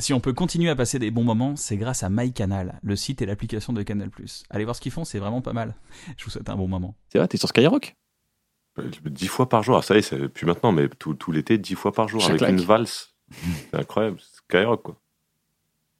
Si on peut continuer à passer des bons moments, c'est grâce à MyCanal, le site et l'application de Canal+. Allez voir ce qu'ils font, c'est vraiment pas mal. Je vous souhaite un bon moment. C'est vrai, t'es sur Skyrock? Dix fois par jour. Ah, ça y est, c'est plus maintenant, mais tout, tout l'été, dix fois par jour, Chaque avec une valse. C'est incroyable. Skyrock, quoi.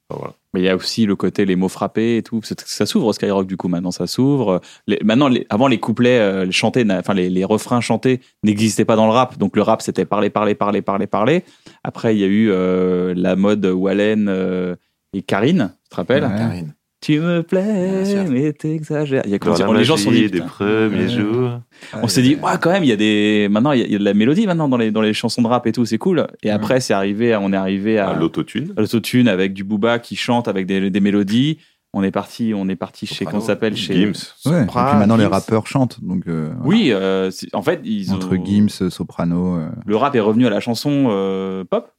Voilà. Mais il y a aussi le côté les mots frappés et tout. Ça s'ouvre Skyrock du coup maintenant, ça s'ouvre. Les- Maintenant, les- avant les couplets euh, les chantés, enfin les, les refrains chantés n'existaient pas dans le rap. Donc le rap c'était parler, parler, parler, parler, parler. Après il y a eu euh, la mode Wallen euh, et Karine, tu te rappelles? Ouais. Karine. Tu me plais, mais t'exagères. Il y a comme les gens sont dit. des premiers Ouais. jours. On s'est dit, ouais, quand même, il y a des. Maintenant, il y, a- il y a de la mélodie maintenant dans les, dans les chansons de rap et tout, c'est cool. Et après, c'est arrivé, à- on est arrivé à, À l'autotune. à l'autotune avec du booba qui chante avec des, des mélodies. On est parti, on est parti chez, ça s'appelle chez. Gims. Ouais. Et puis maintenant, les rappeurs chantent. Donc, euh, voilà. Oui, euh, en fait, ils Entre ont. Gims, Soprano. euh, Le rap est revenu à la chanson euh, pop.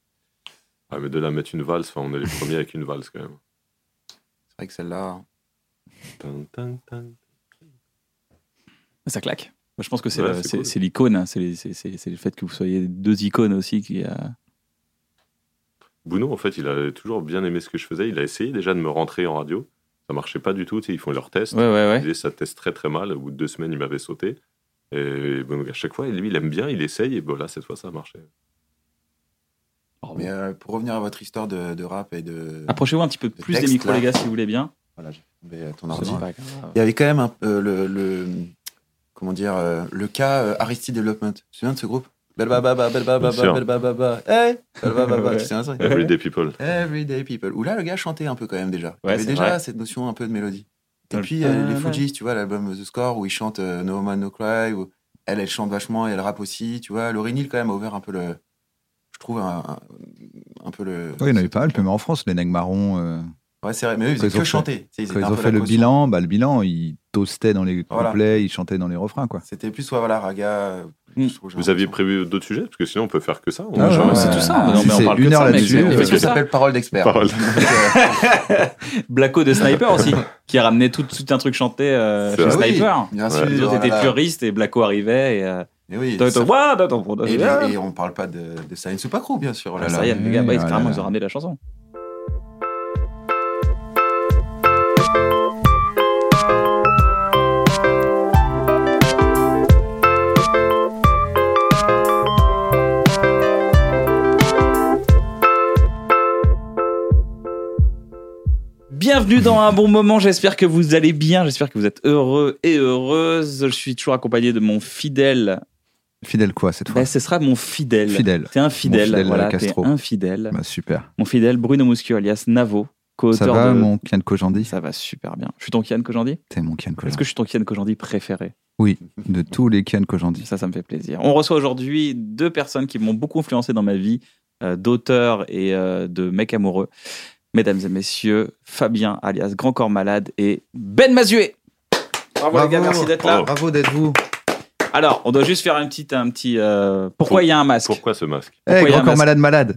Ah, mais de la mettre une valse, enfin, on est les premiers avec une valse quand même. C'est vrai que celle-là. Ça claque. Moi, je pense que c'est Ouais, cool. l'icône. hein. C'est le fait que vous soyez deux icônes aussi qui. a- Bruno, en fait, il a toujours bien aimé ce que je faisais. Il a essayé déjà de me rentrer en radio. Ça marchait pas du tout. Tu sais, ils font leurs tests. Ouais, ouais, ouais. Il disait, ça teste très très mal. Au bout de deux semaines, il m'avait sauté. Et bon, à chaque fois, lui, il aime bien, il essaye. Et bon, là, cette fois, ça a marché. Mais euh, pour revenir à votre histoire de, de rap et de. Approchez-vous un petit peu plus texte, des micros, là. les gars, si vous voulez bien. Voilà, j'ai tombé euh, ton C'est ordi. pas. Il y avait quand même un, euh, le, le- Comment dire euh, Le cas euh, Aristide Development. Tu te souviens de ce groupe? Belbababa, belbababa, belbababa. Hey Belbababa, tu sais un truc Everyday People. Everyday People. Où là, le gars chantait un peu quand même déjà. Il Ouais, y avait c'est déjà vrai. cette notion un peu de mélodie. Et Ouais. puis, euh, les Fujis, tu vois, l'album The Score, où ils chantent euh, No Man No Cry, où elle, elle chante vachement et elle rappe aussi, tu vois. Laurie Neal, quand même, a ouvert un peu le. Je trouve un, peu le. Ouais, il y en avait pas mal. Mais en France, les Nègres Marrons, euh, Ouais, c'est vrai, mais eux, ils faisaient que chanter. Ils quand ils ont fait le caution. bilan, bah, le bilan, ils toastaient dans les Voilà. couplets, ils chantaient dans les refrains. Quoi. C'était plus, ouais, voilà, raga. euh, Mm. j'ai Vous aviez prévu d'autres sujets? Parce que sinon, on peut faire que ça. Ah, ouais, c'est tout ça. Si Non, mais on parle une de heure là-dessus, euh, ça ça. s'appelle Parole d'expert. Parole. Euh, Blacko de Sniper aussi, qui a ramené tout, tout un truc chanté euh, chez vrai. oui, Sniper. Bien sûr. Les autres étaient puristes et Blacko arrivait et. Et oui, et, on parle pas de, de Science Supacro, bien sûr. oh Ah, là. ça y est, les gars, bah, carrément, ouais, ils ont ouais. ramené la chanson. Bienvenue dans un bon moment, j'espère que vous allez bien, j'espère que vous êtes heureux et heureuse. Je suis toujours accompagné de mon fidèle. Fidèle quoi cette fois Ben, ce sera mon fidèle. Fidèle. T'es un fidèle, fidèle, voilà, t'es Castro. un fidèle. Bah, super. Mon fidèle Bruno Muschio alias Navo, Ça va, de... mon Kian Kojandi? Ça va super bien. Je suis ton Kian Kojandi? T'es mon Kian Est-ce Kojandi. que je suis ton Kian Kojandi préféré? Oui, de tous les Kian Kojandi. Ça, ça me fait plaisir. On reçoit aujourd'hui deux personnes qui m'ont beaucoup influencé dans ma vie, euh, d'auteur et euh, de mec amoureux. Mesdames et messieurs, Fabien alias Grand Corps Malade et Ben Mazué. Bravo, les gars, merci d'être là. Bravo. Bravo d'être vous. Alors, on doit juste faire un petit, un petit. euh, pourquoi Pour- il y a un masque Pourquoi ce masque Eh, Pourquoi il y a un grand corps masque malade, malade.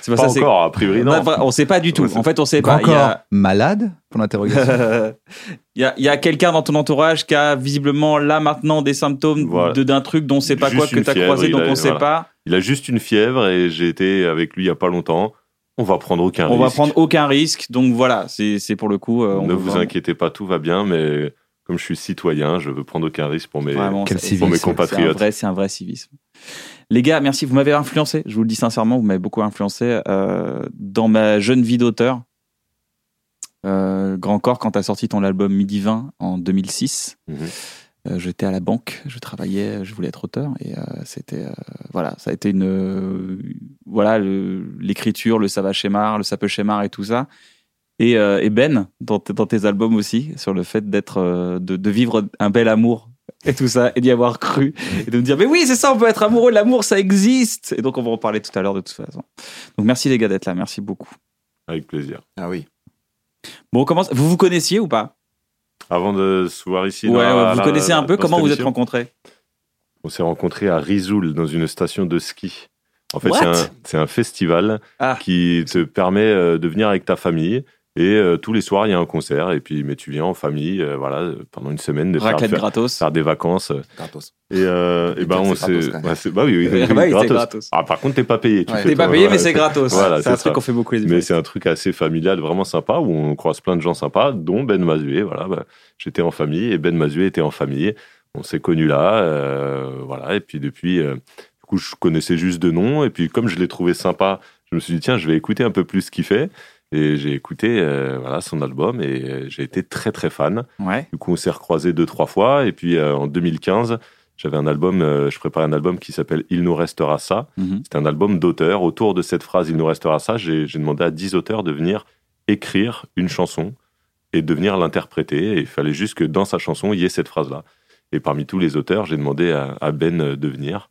C'est pas Pas ça, c'est- encore, a priori, non. On sait pas du tout. En fait, on sait Grand pas. Il y corps a- malade Pour l'interrogation. Il y a, il y a quelqu'un dans ton entourage qui a visiblement là maintenant des symptômes Voilà. de- d'un truc dont on sait pas Juste quoi que une tu as fièvre, croisé, il donc a- on sait voilà. pas. Il a juste une fièvre et j'ai été avec lui il y a pas longtemps. On va prendre aucun On va risque. prendre aucun risque. Donc voilà, c'est c'est pour le coup. euh, on ne vous inquiétez pas, tout va bien, mais comme je suis citoyen, je veux prendre aucun risque pour mes. Vraiment, c'est- civisme. Pour mes c'est- C'est un compatriotes. vrai, c'est un vrai civisme. Les gars, merci. Vous m'avez influencé. Je vous le dis sincèrement, vous m'avez beaucoup influencé euh, dans ma jeune vie d'auteur. Euh, Grand Corps, quand tu as sorti ton album Midi 20 en 2006, Mhm. euh, j'étais à la banque, je travaillais, je voulais être auteur et euh, c'était euh, voilà, ça a été une euh, voilà le- l'écriture, le le ça peut schémar et tout ça. Et, euh, et Ben, dans, tes- dans tes albums aussi, sur le fait d'être, euh, de, de vivre un bel amour et tout ça, et d'y avoir cru, et de me dire, mais oui, c'est ça, on peut être amoureux, l'amour, ça existe. Et donc, on va en parler tout à l'heure de toute façon. Donc, merci les gars d'être là, merci beaucoup. Avec plaisir. Ah oui. Bon, on commence. Vous vous connaissiez ou pas? Avant de se voir ici, Ouais, dans la- vous la- connaissez un peu comment vous êtes rencontrés? On s'est rencontrés à Rizoul, dans une station de ski. En fait, c'est un, c'est un festival Ah. qui te permet euh, de venir avec ta famille. Et euh, tous les soirs, il y a un concert. Et puis, mais tu viens en famille, euh, voilà, pendant une semaine, de faire, Raclette faire, gratos. faire des vacances. Gratos. Et, euh, et ben, on s'est. bah oui, oui, oui, gratos. gratos. Ah, par contre, t'es pas payé. tu Ouais. T'es pas ton- payé, mais c'est gratos. Voilà, c'est un truc qu'on fait beaucoup les Mais c'est un truc assez familial, vraiment sympa, où on croise plein de gens sympas, dont Ben Mazué. Voilà, bah, j'étais en famille et Ben Mazué était en famille. On s'est connus là, euh, voilà. Et puis depuis, euh, du coup, je connaissais juste de nom. Et puis comme je l'ai trouvé sympa, je me suis dit tiens, je vais écouter un peu plus ce qu'il fait. Et j'ai écouté euh, voilà son album et euh, j'ai été très très fan. Ouais. Du coup, on s'est recroisés deux trois fois. Et puis euh, en 2015, j'avais un album, euh, je préparais un album qui s'appelle Il nous restera ça. Mhm. C'était un album d'auteurs. Autour de cette phrase, il nous restera ça, j'ai demandé à 10 auteurs de venir écrire une chanson et de venir l'interpréter. Et il fallait juste que dans sa chanson, il y ait cette phrase-là. Et parmi tous les auteurs, j'ai demandé à, à Ben de venir.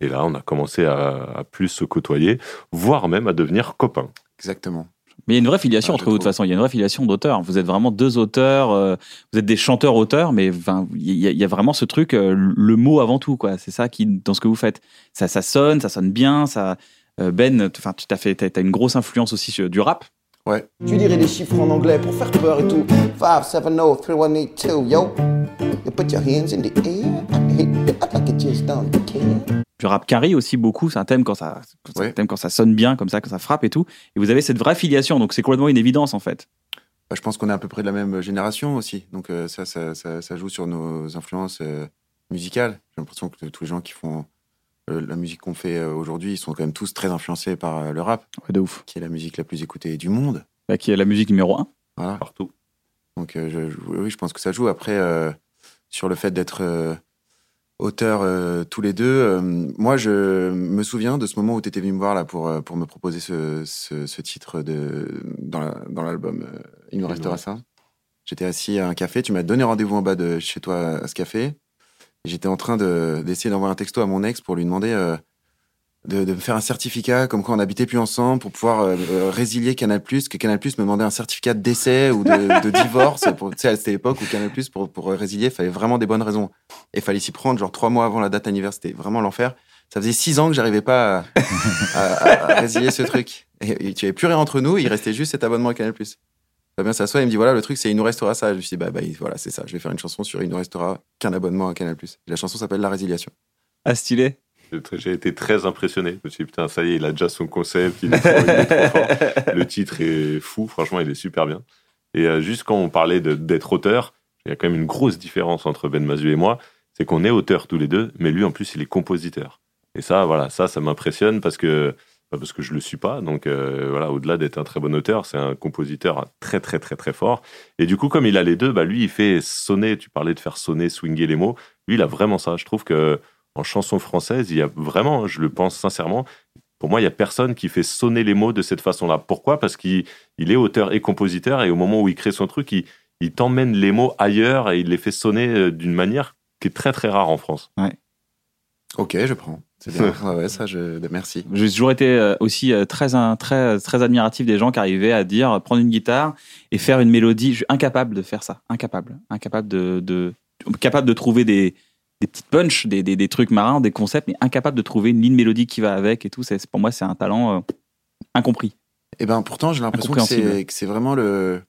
Et là, on a commencé à, à plus se côtoyer, voire même à devenir copains. Exactement. Mais il y a une vraie filiation Ah, entre vous de toute façon. Il y a une vraie filiation d'auteurs. Vous êtes vraiment deux auteurs. euh, vous êtes des chanteurs-auteurs, mais il y, y a vraiment ce truc, euh, le mot avant tout, quoi. C'est ça qui, dans ce que vous faites. Ça, ça sonne, ça sonne bien. Ça, euh, ben, enfin, tu t'as fait, t'as, t'as une grosse influence aussi sur du rap. Tu dirais des chiffres en anglais pour faire peur et tout. 5, 7, 0, 3, 1, 8, 2, yo. You put your hands in the air. Du rap carry aussi beaucoup. C'est un thème quand ça, un thème quand ça sonne bien, comme ça, quand ça frappe et tout. Et vous avez cette vraie filiation, donc c'est complètement une évidence en fait. Bah, je pense qu'on est à peu près de la même génération aussi. Donc euh, ça, ça, ça, ça joue sur nos influences euh, musicales. J'ai l'impression que tous les gens qui font euh, la musique qu'on fait euh, aujourd'hui, ils sont quand même tous très influencés par euh, le rap, Ouais, de ouf. qui est la musique la plus écoutée du monde. Bah, qui est la musique numéro un. Voilà. Partout. Donc euh, je, oui, je pense que ça joue. Après, euh, sur le fait d'être euh, auteur euh, tous les deux, euh, moi je me souviens de ce moment où tu étais venu me voir là pour, euh, pour me proposer ce, ce, ce titre de, dans la- dans l'album euh, Il nous restera ça. J'étais assis à un café, tu m'as donné rendez-vous en bas de chez toi à ce café. J'étais en train de- d'essayer d'envoyer un texto à mon ex pour lui demander euh, de, de me faire un certificat comme quoi on n'habitait plus ensemble pour pouvoir euh, euh, résilier Canal+, que Canal+, me demandait un certificat de décès ou de, divorce. Pour- Tu sais, c'était l'époque où Canal+, pour, pour résilier, il fallait vraiment des bonnes raisons. Et il fallait s'y prendre genre trois mois avant la date anniversaire. C'était vraiment l'enfer. Ça faisait six ans que j'arrivais pas à, à- à- à résilier ce truc. Et, tu avais plus rien entre nous, il restait juste cet abonnement à Canal+. Fabien s'assoit et me dit voilà le truc c'est il nous restera ça. Je me suis dit bah, bah voilà c'est ça. Je vais faire une chanson sur il nous restera qu'un abonnement à Canal+. La chanson s'appelle La Résiliation. Ah, stylé. J'ai été très impressionné. Je me suis dit, putain, ça y est, il a déjà son concept, il est, trop- il est trop fort. Le titre est fou, franchement, il est super bien. Et euh, juste quand on parlait d'être auteur, il y a quand même une grosse différence entre Ben Mazu et moi, c'est qu'on est auteur tous les deux, mais lui, en plus, il est compositeur. Et ça, voilà, ça, ça m'impressionne parce que, bah, parce que je le suis pas. Donc, euh, voilà, au-delà d'être un très bon auteur, c'est un compositeur très, très, très, très fort. Et du coup, comme il a les deux, bah, lui, il fait sonner, tu parlais de faire sonner, swinger les mots. Lui, il a vraiment ça. Je trouve que, en chanson française, il y a vraiment, je le pense sincèrement, pour moi, il y a personne qui fait sonner les mots de cette façon-là. Pourquoi? Parce qu'il il est auteur et compositeur, et au moment où il crée son truc, il, il t'emmène les mots ailleurs et il les fait sonner euh, d'une manière qui est très très rare en France. Ok je prends. C'est bien. Ah ouais ça je merci. J'ai toujours été euh, aussi euh, très, très, très admiratif des gens qui arrivaient à dire, prendre une guitare et faire une mélodie. Je suis incapable de faire ça. Incapable. Incapable de, de, capable de trouver des, des petites punches, des, des, des trucs marins, des concepts, mais incapable de trouver une ligne mélodique qui va avec et tout. C'est, pour moi, c'est un talent euh, incompris. Et ben pourtant, j'ai l'impression que c'est vraiment le,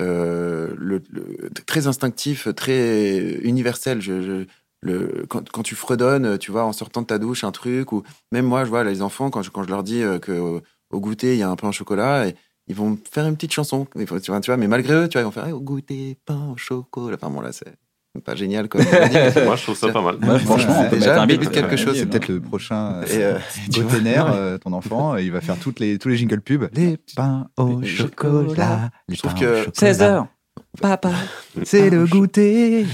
euh, le, le- très instinctif, très universel. Je, je- le, quand, quand tu fredonnes, tu vois, en sortant de ta douche, un truc, ou même moi, je vois les enfants, quand je, quand je leur dis euh, que au, goûter, il y a un pain au chocolat, et ils vont faire une petite chanson. Tu vois, tu vois, mais malgré eux, tu vois, ils vont faire Eh, au goûter, pain au chocolat. Enfin bon, là, c'est pas génial comme Moi, je trouve ça pas mal. Ouais, franchement, on peut déjà un début de quelque chose. C'est peut-être le prochain euh, euh, ton enfant, et il va faire toutes les, tous les jingle pubs. Les pains au je- chocolat. Les je trouve pains que- au chocolat. 16 heures. Papa. C'est le goûter.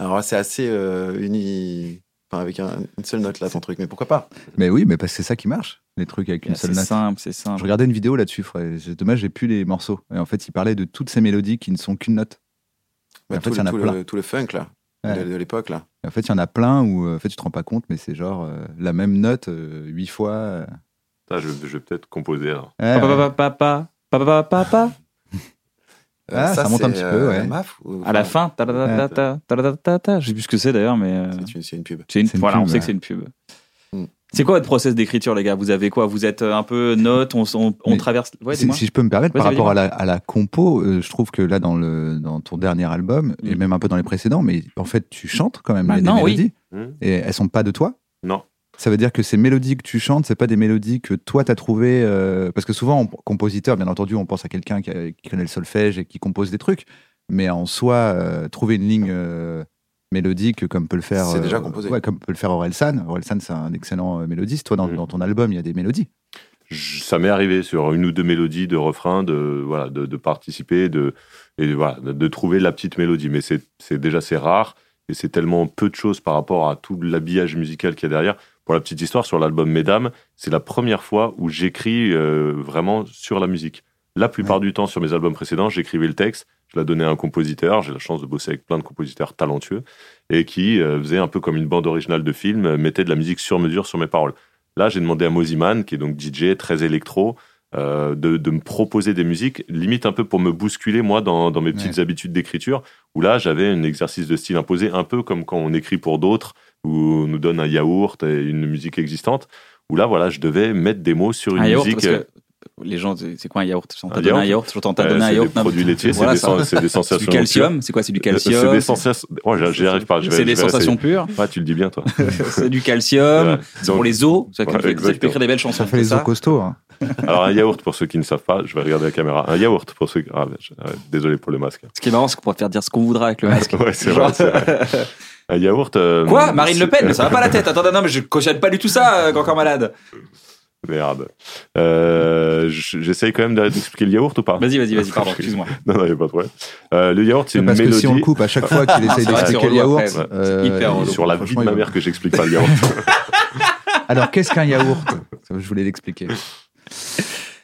Alors c'est assez euh, uni. Enfin, avec un- une seule note là, ton truc, mais pourquoi pas? Mais oui, mais parce que c'est ça qui marche, les trucs avec une seule C'est note. simple, c'est Je simple. regardais une vidéo là-dessus, frère. C'est dommage, j'ai plus les morceaux. Et en fait, il parlait de toutes ces mélodies qui ne sont qu'une note. Bah, en fait, il y en a tout plein. Le, tout le funk, là, ouais. de, de l'époque, là. Et en fait, il y en a plein où euh, en fait, tu te rends pas compte, mais c'est genre euh, la même note euh, huit fois. euh. Putain, je, je vais peut-être composer. alors. Ouais, ouais. Papa, papa, papa, papa, papa. Ah, ça, monte un euh, c'est, petit peu, ouais. Maf ou- À la fin, ta ta ta ta ta ta ta. Je sais plus ce que c'est d'ailleurs, mais euh, C'est une, une pub. c'est une. C'est une Voilà, pub, on sait que c'est une pub. Mm. C'est quoi votre process d'écriture, les gars? Vous avez quoi? Vous êtes euh, un peu note, on, on, on Mais traverse. Ouais, si, je peux me permettre, par rapport à la, à la compo, euh, je trouve que là, dans, le, dans ton dernier album, et Mm. même un peu dans les précédents, mais en fait, tu chantes quand même des oui. mélodies, Hmm et elles sont pas de toi? Non. Ça veut dire que ces mélodies que tu chantes, c'est pas des mélodies que toi t'as trouvé euh, parce que souvent, on- compositeur, bien entendu, on pense à quelqu'un qui, connaît le solfège et qui compose des trucs, mais en soi, euh, trouver une ligne euh, mélodique comme peut le faire, C'est euh, déjà composé. ouais, comme peut le faire Orelsan. Orelsan, c'est un excellent euh, mélodiste. Toi, dans, Mhm. dans ton album, il y a des mélodies. Ça m'est arrivé sur une ou deux mélodies de refrain de voilà de, de participer de et voilà de, de trouver la petite mélodie mais c'est c'est déjà c'est rare et c'est tellement peu de choses par rapport à tout l'habillage musical qu'il y a derrière pour la petite histoire sur l'album Mesdames c'est la première fois où j'écris euh, vraiment sur la musique la plupart du temps sur mes albums précédents j'écrivais le texte je la donnais à un compositeur j'ai la chance de bosser avec plein de compositeurs talentueux et qui euh, faisait un peu comme une bande originale de film euh, mettait de la musique sur mesure sur mes paroles Là, j'ai demandé à Moziman, qui est donc DJ, très électro, euh, de, de me proposer des musiques, limite un peu pour me bousculer, moi, dans, dans mes petites habitudes d'écriture, où là, j'avais un exercice de style imposé, un peu comme quand on écrit pour d'autres, où on nous donne un yaourt et une musique existante, où là, voilà, je devais mettre des mots sur une musique. parce que les gens, c'est c'est quoi un yaourt? On t'a Un donné un yaourt? yaourt, j'entends t'as euh, donné un c'est yaourt? des non, produits laitiers, voilà, c'est des, ça. sen- c'est des C'est sensations. du calcium, c'est quoi? C'est du. C'est calcium? des sensations. J'y arrive pas. C'est des sensations pures. Ouais, tu le dis bien, toi. C'est du calcium. C'est pour les os. Ça, exactement. écrire des belles chansons. Ça fait c'est les os costauds. hein. Alors, un yaourt, pour ceux qui ne savent pas, je vais regarder la caméra. Un yaourt, pour ceux qui. Ah, ouais, désolé pour le masque. Ce qui est marrant, c'est qu'on pourrait faire dire ce qu'on voudra avec le masque. Ouais, c'est vrai, c'est. Un yaourt. euh, Quoi? Marine Le Pen c'est- Mais ça va pas la tête. Attends, non, mais je cautionne pas du tout ça, euh, encore malade. Merde. Euh, J'essaye quand même d'expliquer le yaourt ou pas? Vas-y, vas-y, vas-y, pardon, excuse-moi. Non, non, il n'y a pas de problème. Euh, le yaourt, c'est une Parce que mélodie. si on le coupe à chaque fois qu'il essaye d'expliquer le yaourt, après, euh, c'est hyper sur la vie de ma mère que j'explique pas le yaourt. Alors, qu'est-ce qu'un yaourt? Je voulais l'expliquer.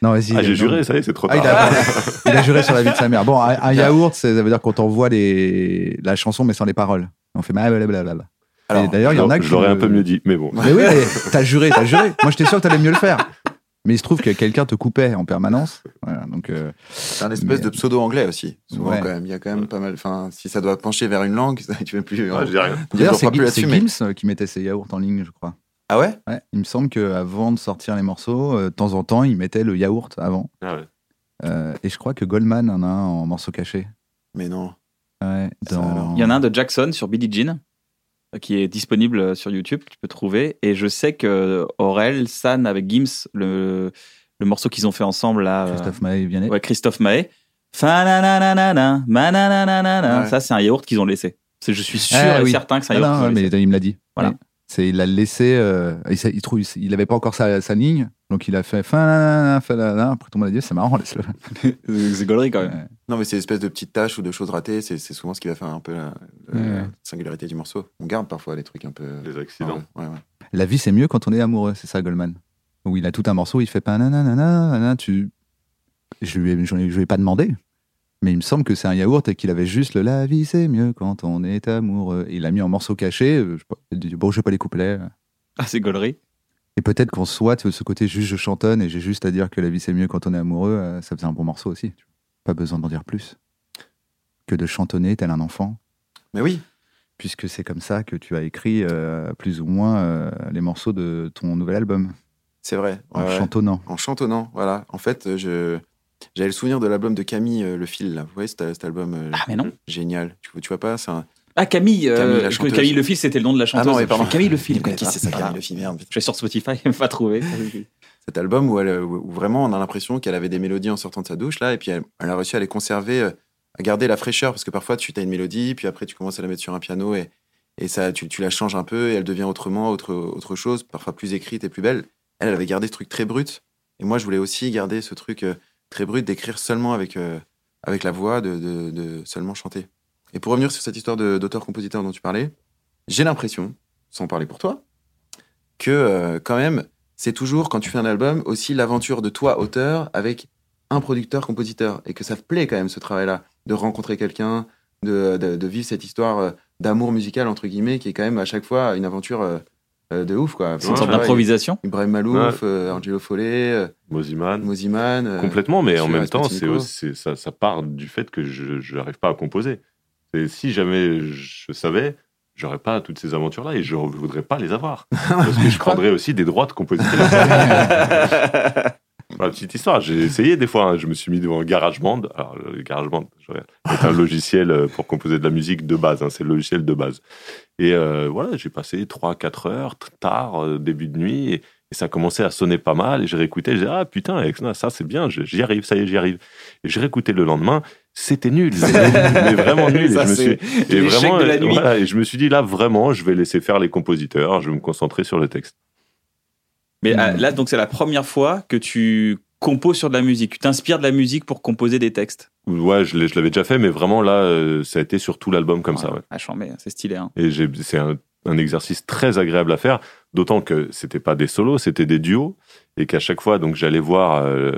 Non, vas-y. Ah, j'ai juré, ça y est, c'est trop Ah, tard. il, a, il a juré sur la vie de sa mère. Bon, un, un yaourt, ça veut dire qu'on t'envoie les, la chanson mais sans les paroles. On fait blablabla. Alors, d'ailleurs, il y en a qui Je l'aurais un peu mieux dit, mais bon. Mais oui, mais t'as juré, t'as juré. Moi, j'étais sûr que t'allais mieux le faire. Mais il se trouve que quelqu'un te coupait en permanence. Voilà, donc, euh, C'est un espèce Mais- de pseudo-anglais aussi. Souvent, Ouais. quand même. Il y a quand même pas mal. Enfin, si ça doit pencher vers une langue, ça, tu veux plus. Ouais, on d'ailleurs, c'est Gims, euh, qui mettait ses yaourts en ligne, je crois. Ah ouais? Ouais, il me semble qu'avant de sortir les morceaux, euh, de temps en temps, il mettait le yaourt avant. Ah ouais. Euh, et je crois que Goldman en a un en morceau caché. Mais non. Ouais, dans... Il y en a un de Jackson sur Billie Jean qui est disponible euh, sur YouTube, que tu peux trouver. Et je sais que Aurel, San avec Gims, le, le morceau qu'ils ont fait ensemble là. euh, Christophe Maé Vianney. Ouais, Christophe Maé. Ouais. Ça, c'est un yaourt qu'ils ont laissé. Je suis sûr Ah, et oui. certain que c'est un Ah yaourt non, mais il me l'a dit. Voilà. Ouais. C'est, il l'a laissé. euh, il, trouve, il avait pas encore sa, sa ligne, donc il a fait fin. Après tout le monde a dit c'est marrant, laisse-le. C'est gaulerie quand même. Non, mais c'est espèce de petites tâches ou de choses ratées. C'est souvent ce qui va faire un peu la, la Ouais. singularité du morceau. On garde parfois les trucs un peu. Les accidents. Ouais, ouais. La vie c'est mieux quand on est amoureux, c'est ça Goldman? Où il a tout un morceau, il fait pas nanana, nanana, tu. Je lui, ai, je lui ai pas demandé, mais il me semble que c'est un yaourt et qu'il avait juste le la vie c'est mieux quand on est amoureux. Et il l'a mis en morceau caché. euh, je dit, bon, je vais pas les couplets. Ah, c'est gaulerie. Et peut-être qu'en soi, tu vois, ce côté juste je chantonne et j'ai juste à dire que la vie c'est mieux quand on est amoureux, euh, ça faisait un bon morceau aussi. Pas besoin d'en dire plus que de chantonner tel un enfant, Mais oui. puisque c'est comme ça que tu as écrit euh, plus ou moins euh, les morceaux de ton nouvel album, C'est vrai. en Ouais, ouais. chantonnant. En chantonnant, voilà. En fait, euh, je j'avais le souvenir de l'album de Camille euh, Le Fil, là. Vous voyez cet, cet album euh, Ah, mais non. génial. Tu, tu vois pas c'est un... Ah, Camille. euh, Camille. Camille Le Fils, c'était le nom de la chanteuse. Ah non, pardon. Camille Le Fils. Qui c'est ça, Voilà. Camille Le Fil Merde. Je vais sur Spotify, pas trouvé. Cet album où, elle, où vraiment on a l'impression qu'elle avait des mélodies en sortant de sa douche, là, et puis elle, a réussi à les conserver, euh, à garder la fraîcheur, parce que parfois tu as une mélodie, puis après tu commences à la mettre sur un piano, et, ça, tu, la changes un peu, et elle devient autrement, autre, autre chose, parfois plus écrite et plus belle. Elle, avait gardé ce truc très brut, et moi je voulais aussi garder ce truc euh, très brut d'écrire seulement avec, euh, avec la voix, de, de, seulement chanter. Et pour revenir sur cette histoire d'auteur-compositeur dont tu parlais, j'ai l'impression, sans parler pour toi, que euh, quand même, c'est toujours, quand tu fais un album, aussi l'aventure de toi, auteur, avec un producteur-compositeur. Et que ça te plaît quand même, ce travail-là, de rencontrer quelqu'un, de, de- de vivre cette histoire euh, d'amour musical entre guillemets qui est quand même à chaque fois une aventure euh, euh, de ouf quoi. C'est une sorte d'improvisation. Ibrahim Malouf, euh, Angelo Follet, euh, Moziman. Moziman. euh, Complètement, mais en même temps, c'est- ça, ça part du fait que je n'arrive pas à composer. Et si jamais je savais, j'aurais pas toutes ces aventures-là et je ne voudrais pas les avoir. Parce que je prendrais aussi des droits de compositeur. Voilà, petite histoire, j'ai essayé des fois, hein. je me suis mis devant GarageBand. Alors, le GarageBand c'est un logiciel euh, pour composer de la musique de base, hein, c'est le logiciel de base. Et euh, voilà, j'ai passé 3-4 heures, tard, euh, début de nuit, et, et ça commençait à sonner pas mal, et j'ai réécouté, je disais, ah putain, ça, c'est bien, j'y arrive, ça y est, j'y arrive. Et j'ai réécouté le lendemain, c'était nul, mais vraiment nul. Et je me suis, et vraiment, de la nuit. voilà, et je me suis dit, là, vraiment, je vais laisser faire les compositeurs, je vais me concentrer sur le texte. Mais Hmm. ah, là, donc, c'est la première fois que tu composes sur de la musique. Tu t'inspires de la musique pour composer des textes. Ouais, je l'avais déjà fait, mais vraiment, là, euh, ça a été sur tout l'album comme ça, ouais. Ah, c'est stylé. Hein. Et j'ai- c'est un, un exercice très agréable à faire, d'autant que c'était pas des solos, c'était des duos, et qu'à chaque fois, donc j'allais voir euh,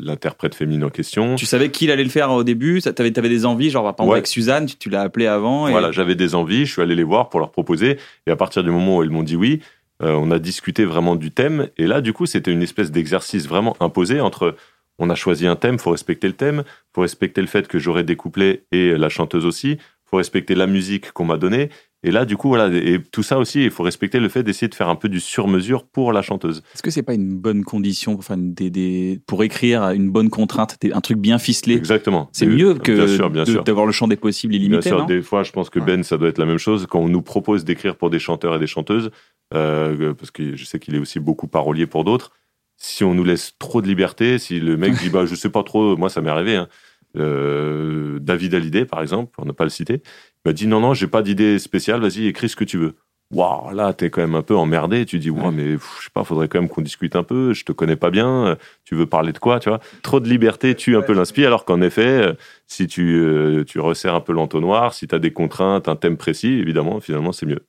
l'interprète féminine en question. Tu savais qu'il allait le faire au début? T'avais avais des envies, genre par exemple Ouais. avec Suzanne, tu, tu l'as appelé avant. Et... Voilà, j'avais des envies, je suis allé les voir pour leur proposer, et à partir du moment où ils m'ont dit oui, euh, on a discuté vraiment du thème, et là, du coup, c'était une espèce d'exercice vraiment imposé entre on a choisi un thème, faut respecter le thème, faut respecter le fait que j'aurai des couplets et la chanteuse aussi, faut respecter la musique qu'on m'a donnée, et là, du coup, voilà, et tout ça aussi, il faut respecter le fait d'essayer de faire un peu du sur-mesure pour la chanteuse. Est-ce que c'est pas une bonne condition pour, faire des, des- pour écrire une bonne contrainte, des- un truc bien ficelé? Exactement. C'est mieux que bien sûr, bien sûr. d'avoir le champ des possibles Bien illimité, sûr, non? des fois, je pense que Ouais. Ben, ça doit être la même chose. Quand on nous propose d'écrire pour des chanteurs et des chanteuses, euh, parce que je sais qu'il est aussi beaucoup parolier pour d'autres, si on nous laisse trop de liberté, si le mec dit, bah, je sais pas trop, moi, ça m'est arrivé, hein. Euh, David Hallyday, par exemple, on n'a pas le cité, m'a dit, non, non, j'ai pas d'idée spéciale, vas-y, écris ce que tu veux. Waouh, là, t'es quand même un peu emmerdé. Tu dis, ouais, mais pff, je sais pas, faudrait quand même qu'on discute un peu. Je te connais pas bien. euh, Tu veux parler de quoi, tu vois? Trop de liberté tue un peu l'inspi, alors qu'en effet, euh, si tu, euh, tu resserres un peu l'entonnoir, si tu as des contraintes, un thème précis, évidemment, finalement, c'est mieux.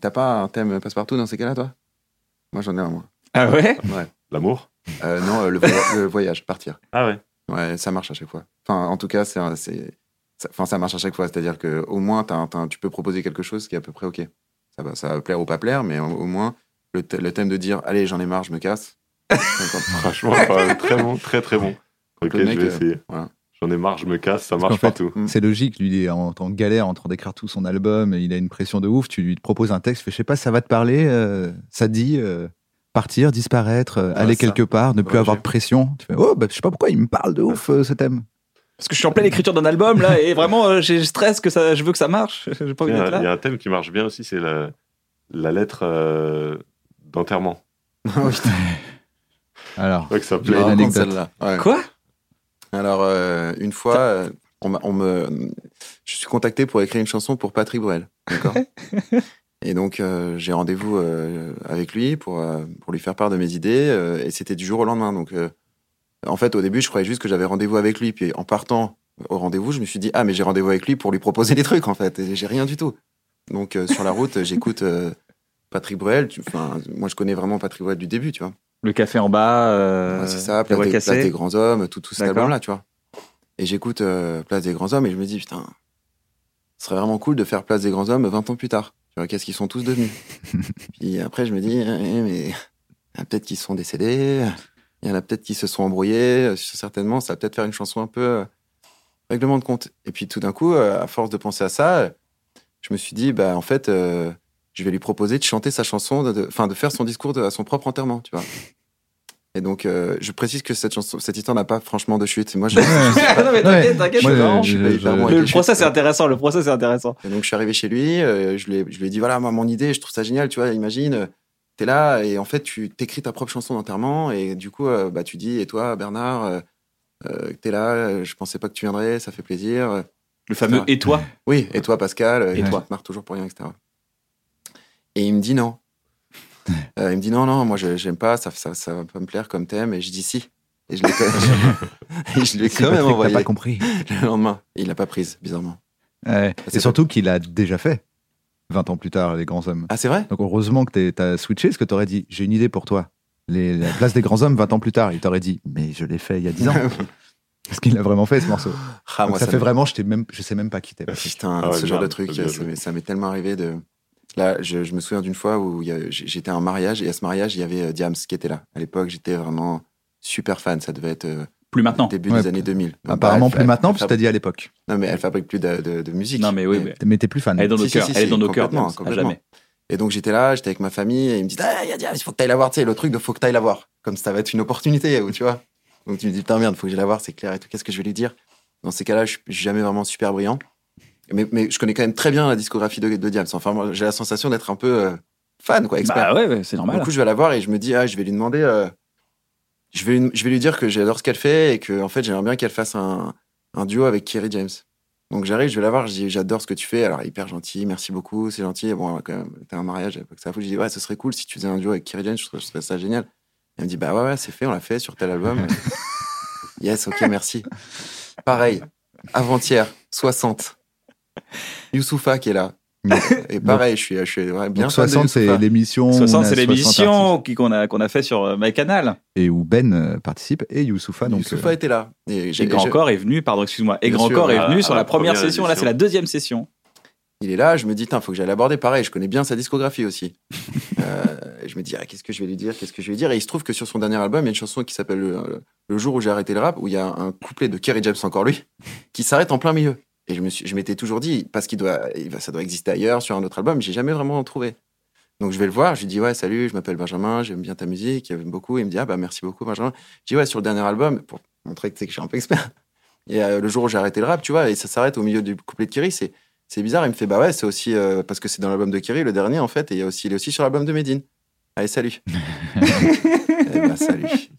T'as pas un thème passe-partout dans ces cas-là, toi? Moi, j'en ai un, moi. Ah ouais? Ouais. L'amour? Euh, non, euh, le, voya- le voyage, partir. Ah ouais. Ouais, ça marche à chaque fois. Enfin, en tout cas, c'est, un- c'est, ça, enfin, ça marche à chaque fois. C'est-à-dire que au moins, tu peux proposer quelque chose qui est à peu près OK. Ça va, ça va plaire ou pas plaire, mais au, au moins, le, th- le thème de dire Allez, j'en ai marre, je me casse. Franchement, très bon, très très bon. Ok, mec, je vais euh, essayer. voilà. J'en ai marre, je me casse, ça marche partout. Mm. C'est logique, lui, il est en, en galère en train d'écrire tout son album, et il a une pression de ouf. Tu lui proposes un texte, fais, je sais pas, ça va te parler, euh, ça te dit euh, partir, disparaître, euh, aller ça. quelque part, ne plus Ouais, avoir de pression. Tu fais, oh, bah, je sais pas pourquoi il me parle de ouf euh, ce thème. Parce que je suis en pleine écriture d'un album là et vraiment euh, j'ai je stresse que ça, je veux que ça marche. J'ai pas Il envie y, d'être a, il y là. a un thème qui marche bien aussi, c'est la, la lettre euh, d'enterrement. Oh, putain, Alors, Je crois que ça plaît. une raconte anecdote. celle-là. Ouais. Quoi? Alors, euh, une fois, euh, on, me, je suis contacté pour écrire une chanson pour Patrick Bruel. D'accord? Et donc, euh, j'ai rendez-vous euh, avec lui pour, euh, pour lui faire part de mes idées. euh, et c'était du jour au lendemain. Donc, euh, en fait, au début, je croyais juste que j'avais rendez-vous avec lui. Puis, en partant au rendez-vous, je me suis dit, ah, mais j'ai rendez-vous avec lui pour lui proposer des trucs, en fait. Et j'ai rien du tout. Donc, euh, sur la route, j'écoute euh, Patrick Bruel. Enfin, moi, je connais vraiment Patrick Bruel du début, tu vois. Le café en bas. euh, Ouais, c'est ça, la Place des, cassée. Place des Grands Hommes, tout, tout cet D'accord. album-là, tu vois. Et j'écoute euh, Place des Grands Hommes et je me dis, putain, ce serait vraiment cool de faire Place des Grands Hommes 20 ans plus tard. Tu vois, qu'est-ce qu'ils sont tous devenus? Puis après, je me dis, eh, mais il y en a peut-être qui sont décédés, il y en a peut-être qui se sont embrouillés, euh, certainement, ça va peut-être faire une chanson un peu euh, règlement de compte. Et puis tout d'un coup, euh, à force de penser à ça, je me suis dit, bah en fait, euh, je vais lui proposer de chanter sa chanson, de- de- enfin de, faire son discours de- à son propre enterrement, tu vois. Et donc, euh, je précise que cette, chanson, cette histoire n'a pas franchement de chute. Moi, je, non mais t'inquiète, je bon Le, procès c'est intéressant. Le procès c'est intéressant. Et donc, je suis arrivé chez lui, euh, je, lui ai, je lui ai dit voilà, moi, mon idée, je trouve ça génial, tu vois, imagine, euh, t'es là et en fait, tu t'écris ta propre chanson d'enterrement et du coup, euh, bah, tu dis, et toi, Bernard, euh, euh, t'es là, euh, je pensais pas que tu viendrais, ça fait plaisir. Le fameux et toi. Oui, et toi, Pascal, Et tu toi marres toujours pour rien, etc. Et il me dit non. Il me dit non, non, moi, je- j'aime pas, ça, ça, ça va pas me plaire comme thème. Et je dis si. Et je l'ai quand je l'ai quand même envoyé pas compris. le lendemain. Il l'a pas prise, bizarrement. Ouais. c'est Et surtout qu'il a déjà fait 20 ans plus tard, Les Grands Hommes. Ah, c'est vrai? Donc heureusement que tu as switché, parce que tu aurais dit J'ai une idée pour toi. Les, la place des grands hommes 20 ans plus tard. Il t'aurait dit Mais je l'ai fait il y a 10 ans. Parce qu'il l'a vraiment fait ce morceau. Ah, moi, ça, ça fait vraiment, je, même, je sais même pas qui t'es. Putain, Ah ouais, ce genre de truc, ça m'est- tellement arrivé de. Là, je, je me souviens d'une fois où a- j'étais à un mariage et à ce mariage, il y avait euh, Diams qui était là. À l'époque, j'étais vraiment super fan. Ça devait être euh, Plus maintenant. début Ouais, des années 2000. Donc, Apparemment bah, plus maintenant, elle parce que t'as dit à l'époque. Non, mais elle fabrique plus de, de- de musique. Non, mais oui, mais Mais t'es plus fan. elle est dans nos Si, cœurs. si, Elle est dans nos cœurs. à jamais. Et donc j'étais là, j'étais avec ma famille et ils me disent Ah, il y a Diams, il faut que tu ailles la voir. Tu sais, le truc de faut que tu ailles la voir. Comme ça va être une opportunité, tu vois. Donc tu me dis Putain, merde, faut que j'aille la voir, c'est clair et tout. Qu'est-ce que je vais lui dire? Dans ces cas-là, je suis jamais vraiment super brillant. Mais, mais je connais quand même très bien la discographie de, de Diams. Enfin, j'ai la sensation d'être un peu euh, fan, quoi, expert. Bah ouais, ouais, c'est normal. Du coup, je vais la voir et je me dis, ah, je vais lui demander, euh, je, vais, lui- je vais lui dire que j'adore ce qu'elle fait et que, en fait, j'aimerais bien qu'elle fasse un, un duo avec Kerry James. Donc, j'arrive, je vais la voir, je dis, j'adore ce que tu fais. Alors, hyper gentil, merci beaucoup, c'est gentil. Et bon, quand même, t'as un mariage, ça fout. Je dis, ouais, ce serait cool si tu faisais un duo avec Kerry James, je trouverais ça génial. Elle me dit, bah ouais, ouais, c'est fait, on l'a fait sur tel album. yes, ok, merci. Pareil, avant-hier, 60. Youssoufa qui est là. Et pareil, je suis, je suis ouais, bien Donc fan de 60, c'est l'émission. 60, on a c'est 60 l'émission qu'on a, qu'on a fait sur euh, MyCanal. Et où Ben euh, participe et Youssoufa. Donc, Youssoufa euh, était là. Et Et Grand Corps est venu, pardon, excuse-moi. Et Bien Grand sûr, Corps est venu à sur la la première première session. Là, c'est la deuxième session. Il est là, je me dis, il faut que j'aille l'aborder. Pareil, je connais bien sa discographie aussi. Euh, et je me dis, ah, qu'est-ce que je vais lui dire? Qu'est-ce que je vais lui dire? Et il se trouve que sur son dernier album, il y a une chanson qui s'appelle le, Le jour où j'ai arrêté le rap, où il y a un couplet de Kerry James, encore lui, qui s'arrête en plein milieu. Et je me suis, je m'étais toujours dit, parce qu'il doit, il ça doit exister ailleurs, sur un autre album, j'ai jamais vraiment trouvé. Donc je vais le voir, je lui dis, ouais, salut, je m'appelle Benjamin, j'aime bien ta musique, j'aime beaucoup. Il me dit, ah bah merci beaucoup, Benjamin. Je dis, ouais, sur le dernier album, pour montrer que, que je suis un peu expert. Et euh, le jour où j'ai arrêté le rap, tu vois, et ça s'arrête au milieu du couplet de Kerry, c'est, c'est bizarre. Il me fait, bah ouais, c'est aussi euh, parce que c'est dans l'album de Kerry, le dernier, en fait, et il, y a aussi, il est aussi sur l'album de Medine. Allez, salut. eh bah, salut.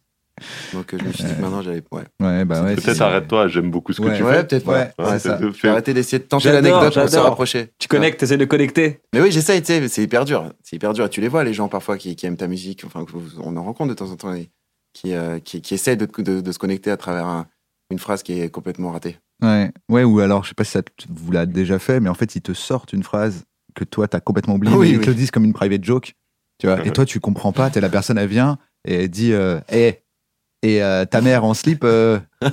Donc, je me suis dit que maintenant, j'allais. Ouais, Ouais, bah ouais. Peut-être arrête-toi, j'aime beaucoup ce que Ouais. tu ouais fais. peut-être, Ouais, arrêté d'essayer de tenter l'anecdote pour se rapprocher. Tu connectes, t'essaies de connecter. Mais oui, j'essaye, tu sais, c'est hyper dur. C'est hyper dur. Et tu les vois, les gens, parfois, qui, qui aiment ta musique. Enfin, on en rencontre de temps en temps, et qui, euh, qui, qui essayent de, de, de se connecter à travers un- une phrase qui est complètement ratée. Ouais. ouais, ou alors, je sais pas si ça vous l'a déjà fait, mais en fait, ils te sortent une phrase que toi, t'as complètement oubliée, Oui, mais ils oui. te le disent comme une private joke. Tu vois, et toi, tu comprends pas, t'es la personne, elle vient et elle dit euh, Eh, et euh, ta mère en slip, euh, tu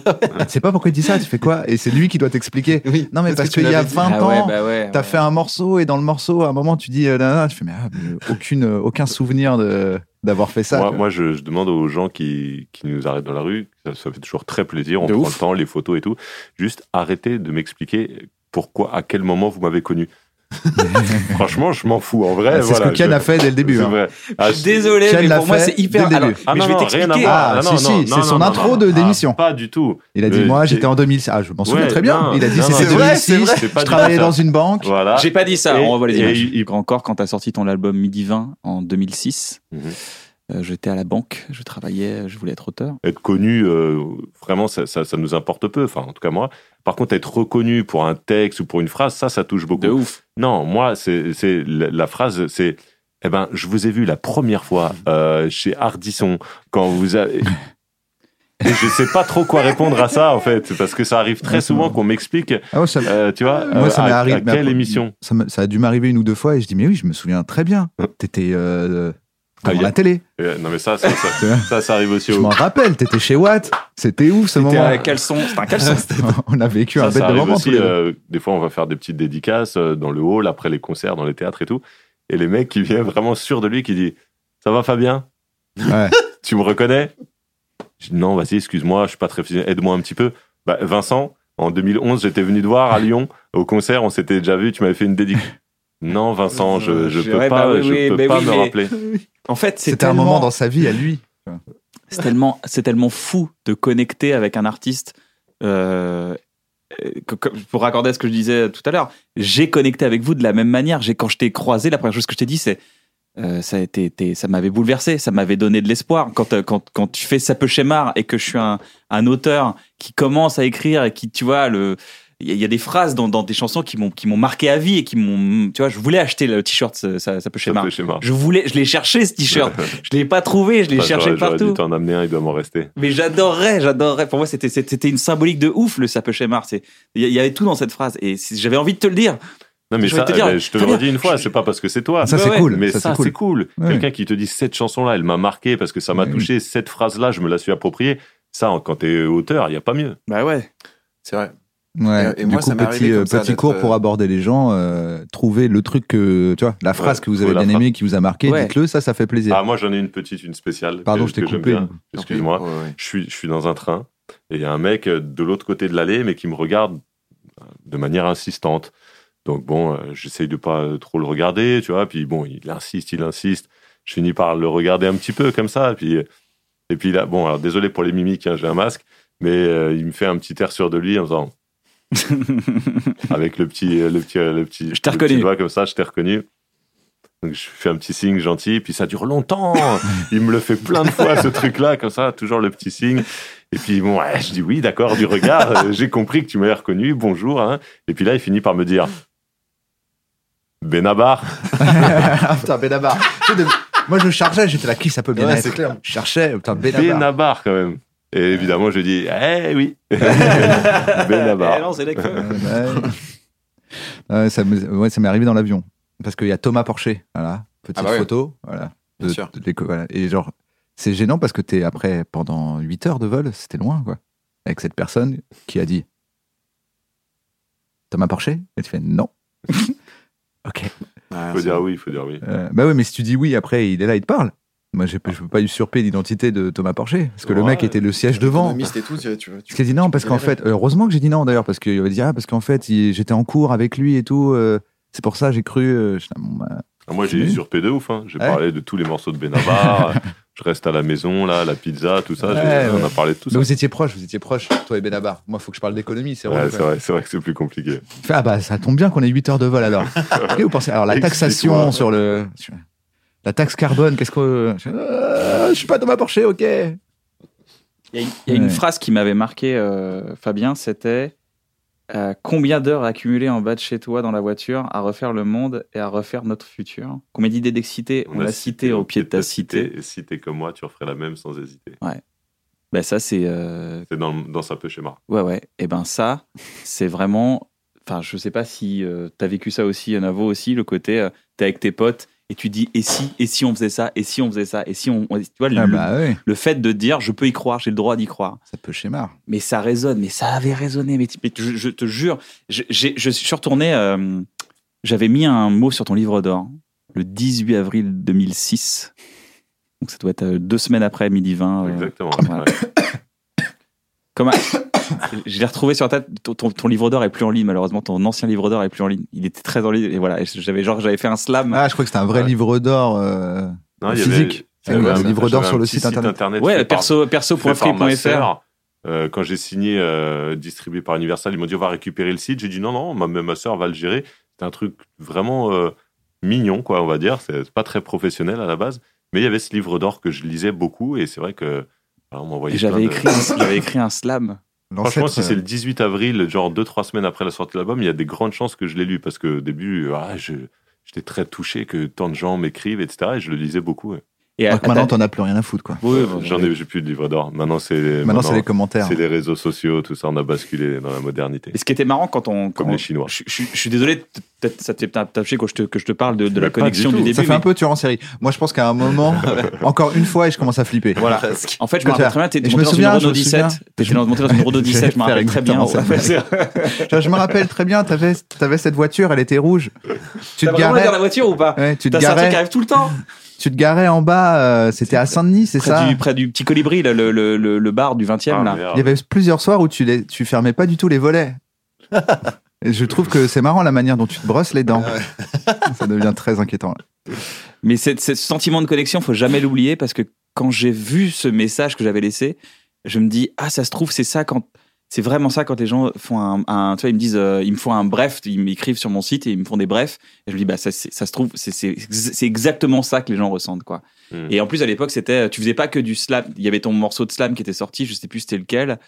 sais pas pourquoi il dit ça, tu fais quoi? Et c'est lui qui doit t'expliquer. Oui. Non, mais parce, qu'il y a l'avais dit. 20 Ah ouais, ans, bah ouais. t'as ouais. fait un morceau et dans le morceau, à un moment, tu dis euh, fais Mais ah, mais aucune, euh, aucun souvenir de- d'avoir fait ça. moi, moi, je, je demande aux gens qui, qui nous arrêtent dans la rue, ça, ça fait toujours très plaisir, on De prend ouf. le temps, les photos et tout, juste arrêtez de m'expliquer pourquoi, à quel moment vous m'avez connu. Franchement, je m'en fous, en vrai. c'est voilà, ce que Ken je- a fait dès le début. C'est hein. vrai. Ah, Je suis désolé, Ken mais l'a pour moi, c'est hyper. dès le Alors, début. Ah mais non, je vais t'expliquer. Ah, non, si, non, si, c'est son non, intro non. de Ah, d'émission. pas du tout. Il a dit Mais Moi, c'est- j'étais en 2006. Ah, je m'en souviens Ouais, très bien. non, il a dit C'était non, c'est vrai, 2006. c'est vrai. C'est pas Je travaillais dans une banque. Voilà. J'ai pas dit ça, Et- on revoit les images. Corps, quand t'as sorti ton album Midi 20 en 2006, Mhm. euh, j'étais à la banque, je travaillais, je voulais être auteur. être connu, euh, vraiment, ça, ça, ça nous importe peu. Enfin, en tout cas, moi. Par contre, être reconnu pour un texte ou pour une phrase, ça, ça touche beaucoup. De ouf. Non, moi, c'est c'est la, la phrase, c'est eh ben, je vous ai vu la première fois euh, chez Hardisson quand vous avez. Et je sais pas trop quoi répondre à ça en fait, parce que ça arrive très souvent qu'on m'explique, Ah ouais, ça, euh, tu vois, Moi, euh, ça à, m'est arrivé. à quelle après, émission ça, a dû m'arriver une ou deux fois et je dis mais oui, je me souviens très bien. T'étais euh, Ah, a- la télé. Euh, Non mais ça, ça, ça, Tu vois ça, ça arrive aussi Je m'en rappelle. T'étais chez Watt. C'était ouf ce C'était moment. un caleçon. C'était un caleçon. On a vécu Ça, un bête de moment tous aussi. euh, des fois, on va faire des petites dédicaces euh, dans le hall après les concerts, dans les théâtres et tout. Et les mecs qui viennent vraiment sûrs de lui, qui disent Ça va, Fabien? Ouais. Tu me reconnais? Je dis Non, vas-y, excuse-moi, je suis pas très aide-moi un petit peu. Bah, Vincent, en 2011, j'étais venu te voir à Lyon au concert, on s'était déjà vu, tu m'avais fait une dédicace. Non, Vincent, je, je peux Ouais, pas, bah oui, je oui, peux mais pas oui, me mais- rappeler. En fait, c'est C'était un moment dans sa vie à lui. c'est tellement, c'est tellement fou de connecter avec un artiste. euh, que- que- pour raccorder à ce que je disais tout à l'heure, j'ai connecté avec vous de la même manière. J'ai quand je t'ai croisé, la première chose que je t'ai dit, c'est euh, ça a été, ça m'avait bouleversé, ça m'avait donné de l'espoir. Quand, euh, quand, quand tu fais ça peut schémar et que je suis un, un auteur qui commence à écrire et qui, tu vois, le, il y, a- y des phrases dans, dans des chansons qui m'ont, qui m'ont marqué à vie et qui m'ont, tu vois, je voulais acheter le t-shirt, ça, ça, ça peut fait schéma. Je voulais, je l'ai cherché ce t-shirt. Je l'ai pas trouvé, je l'ai Bah, cherché partout. dû t'en amener un, il doit m'en rester. Mais j'adorerais, j'adorerais. Pour moi, c'était c'était une symbolique de ouf le ça peut schémar. C'est il y, y avait tout dans cette phrase et j'avais envie de te le dire. Non, mais Je ça, te dire, je te le redis une fois, c'est pas parce que c'est toi. Ça Ouais, c'est ouais. cool. Mais ça, ça, c'est cool. c'est cool. Ouais. Quelqu'un qui te dit cette chanson-là, elle m'a marqué parce que ça m'a Oui. touché, cette phrase-là, je me la suis appropriée. Ça, quand t'es auteur, il n'y a pas mieux. Bah ouais. C'est vrai. Ouais. Et- et du moi, coup, ça petit, euh, comme ça, petit d'être, cours pour euh, aborder les gens, euh, trouver le truc que, tu vois, la phrase Ouais, que vous avez bien aimée, qui vous a marqué, Ouais. dites-le, ça, ça fait plaisir. Ah, moi, j'en ai une petite, une spéciale. Pardon, que- je t'ai coupé. Excuse-moi. Ouais, ouais. Je suis, je suis dans un train et il y a un mec euh, de l'autre côté de l'allée, mais qui me regarde de manière insistante. Donc bon, euh, j'essaye de pas trop le regarder, tu vois. Puis bon, il insiste, il insiste. Je finis par le regarder un petit peu comme ça. Puis, et puis là, bon, alors désolé pour les mimiques, hein, j'ai un masque, mais euh, il me fait un petit air sûr de lui en faisant avec le petit, euh, le petit, euh, le petit, Je t'ai le petit reconnu. doigt comme ça, je t'ai reconnu. Donc je fais un petit signe gentil, puis ça dure longtemps. il me le fait plein de fois ce truc-là, comme ça, toujours le petit signe. Et puis bon, ouais, je dis oui, d'accord, du regard, euh, j'ai compris que tu m'avais reconnu, bonjour. hein. Et puis là, il finit par me dire Benabar. Putain, Benabar. Moi, je chargeais, j'étais là, qui ça peut bien Ouais, être? clair. Je cherchais, putain, Benabar. Benabar quand même. Et évidemment, je dis eh oui, Eh Benabar. non, c'est d'accord. Ouais, ouais. Ouais, ça ouais, m'est arrivé dans l'avion. Parce qu'il y a Thomas Porcher, voilà, petite Ah bah ouais. photo, voilà. Bien sûr. de l'éco- voilà. Et genre, c'est gênant parce que t'es après, pendant 8 heures de vol, c'était loin, quoi. Avec cette personne qui a dit Thomas Porcher? Et tu fais non. ok. Ouais, Il faut dire oui, il faut dire oui. Euh, bah oui, mais si tu dis oui, après, il est là, il te parle. Moi, je peux pas usurper l'identité de Thomas Porcher. Parce que le mec était le siège devant. Et tout, tu, tu, tu, Parce qu'il a dit non, parce qu'en fait, euh, heureusement que j'ai dit non d'ailleurs, parce qu'il avait dit ah, parce qu'en fait, j'étais en cours avec lui et tout, euh, c'est pour ça j'ai cru. euh, je- bon, bah, Ah, Moi, j'ai usurpé de ouf. Hein. J'ai Ouais. parlé de tous les morceaux de Benabar. je reste à la maison, là, la pizza, tout ça. Ouais, on a parlé de tout Mais ça. vous étiez proches, vous étiez proches, toi et Benabar. Moi, il faut que je parle d'économie, c'est Ouais, relou, c'est vrai, c'est vrai que c'est plus compliqué. Ah bah, ça tombe bien qu'on ait 8 heures de vol alors. Et vous pensez, alors la taxation sur le. La taxe carbone, qu'est-ce que. Euh, je suis pas Thomas Porcher, ok. Il y a, une- il y a une Ouais. phrase qui m'avait marqué, euh, Fabien, c'était euh, combien d'heures accumulées en bas de chez toi dans la voiture à refaire le monde et à refaire notre futur? Combien d'idées d'excité on, a l'a cité au pied de ta cité Et si t'es comme moi, tu referais la même sans hésiter. Ben ça c'est euh, C'est dans, dans sa peu schéma. ouais ouais. Et ben ça c'est vraiment. Enfin je sais pas si euh, t'as vécu ça aussi, Navo aussi, le côté euh, t'es avec tes potes et tu dis et si et si on faisait ça et si on faisait ça et si on, on- tu vois le, Ah bah oui, le fait de dire je peux y croire, j'ai le droit d'y croire. ça peut schémar. mais ça résonne, mais ça avait résonné. Mais, mais je, je te jure, je, j'ai- je suis retourné, euh, j'avais mis un mot sur ton livre d'or le 18 avril 2006. Donc ça doit être euh, deux semaines après midi 20. euh, Exactement. ouais. Comme un- je l'ai retrouvé sur ta tête. Ton, ton- ton livre d'or est plus en ligne, malheureusement. Ton ancien livre d'or est plus en ligne. Il était très en ligne. Et voilà, j'avais genre, j'avais fait un slam. Ah, je crois que c'était un vrai Ouais. livre d'or. euh, Non, il y avait- Physique. il y avait un- livre d'or sur le site internet ouais, perso, perso.free.fr. sœur. Euh, quand j'ai signé euh, distribué par Universal, ils m'ont dit on va récupérer le site. J'ai dit non, non, ma, ma soeur va le gérer. C'était un truc vraiment euh, mignon, quoi, on va dire. C'est pas très professionnel à la base. Mais il y avait ce livre d'or que je lisais beaucoup et c'est vrai que j'avais de- écrit, un- j'avais écrit un slam. Franchement, si c'est euh, le 18 avril, genre 2-3 semaines après la sortie de l'album, il y a des grandes chances que je l'ai lu parce que au début, ah, je- j'étais très touché que tant de gens m'écrivent, etc. Et je le lisais beaucoup. ouais. Et que maintenant, t'en as plus rien à foutre, quoi. Oui, J'en ai, j'ai plus de livre d'or. Maintenant, c'est Maintenant, c'est les commentaires. c'est les réseaux sociaux, tout ça. On a basculé dans la modernité, Et ce qui était marrant quand on. comme quand- les Chinois. Je, je- je suis désolé, peut-être ça t'est peut-être touché que je te, que je te parle de, de la connexion du début. Ça fait mais- un peu tueur en série. Moi, je pense qu'à un moment, encore une fois, et je commence à flipper. Voilà. En fait, je me rappelle très bien, t'es monté me dans souviens, une je Renault me 17. souviens. T'étais monté dans une Renault 17, je me rappelle très bien. je me rappelle très bien, t'avais avais cette voiture, elle était rouge. Tu T'as te garais, dans la voiture ou pas tu te T'as ça un truc qui garais, arrive tout le temps tu te garais en bas. euh, C'était à Saint-Denis, c'est ça du, près du petit colibri, là, le, le, le, le bar du 20 e Ah, là. merde. Il y avait plusieurs soirs où tu les, tu fermais pas du tout les volets. Et je trouve que c'est marrant la manière dont tu te brosses les dents. Ça devient très inquiétant. là. Mais c'est- c'est- ce sentiment de connexion, faut jamais l'oublier parce que quand j'ai vu ce message que j'avais laissé, je me dis ah ça se trouve c'est ça quand c'est vraiment ça quand les gens font un, un- tu vois ils me disent euh, ils me font un bref, ils m'écrivent sur mon site et ils me font des brefs et je me dis bah ça ça se trouve c'est c'est c'est exactement ça que les gens ressentent quoi. Hmm. Et en plus à l'époque c'était tu faisais pas que du slam, il y avait ton morceau de slam qui était sorti, je sais plus c'était lequel.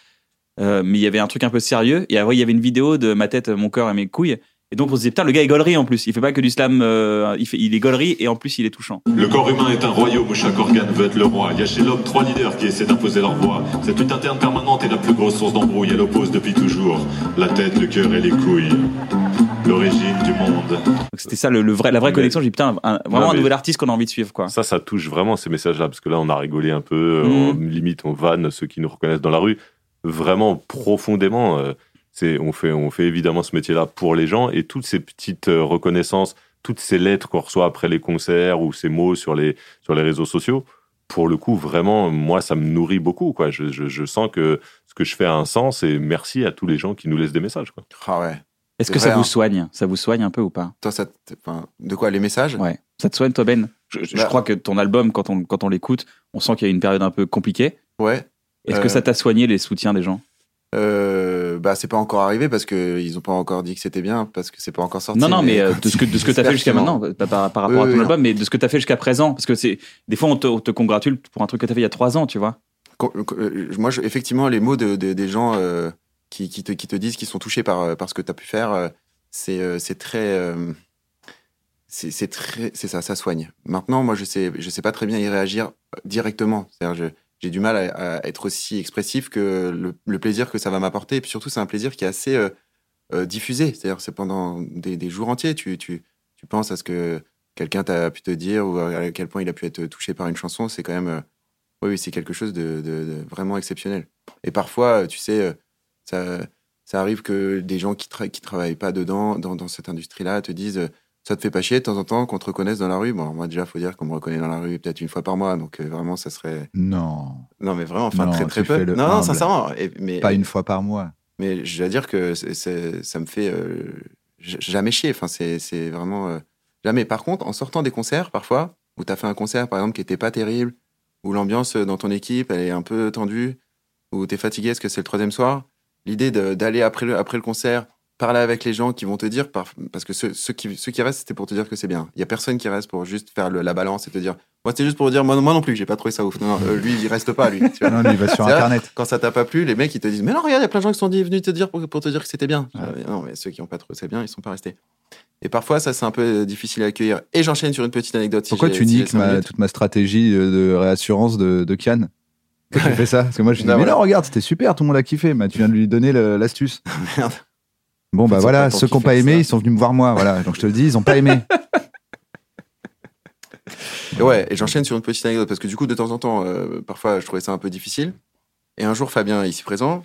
Euh, mais il y avait un truc un peu sérieux et après il y avait une vidéo de ma tête, mon cœur et mes couilles et donc on se disait putain le gars est gaulerie en plus, il fait pas que du slam, euh, il fait il est gaulerie et en plus il est touchant. Le corps humain est un royaume où chaque organe veut être le roi. Il y a chez l'homme trois leaders qui essaient d'imposer leur voix. Cette lutte interne permanente est la plus grosse source d'embrouille. Elle oppose depuis toujours la tête, le cœur et les couilles. l'origine du monde. Donc c'était ça le, le vrai, la vraie Mais- connexion. J'ai dit putain, un- vraiment un nouvel artiste qu'on a envie de suivre quoi. Ça, ça touche vraiment ces messages-là, parce que là, on a rigolé un peu, Mhm. on- limite, on vanne ceux qui nous reconnaissent dans la rue. Vraiment, profondément, euh, on, fait, on fait évidemment ce métier-là pour les gens, et toutes ces petites euh, reconnaissances, toutes ces lettres qu'on reçoit après les concerts, ou ces mots sur les, sur les réseaux sociaux, pour le coup, vraiment, moi, ça me nourrit beaucoup. Quoi. Je, je, je sens que ce que je fais a un sens, et merci à tous les gens qui nous laissent des messages. Quoi. Ah ouais. Est-ce que ça vous hein. soigne? Ça vous soigne un peu ou pas? Toi, ça te- enfin, de quoi Les messages? Ouais. Ça te soigne toi Ben? Je, je- je Bah. crois que ton album, quand on, quand on l'écoute, on sent qu'il y a une période un peu compliquée. Ouais. Est-ce Euh. que ça t'a soigné les soutiens des gens? Euh, bah, c'est pas encore arrivé parce que ils ont pas encore dit que c'était bien, parce que c'est pas encore sorti. Non, non, mais euh, de ce que, de ce que tu as fait jusqu'à maintenant, par, par rapport à ton album, mais de ce que tu as fait jusqu'à présent. Parce que c'est des fois, on te, on te congratule pour un truc que tu as fait il y a trois ans, tu vois. Co- euh, Moi, je- effectivement, les mots de, de- des gens euh, qui, qui, te, qui te disent qu'ils sont touchés par, euh, par ce que tu as pu faire, euh, c'est euh, c'est très. euh, c'est c'est très. C'est ça, ça soigne. Maintenant, moi, je sais, je sais pas très bien y réagir directement. C'est-à-dire, j'ai du mal à, être aussi expressif que le, plaisir que ça va m'apporter. Et puis surtout, c'est un plaisir qui est assez euh, euh, diffusé. C'est-à-dire, c'est pendant des, jours entiers. Tu, tu, tu penses à ce que quelqu'un t'a pu te dire ou à quel point il a pu être touché par une chanson. C'est quand même. euh, oui, c'est quelque chose de, vraiment exceptionnel. Et parfois, tu sais, ça, ça arrive que des gens qui ne travaillent pas dedans, dans, cette industrie-là, te disent ça te fait pas chier de temps en temps qu'on te reconnaisse dans la rue? Bon, alors moi, déjà, faut dire qu'on me reconnaît dans la rue peut-être une fois par mois. Donc, euh, vraiment, ça serait. Non, Non, mais vraiment, enfin, Non, très, très peu. Non, non, sincèrement. Et- mais, pas une fois par mois. mais je dois dire que c'est- c'est- ça me fait euh, jamais chier. Enfin, c'est vraiment euh, jamais. Par contre, en sortant des concerts, parfois, où tu as fait un concert, par exemple, qui était pas terrible, où l'ambiance dans ton équipe, elle est un peu tendue, où tu es fatigué parce que c'est le troisième soir, l'idée d'aller après le, après le concert, parler avec les gens qui vont te dire, par- parce que ceux, ceux qui, ceux qui restent, c'était pour te dire que c'est bien. Il y a personne qui reste pour juste faire le- la balance et te dire, moi, c'était juste pour dire, moi, moi non plus, j'ai pas trouvé ça ouf. Non, non, euh, lui, il reste pas, lui. tu vois. Non, lui, il va sur vrai Internet. Quand ça t'a pas plu, les mecs ils te disent Mais non, regarde, il y a plein de gens qui sont venus te dire pour, pour te dire que c'était bien. Ouais. Euh, non, mais ceux qui ont pas trouvé ça bien, ils sont pas restés. Et parfois, ça c'est un peu euh, difficile à accueillir. Et j'enchaîne sur une petite anecdote. Pourquoi tu niques ma- toute ma stratégie de, réassurance de, de Kian? Pourquoi tu fais ça? Parce que moi, je dis, mais non, regarde, c'était super, tout le monde a kiffé. Mais tu viens de lui donner l'astuce. Merde. Bon, En fait, bah c'est voilà, ceux qui n'ont pas aimé, ça. ils sont venus me voir moi. Voilà, donc je te le dis, ils n'ont pas aimé. Et ouais, et j'enchaîne sur une petite anecdote parce que du coup, de temps en temps, euh, parfois, je trouvais ça un peu difficile. Et un jour, Fabien, ici présent,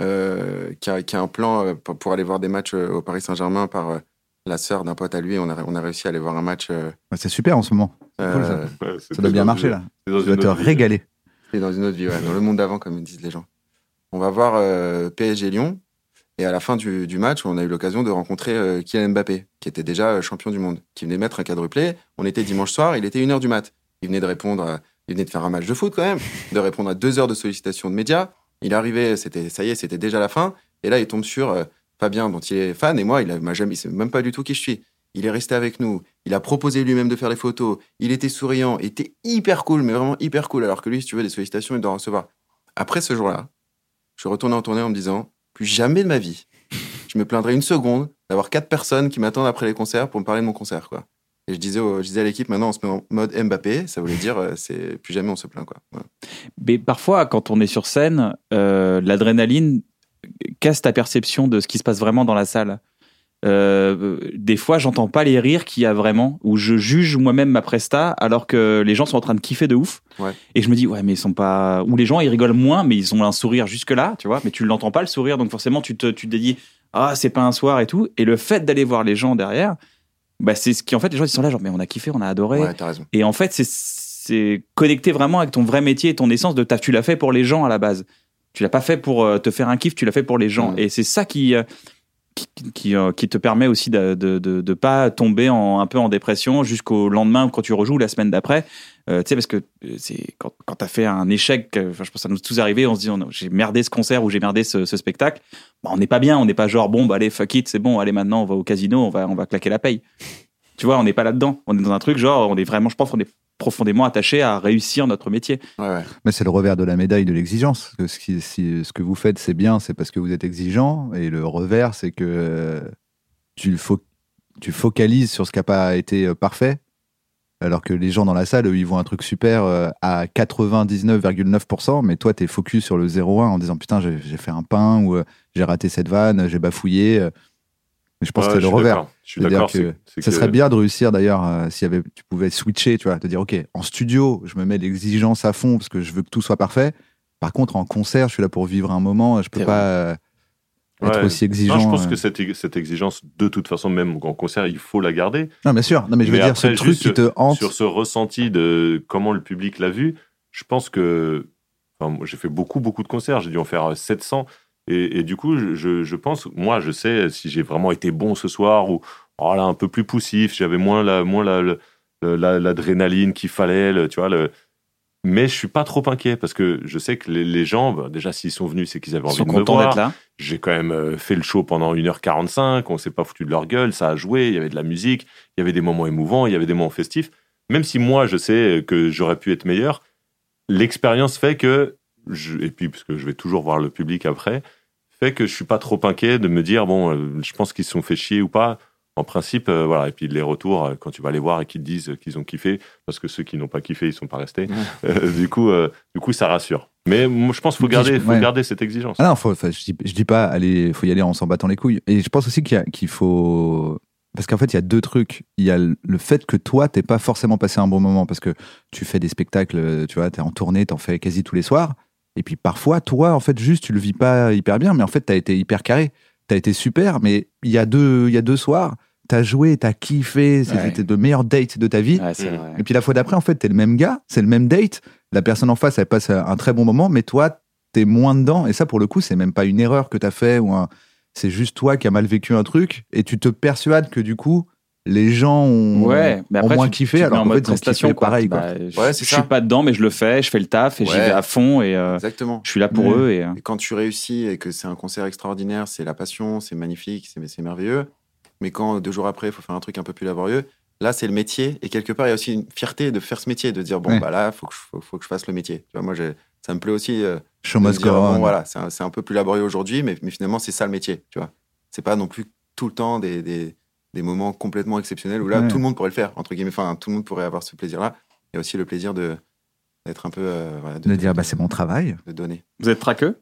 euh, qui, a, qui a un plan euh, pour, aller voir des matchs euh, au Paris Saint-Germain par euh, la sœur d'un pote à lui. On a, on a réussi à aller voir un match. euh, Bah, c'est super en ce moment. cool, ça. Ouais, Ça doit bien marcher là. Tu vas une te vie. régaler. Et dans une autre vie, ouais, dans le monde d'avant, comme disent les gens. On va voir euh, PSG Lyon. Et à la fin du, match, on a eu l'occasion de rencontrer euh, Kylian Mbappé, qui était déjà euh, champion du monde, qui venait mettre un quadruplé. On était dimanche soir, il était 1h du mat. Il venait de répondre, il venait de faire un match de foot quand même, de répondre à deux heures de sollicitations de médias. Il arrivé, c'était, ça y est, c'était déjà la fin. Et là, il tombe sur euh, Fabien, dont il est fan, et moi, il m'a jamais, il sait même pas du tout qui je suis. Il est resté avec nous. Il a proposé lui-même de faire les photos. Il était souriant. Il était hyper cool, mais vraiment hyper cool. Alors que lui, si tu veux, des sollicitations, il doit recevoir. Après ce jour-là, je suis retourné en tournée en me disant plus jamais de ma vie, je me plaindrai une seconde d'avoir quatre personnes qui m'attendent après les concerts pour me parler de mon concert. quoi. Et je disais, je disais à l'équipe, maintenant on se met en mode Mbappé. Ça voulait dire, euh, c'est plus jamais on se plaint. Quoi. Mais parfois, quand on est sur scène, euh, l'adrénaline casse ta perception de ce qui se passe vraiment dans la salle. Euh, des fois, j'entends pas les rires qu'il y a vraiment, où je juge moi-même ma presta, alors que les gens sont en train de kiffer de ouf. Ouais. Et je me dis, ouais, mais ils sont pas. Ou les gens, ils rigolent moins, mais ils ont un sourire jusque-là, tu vois. Mais tu l'entends pas le sourire, donc forcément, tu te, tu te dis, ah, c'est pas un soir et tout. Et le fait d'aller voir les gens derrière, bah, c'est ce qui, en fait, les gens, ils sont là, genre, mais on a kiffé, on a adoré. Ouais, t'as raison. Et en fait, c'est- c'est connecté vraiment avec ton vrai métier et ton essence de ta, tu l'as fait pour les gens à la base. Tu l'as pas fait pour euh, te faire un kiff, tu l'as fait pour les gens. Et c'est ça qui, euh, euh, qui te permet aussi de, de pas tomber en, un peu en dépression jusqu'au lendemain quand tu rejoues la semaine d'après. Euh, tu sais, parce que euh, c'est quand, quand tu as fait un échec, je pense que ça nous tous arrivé, on se dit on- j'ai merdé ce concert ou j'ai merdé ce, spectacle. Bah, on n'est pas bien, on n'est pas genre bon, bah allez, fuck it, c'est bon, allez maintenant on va au casino, on va, on va claquer la paye. Tu vois, on n'est pas là-dedans. On est dans un truc genre, on est vraiment, je pense, qu'on est profondément attaché à réussir notre métier. Ouais, ouais. Mais c'est le revers de la médaille de l'exigence. Ce, qui- si- ce que vous faites, c'est bien, c'est parce que vous êtes exigeant. Et le revers, c'est que tu, fo- tu focalises sur ce qui n'a pas été euh, parfait. Alors que les gens dans la salle, eux, ils voient un truc super euh, à 99,9%, mais toi, tu es focus sur le 0,1 en disant putain, j'ai j'ai fait un pain ou euh, j'ai raté cette vanne, j'ai bafouillé. Euh. Mais je pense Ouais, que c'est le revers. Je suis C'est-à-dire d'accord. que c'est- c'est Ça que- serait bien de réussir d'ailleurs euh, s'il y avait, tu pouvais switcher, tu vois, de dire ok, en studio, je me mets l'exigence à fond parce que je veux que tout soit parfait. Par contre, en concert, je suis là pour vivre un moment, je peux C'est pas euh, être Ouais. aussi exigeant. Non, je pense euh. que cette, cette exigence, de toute façon, même en concert, il faut la garder. Non, bien sûr. Non, mais je veux Mais dire, après, ce truc qui te hante. Sur ce ressenti de comment le public l'a vu, je pense que. Enfin, moi, j'ai fait beaucoup, beaucoup de concerts. J'ai dû en faire euh, 700. Et, et du coup, je, je pense, moi, je sais si j'ai vraiment été bon ce soir ou oh là, un peu plus poussif, j'avais moins la, moins la, l'adrénaline qu'il fallait, le- tu vois. Le... Mais je suis pas trop inquiet parce que je sais que les, les gens, bah, déjà, s'ils sont venus, c'est qu'ils avaient envie sont de me voir. d'être là. J'ai quand même euh, fait le show pendant 1h45, on s'est pas foutu de leur gueule, ça a joué, il y avait de la musique, il y avait des moments émouvants, il y avait des moments festifs. Même si moi, je sais que j'aurais pu être meilleur, l'expérience fait que, je, et puis parce que je vais toujours voir le public après, fait que je suis pas trop inquiet de me dire, bon, euh, je pense qu'ils se sont fait chier ou pas. En principe, euh, voilà. Et puis les retours, euh, quand tu vas les voir et qu'ils disent qu'ils ont kiffé, parce que ceux qui n'ont pas kiffé, ils sont pas restés. euh, du coup, euh, du coup, ça rassure. Mais moi, je pense qu'il faut garder, faut ouais. garder cette exigence. Ah non, faut, je, dis, je dis pas, allez, faut y aller en s'en battant les couilles. Et je pense aussi qu'il faut. Parce qu'en fait, il y a deux trucs. Il y a le fait que toi, t'es pas forcément passé un bon moment parce que tu fais des spectacles, tu vois, t'es en tournée, t'en fais quasi tous les soirs. Et puis parfois, toi, en fait, juste, tu le vis pas hyper bien, mais en fait, t'as été hyper carré. T'as été super, mais il y a deux, y a deux soirs, t'as joué, t'as kiffé, c'était Ouais. de meilleurs dates de ta vie. Ouais. Et puis la fois d'après, en fait, t'es le même gars, c'est le même date. La personne en face, elle passe un très bon moment, mais toi, t'es moins dedans. Et ça, pour le coup, c'est même pas une erreur que t'as fait ou un... c'est juste toi qui as mal vécu un truc et tu te persuades que du coup, les gens ont, Ouais, mais ont après, moins tu- kiffé tu alors en qu'en mode fait, prestation, kiffé quoi. pareil. Quoi. Bah, je, Ouais, c'est je ça. suis pas dedans, mais je le fais, je fais le taf et j'y vais à fond et euh, Exactement. je suis là pour eux. Et, euh, Et quand tu réussis et que c'est un concert extraordinaire, c'est la passion, c'est magnifique, c'est c'est merveilleux. Mais quand deux jours après, il faut faire un truc un peu plus laborieux, là, c'est le métier. Et quelque part, il y a aussi une fierté de faire ce métier, de dire, bon, Ouais. bah là, il faut, que je- faut, faut que je fasse le métier. Tu vois, moi, ça me plaît aussi euh, Show de dire, go bon, on. voilà, c'est un, peu plus laborieux aujourd'hui, mais, mais finalement, c'est ça le métier. Tu vois, c'est pas non plus tout le temps des, des, des moments complètement exceptionnels où là, Ouais. tout le monde pourrait le faire, entre guillemets. Enfin, tout le monde pourrait avoir ce plaisir-là. Il y a aussi le plaisir de d'être un peu. euh, voilà, De dire, bah, c'est mon travail. De donner. Vous êtes traqueux?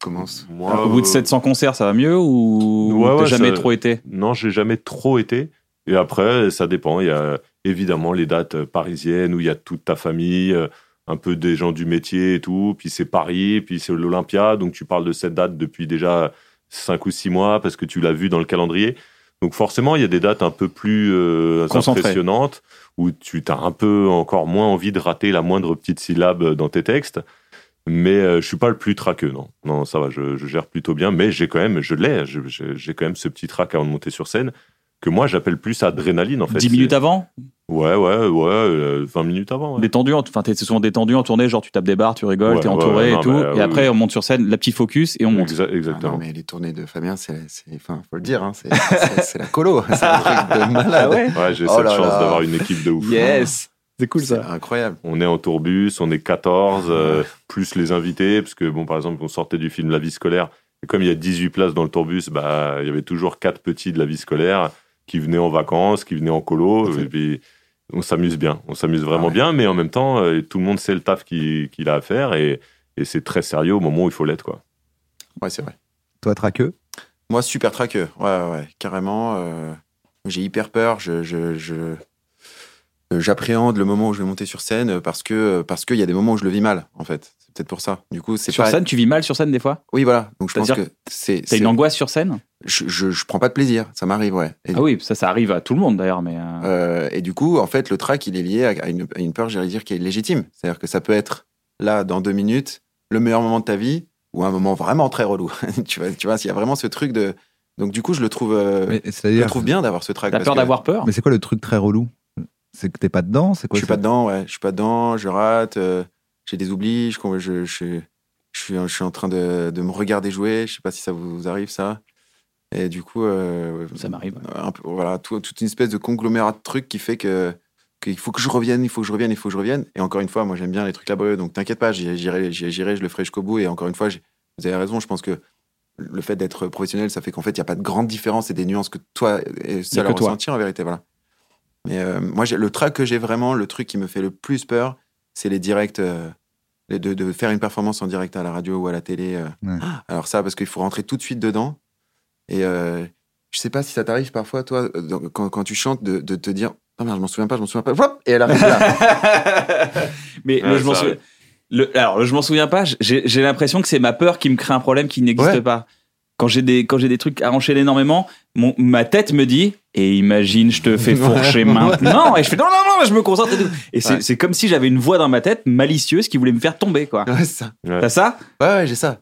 Commence. Moi, Au bout de euh, 700 concerts, ça va mieux ou Ouais, t'as ouais, jamais ça- trop été? Non, j'ai jamais trop été. Et après, ça dépend. Il y a évidemment les dates parisiennes où il y a toute ta famille, euh, un peu des gens du métier et tout. Puis c'est Paris, puis c'est l'Olympia. Donc tu parles de cette date depuis déjà 5 ou 6 mois parce que tu l'as vu dans le calendrier. Donc forcément, il y a des dates un peu plus euh, impressionnantes où tu as un peu encore moins envie de rater la moindre petite syllabe dans tes textes. Mais euh, je suis pas le plus traqueux, non. Non, ça va, je, je gère plutôt bien. Mais j'ai quand même, je l'ai, j'ai quand même ce petit trac avant de monter sur scène que moi j'appelle plus adrénaline en fait. 10 minutes avant? Ouais, ouais, ouais, euh, 20 minutes avant. ouais. Détendu, en- enfin t'es souvent détendu en tournée, genre tu tapes des barres, tu rigoles, Ouais, t'es entouré ouais, et non, tout. mais, et oui, après on monte sur scène, la petite focus et on monte. Exa- Ah non, exactement. mais les tournées de Fabien, c'est, enfin, faut le dire, hein, c'est, la colo. C'est un truc de malade. Ouais, j'ai Oh cette là chance d'avoir une équipe de ouf. Yes C'est cool ça. incroyable. On est en tourbus, on est 14, euh, plus les invités, parce que, bon, par exemple, on sortait du film La vie scolaire, et comme il y a 18 places dans le tourbus, bah, il y avait toujours quatre petits de la vie scolaire qui venaient en vacances, qui venaient en colo, et puis on s'amuse bien, on s'amuse vraiment Ouais. bien, mais en même temps, euh, tout le monde sait le taf qu'il a à faire, et, et c'est très sérieux au moment où il faut l'être, quoi. Ouais, c'est vrai. Toi, traqueux? Moi, super traqueux. Ouais, ouais, carrément. euh, j'ai hyper peur. Je, je, je- j'appréhende le moment où je vais monter sur scène parce que parce qu'il y a des moments où je le vis mal, en fait. C'est peut-être pour ça. Du coup, c'est Sur pas. scène, tu vis mal sur scène des fois? Oui, voilà. Donc je pense que c'est. T'as c'est- une angoisse sur scène? Je, je, je prends pas de plaisir. Ça m'arrive, ouais. Et, Ah oui, ça, ça arrive à tout le monde d'ailleurs, mais. euh, euh, et du coup, en fait, le trac, il est lié à, une, à une peur, j'allais dire, qui est légitime. C'est-à-dire que ça peut être là, dans deux minutes, le meilleur moment de ta vie ou un moment vraiment très relou. tu vois, tu vois, s'il y a vraiment ce truc de. Donc du coup, je le trouve. euh, Mais je le trouve bien d'avoir ce trac. T'as parce peur que- d'avoir peur? Mais c'est quoi le truc très relou? C'est que t'es pas dedans C'est quoi Je suis pas dedans, ouais. Je suis pas dedans, je rate, euh, j'ai des oublis, je, je, je, je, suis, je suis en train de, de me regarder jouer. Je sais pas si ça vous arrive, ça. Et du coup, euh, Ça m'arrive. un peu, voilà, tout- toute une espèce de conglomérat de trucs qui fait que qu'il faut que je revienne, il faut que je revienne, il faut que je revienne. Et encore une fois, moi j'aime bien les trucs laborieux, donc t'inquiète pas, j'irai, je le ferai jusqu'au bout. Et encore une fois, vous avez raison, je pense que le fait d'être professionnel, ça fait qu'en fait, il n'y a pas de grande différence et des nuances que toi est seul que à ressentir en vérité. Voilà. Mais euh, moi, le trac que j'ai vraiment, le truc qui me fait le plus peur, c'est les directs, euh, de, de faire une performance en direct à la radio ou à la télé. euh. Ouais. Alors ça, parce qu'il faut rentrer tout de suite dedans. Et euh, je sais pas si ça t'arrive parfois, toi, dans- quand, quand tu chantes, de, de te dire Oh merde, je m'en souviens pas, je m'en souviens pas. Et elle arrive là. Mais Ouais, je m'en souviens. le- alors, je m'en souviens pas. J'ai j'ai l'impression que c'est ma peur qui me crée un problème qui n'existe Ouais. pas. Quand j'ai des quand j'ai des trucs à enchaîner énormément, mon, ma tête me dit et imagine je te fais fourcher maintenant et je fais non non non je me concentre et tout. Et c'est Ouais. c'est comme si j'avais une voix dans ma tête malicieuse qui voulait me faire tomber quoi. ouais, c'est ça. Ouais. T'as ça? Ouais, ouais, j'ai ça.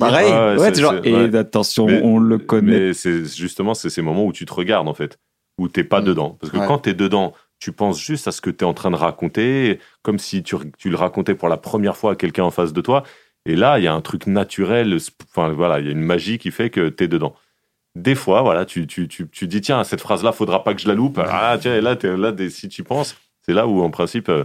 Pareil. Ouais, ouais, genre c'est- et attention Mais- on le connaît. Mais c'est justement c'est ces moments où tu te regardes en fait, où t'es pas Mm. dedans. Parce que Ouais. quand t'es dedans, tu penses juste à ce que t'es en train de raconter, comme si tu, tu le racontais pour la première fois à quelqu'un en face de toi. Et là, il y a un truc naturel. Enfin voilà, il y a une magie qui fait que t'es dedans. Des fois, voilà, tu, tu, tu, tu dis tiens cette phrase-là, faudra pas que je la loupe. Ah tiens, et là, là, si tu penses, c'est là où en principe euh,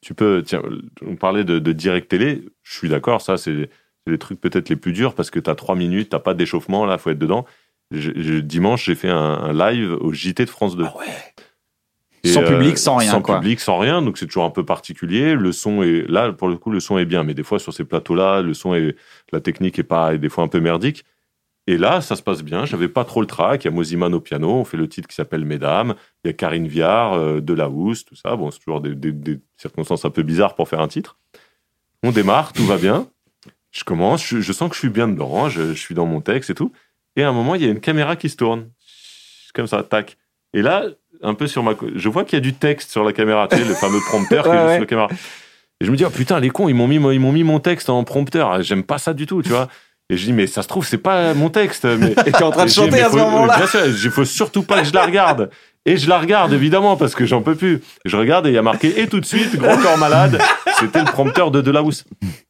tu peux. Tiens, on parlait de, direct télé. Je suis d'accord, ça c'est les trucs peut-être les plus durs parce que tu as trois minutes, t'as pas d'échauffement, là, faut être dedans. Dimanche, j'ai fait un, un live au JT de France 2. Ah Sans public, sans rien, Sans quoi. public, sans rien, donc c'est toujours un peu particulier. Le son est là, pour le coup, le son est bien, mais des fois sur ces plateaux-là, le son est, la technique est pas, est des fois un peu merdique. Et là, ça se passe bien. J'avais pas trop le trac. Il y a Moziman au piano. On fait le titre qui s'appelle Mesdames. Il y a Karine Viard, euh, de la housse, tout ça. Bon, c'est toujours des, des- des circonstances un peu bizarres pour faire un titre. On démarre, tout va bien. Je commence, je, je sens que je suis bien dedans. hein, Je, je suis dans mon texte et tout. Et à un moment, il y a une caméra qui se tourne. Comme ça, tac. Et là, un peu sur ma. Je vois qu'il y a du texte sur la caméra, tu sais, le fameux prompteur qui est Ouais, sur la caméra. Et je me dis, oh putain, les cons, ils m'ont mis, mon- ils m'ont mis mon texte en prompteur. Ah, J'aime pas ça du tout, tu vois. Et je dis, mais ça se trouve, c'est pas mon texte. Mais... Et t'es en train de dis, chanter mais à ce moment-là. Bien sûr, il faut surtout pas que je la regarde. Et je la regarde, évidemment, parce que j'en peux plus. Je regarde et il y a marqué, et tout de suite, grand corps malade. C'était le prompteur de Delahousse.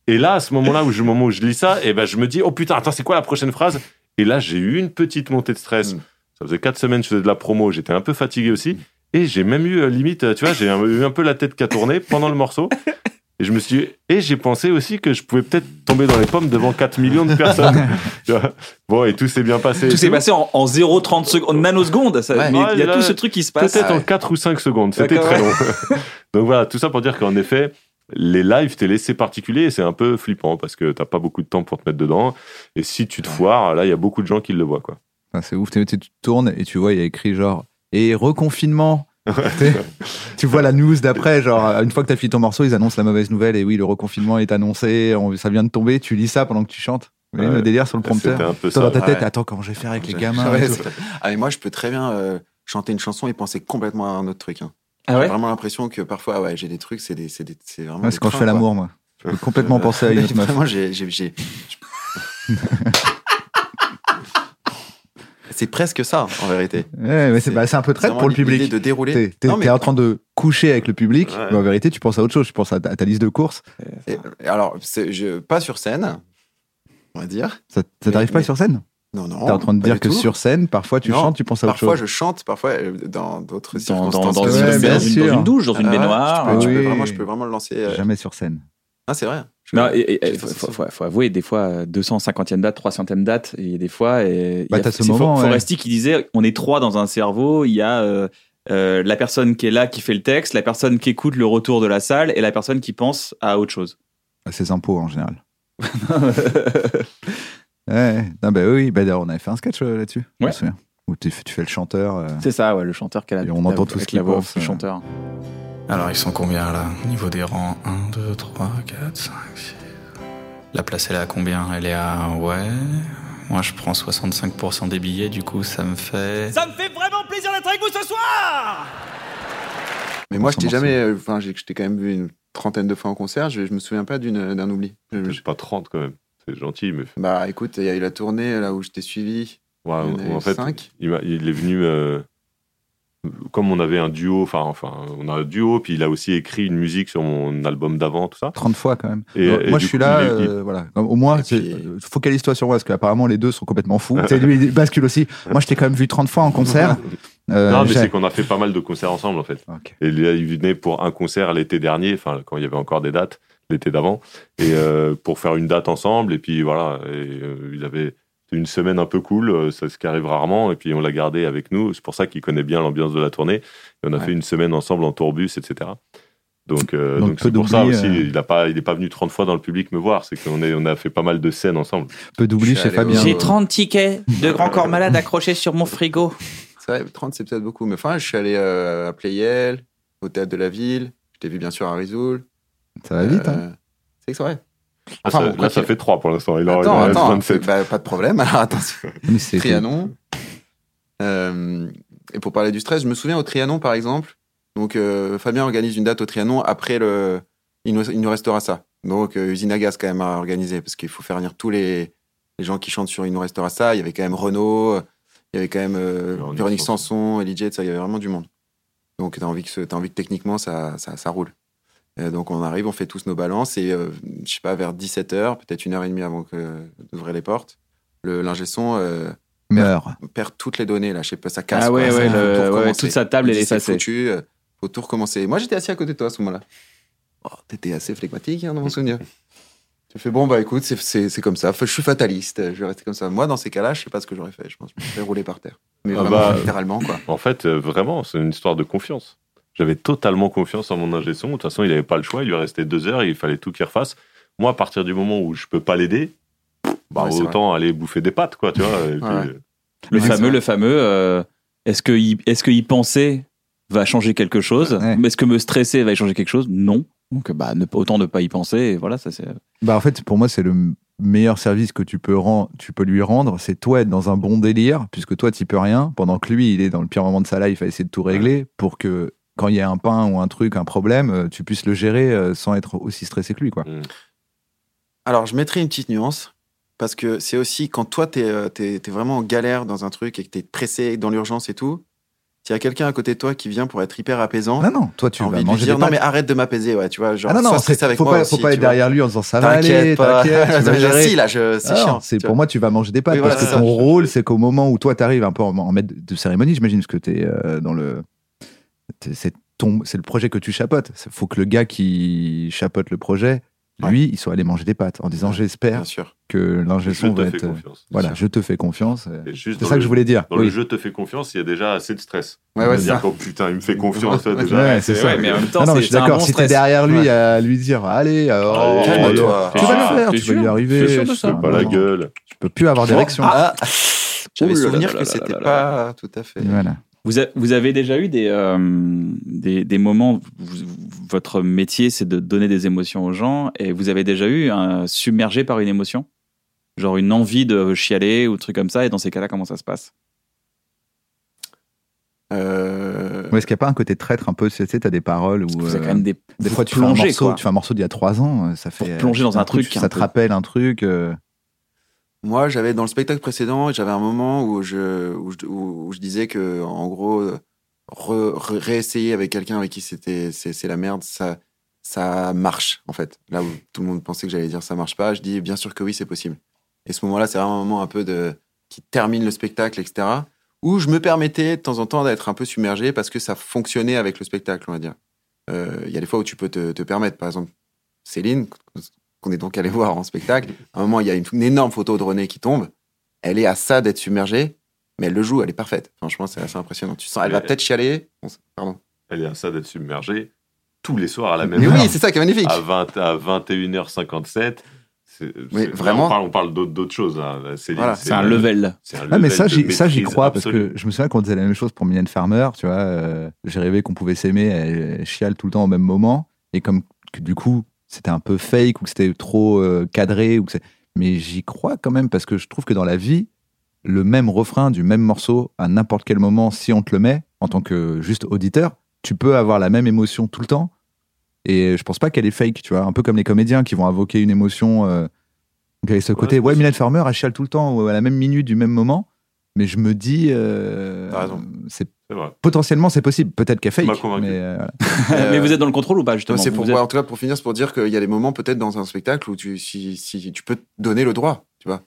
Et là, à ce moment-là, où je, au moment où je lis ça, et ben, je me dis, oh putain, attends, c'est quoi la prochaine phrase? Et là, j'ai eu une petite montée de stress. Mm. Ça faisait quatre semaines que je faisais de la promo, j'étais un peu fatigué aussi. Et j'ai même eu, euh, limite, euh, tu vois, j'ai eu un peu la tête qui a tourné pendant le morceau. Et je me suis et j'ai pensé aussi que je pouvais peut-être tomber dans les pommes devant 4 millions de personnes. Bon, et tout s'est bien passé. Tout s'est passé en, en 0,30 secondes, en nanosecondes. ça- Ouais. mais il y a tout ce truc qui se passe. Peut-être Ah en ouais. 4 ou 5 secondes. C'était très long. Donc voilà, tout ça pour dire qu'en effet, les lives télé, c'est particulier et c'est un peu flippant parce que t'as pas beaucoup de temps pour te mettre dedans. Et si tu te foires, là, il y a beaucoup de gens qui le voient, quoi. Enfin, c'est ouf, tu, tu tournes et tu vois, il y a écrit genre et reconfinement. Tu vois la news d'après, genre une fois que t'as fini ton morceau, ils annoncent la mauvaise nouvelle et oui, le reconfinement est annoncé, on- ça vient de tomber. Tu lis ça pendant que tu chantes. Ouais. le délire sur le C'était prompteur. un peu Toi, dans ta tête, Ouais. attends, comment je vais faire avec les gamins et tout. Ah, mais moi, je peux très bien euh, chanter une chanson et penser complètement à un autre truc. hein. Ah J'ai vraiment l'impression que parfois, ouais, j'ai des trucs, c'est des, c'est des- c'est vraiment. C'est quand je fais quoi. l'amour, moi. Je peux complètement penser à une autre meuf. Vraiment, j'ai. C'est presque ça, en vérité. Ouais, mais c'est C'est- bah, un peu traite pour le public. de dérouler. T'es mais- en train de coucher avec le public, Ouais. mais en vérité, tu penses à autre chose. Tu penses à ta, à ta liste de courses. Et- alors, je, pas sur scène, on va dire. Ça, ça t'arrive pas mais- sur scène? Non, non. T'es en train de dire que tout. sur scène, parfois tu Non, chantes, tu penses à autre Parfois, chose. je chante, parfois euh, dans d'autres dans, dans, circonstances. dans, Ouais, une, bien dans une- dans une douche, dans une Ah baignoire. je, peux, je peux Oui. vraiment, je peux vraiment le lancer. euh, Jamais sur scène. Ah, c'est vrai. Je- Non, et- et- faut, ça. faut- faut avouer, des fois, euh, 250e date, 300e date, et des fois, et, Bah, il y a- ce c'est moment, For- ouais. Foresti qui disait, on est trois dans un cerveau, il y a euh, euh, la personne qui est là, qui fait le texte, la personne qui écoute le retour de la salle, et la personne qui pense à autre chose. À ses impôts en général. Ouais, non, bah oui, bah, d'ailleurs, on avait fait un sketch euh, là-dessus. je me Ouais. souviens. Où tu, tu fais le chanteur. euh, C'est ça, ouais, le chanteur qui a la, Et on entend tout ce qu'il pense, euh. chanteur. Alors, ils sont combien là Au niveau des rangs? 1, 2, 3, 4, 5, 6. La place, elle est à combien? Elle est à. Ouais. Moi, je prends 65% des billets, du coup, ça me fait. Ça me fait vraiment plaisir d'être avec vous ce soir Mais moi, je t'ai jamais. Enfin, j'ai- je t'ai quand même vu une trentaine de fois en concert. Je, je me souviens pas d'une- d'un oubli. Je- pas 30 quand même. C'est gentil, mais. Bah, écoute, il y a eu la tournée là où je t'ai suivi. Ouais, Il y en a en eu fait, cinq. il, m'a- il est venu. euh, comme on avait un duo, enfin, enfin, on a un duo, puis il a aussi écrit une musique sur mon album d'avant, tout ça. 30 fois quand même. Et- et moi, je suis coup, là, il euh, voilà. Au moins, euh, focalise-toi sur moi, parce qu'apparemment, les deux sont complètement fous. Tu sais, lui, il bascule aussi. Moi, je t'ai quand même vu 30 fois en concert. Euh, non, mais c'est qu'on a fait pas mal de concerts ensemble, en fait. Ok. Et là, il venait pour un concert l'été dernier, enfin, quand il y avait encore des dates, l'été d'avant, et euh, pour faire une date ensemble. Et puis voilà, et, euh, il avait une semaine un peu cool, euh, ça ce qui arrive rarement, et puis on l'a gardé avec nous. C'est pour ça qu'il connaît bien l'ambiance de la tournée. Et on a Ouais. fait une semaine ensemble en tourbus, etc. Donc, euh, Donc, c'est pour ça aussi, euh. il a pas, il est pas venu 30 fois dans le public me voir. C'est qu'on est, on a fait pas mal de scènes ensemble. Peu d'oubli chez Fabien. J'ai 30 tickets de Grand Corps Malade accrochés sur mon frigo. C'est vrai, 30, c'est peut-être beaucoup. Mais enfin, je suis allé euh, à Playel, au théâtre de la ville. Je t'ai vu bien sûr à Rizoul. Ça va vite, hein. C'est c'est vrai. Enfin, ça, bon, là, quoi ça qu'il- fait 3 pour l'instant. Il en, Attends, reste attends. 27. Bah, pas de problème. Alors attention. Trianon. Euh, et pour parler du stress, je me souviens au Trianon, par exemple. Donc, euh, Fabien organise une date au Trianon. Après, le, il, nous, il nous restera ça. Donc, euh, Usine à gaz, quand même, à organiser. Parce qu'il faut faire venir tous les, les gens qui chantent sur Il nous restera ça. Il y avait quand même Renaud. Il y avait quand même euh, Véronique Sanson. Jet, ça, il y avait vraiment du monde. Donc, tu as envie que, ce- t'as envie que techniquement, ça, ça, ça roule. Euh, donc, on arrive, on fait tous nos balances. Et, euh, je sais pas, vers 17h, peut-être une heure et demie avant que, d'ouvrir les portes, le l'ingé son euh, Meurt. perd toutes les données là, je sais pas, ça casse. Ah ouais, quoi, ouais, ça, le- tout ouais, toute sa table, elle est effacée. foutu, euh, faut tout recommencer. Moi j'étais assis à côté de toi à ce moment-là. Oh, T'étais assez flegmatique hein, dans mon souvenir. Tu fais bon bah écoute, c'est- comme ça. Je suis fataliste, je vais rester comme ça. Moi dans ces cas-là, je sais pas ce que j'aurais fait. Je pense que je me roulé par terre. Mais Ah vraiment bah, littéralement quoi. En fait, euh, vraiment, c'est une histoire de confiance. J'avais totalement confiance en mon ingé son. De toute façon, il n'avait pas le choix. Il lui restait deux heures et il fallait tout qu'il refasse. Moi, à partir du moment où je peux pas l'aider, bah, Ouais, autant aller bouffer des pâtes, quoi, tu vois. et puis, Ouais. euh, Le Ouais, fameux, le fameux. euh, est-ce que est-ce qu'il pensait va changer quelque chose Ouais. Est-ce que me stresser va y changer quelque chose Non. Donc bah ne, autant ne pas y penser. Et voilà, ça c'est. Bah en fait, pour moi, c'est le meilleur service que tu peux, ren- tu peux lui rendre, c'est toi être dans un bon délire, puisque toi, tu peux rien, pendant que lui, il est dans le pire moment de sa life à essayer de tout régler, pour que quand il y a un pain ou un truc, un problème, euh, tu puisses le gérer euh, sans être aussi stressé que lui. Quoi. Alors je mettrai une petite nuance parce que c'est aussi quand toi t'es euh, t'es t'es vraiment en galère dans un truc et que t'es pressé dans l'urgence et tout. S'il y a quelqu'un à côté de toi qui vient pour être hyper apaisant, Non, non, toi, tu vas manger dire des non mais arrête de m'apaiser ouais tu vois genre Ah non, non, sois c'est- stressé avec faut moi pas, aussi, faut pas tu être derrière lui en disant ça va aller, T'inquiète tu si là c'est Ah non, chiant c'est tu pour moi, tu vas manger des pâtes Oui, voilà, parce que ton ça. rôle, c'est qu'au moment où toi, tu arrives un peu en, en maître de cérémonie, j'imagine, parce que t'es euh, dans le. C'est ton, c'est le projet que tu chapotes. Il faut que le gars qui chapote le projet, lui, il soit allé manger des pâtes en disant j'espère que l'ingé je son te va fais être. euh, confiance. Voilà, je te fais confiance. C'est ça le- que je voulais dire. Dans Oui. le jeu te fais confiance, il y a déjà assez de stress. ouais ouais dire putain, il me fait confiance, Ouais, déjà. ouais, c'est ça. Ouais, mais en même temps, Non, non, je suis d'accord. bon si t'es derrière lui Ouais. à lui dire allez, euh, oh, calme-toi. tu vas Ah, le faire, tu vas y arriver. Je Pas la gueule. Je peux plus avoir d'érection. ah j'avais Ouh là souvenir que c'était pas tout à fait Voilà. Vous, a- vous avez déjà eu des, euh, des, des moments, vous- votre métier c'est de donner des émotions aux gens, et vous avez déjà eu un, submergé par une émotion? Genre une envie de chialer ou truc comme ça, et dans ces cas-là, comment ça se passe? Euh, Est-ce qu'il n'y a pas un côté traître un peu? Tu sais, t'as des paroles où. euh, quand même des, Des fois, tu fais, un plongez, morceau, quoi. tu fais un morceau d'il y a trois ans, ça fait. Pour plonger dans un truc ça te peu- rappelle un truc. euh, Moi, j'avais dans le spectacle précédent, j'avais un moment où je, où je, disais que, en gros, réessayer avec quelqu'un avec qui c'était c'est la merde, ça, ça marche, en fait. Là où tout le monde pensait que j'allais dire ça marche pas, je dis bien sûr que oui, c'est possible. Et ce moment-là, c'est vraiment un moment un peu de qui termine le spectacle, etc. Où je me permettais de temps en temps d'être un peu submergé parce que ça fonctionnait avec le spectacle, on va dire. Euh, Il y a des fois où tu peux te permettre, par exemple, Céline, qu'on est donc allé voir en spectacle, à un moment, il y a une, une énorme photo de René qui tombe. Elle est à ça d'être submergée, mais elle le joue, elle est parfaite. Franchement, c'est assez impressionnant. Tu sens, elle va Mais- peut-être chialer. Pardon. Elle est à ça d'être submergée tous les soirs à la même Mais heure. oui, c'est ça qui est magnifique. à, 20, à 21h57. c'est- Mais là, vraiment- on parle, on parle d'autres choses. hein. Voilà. C'est un level. c'est un Ah, mais level ça, j'y, ça, j'y crois parce que je me souviens qu'on disait la même chose pour Mylène Farmer, tu vois. euh, j'ai rêvé qu'on pouvait s'aimer, elle, elle chiale tout le temps au même moment. Et comme que du coup, c'était un peu fake ou que c'était trop euh, cadré. Ou que. Mais j'y crois quand même parce que je trouve que dans la vie, le même refrain du même morceau à n'importe quel moment, si on te le met en tant que juste auditeur, tu peux avoir la même émotion tout le temps. Et je pense pas qu'elle est fake, tu vois. Un peu comme les comédiens qui vont invoquer une émotion. Euh, donc, il y a ce Ouais, côté, ouais. Mylène Farmer, elle chiale tout le temps ou à la même minute du même moment. Mais je me dis, euh, C'est vrai. potentiellement c'est possible. Peut-être m'as fake. Mais euh, voilà. Mais vous êtes dans le contrôle ou pas, justement c'est pour, êtes- en tout cas, pour finir, c'est pour dire qu'il y a des moments, peut-être dans un spectacle, où tu, si, si tu peux te donner le droit, tu vois.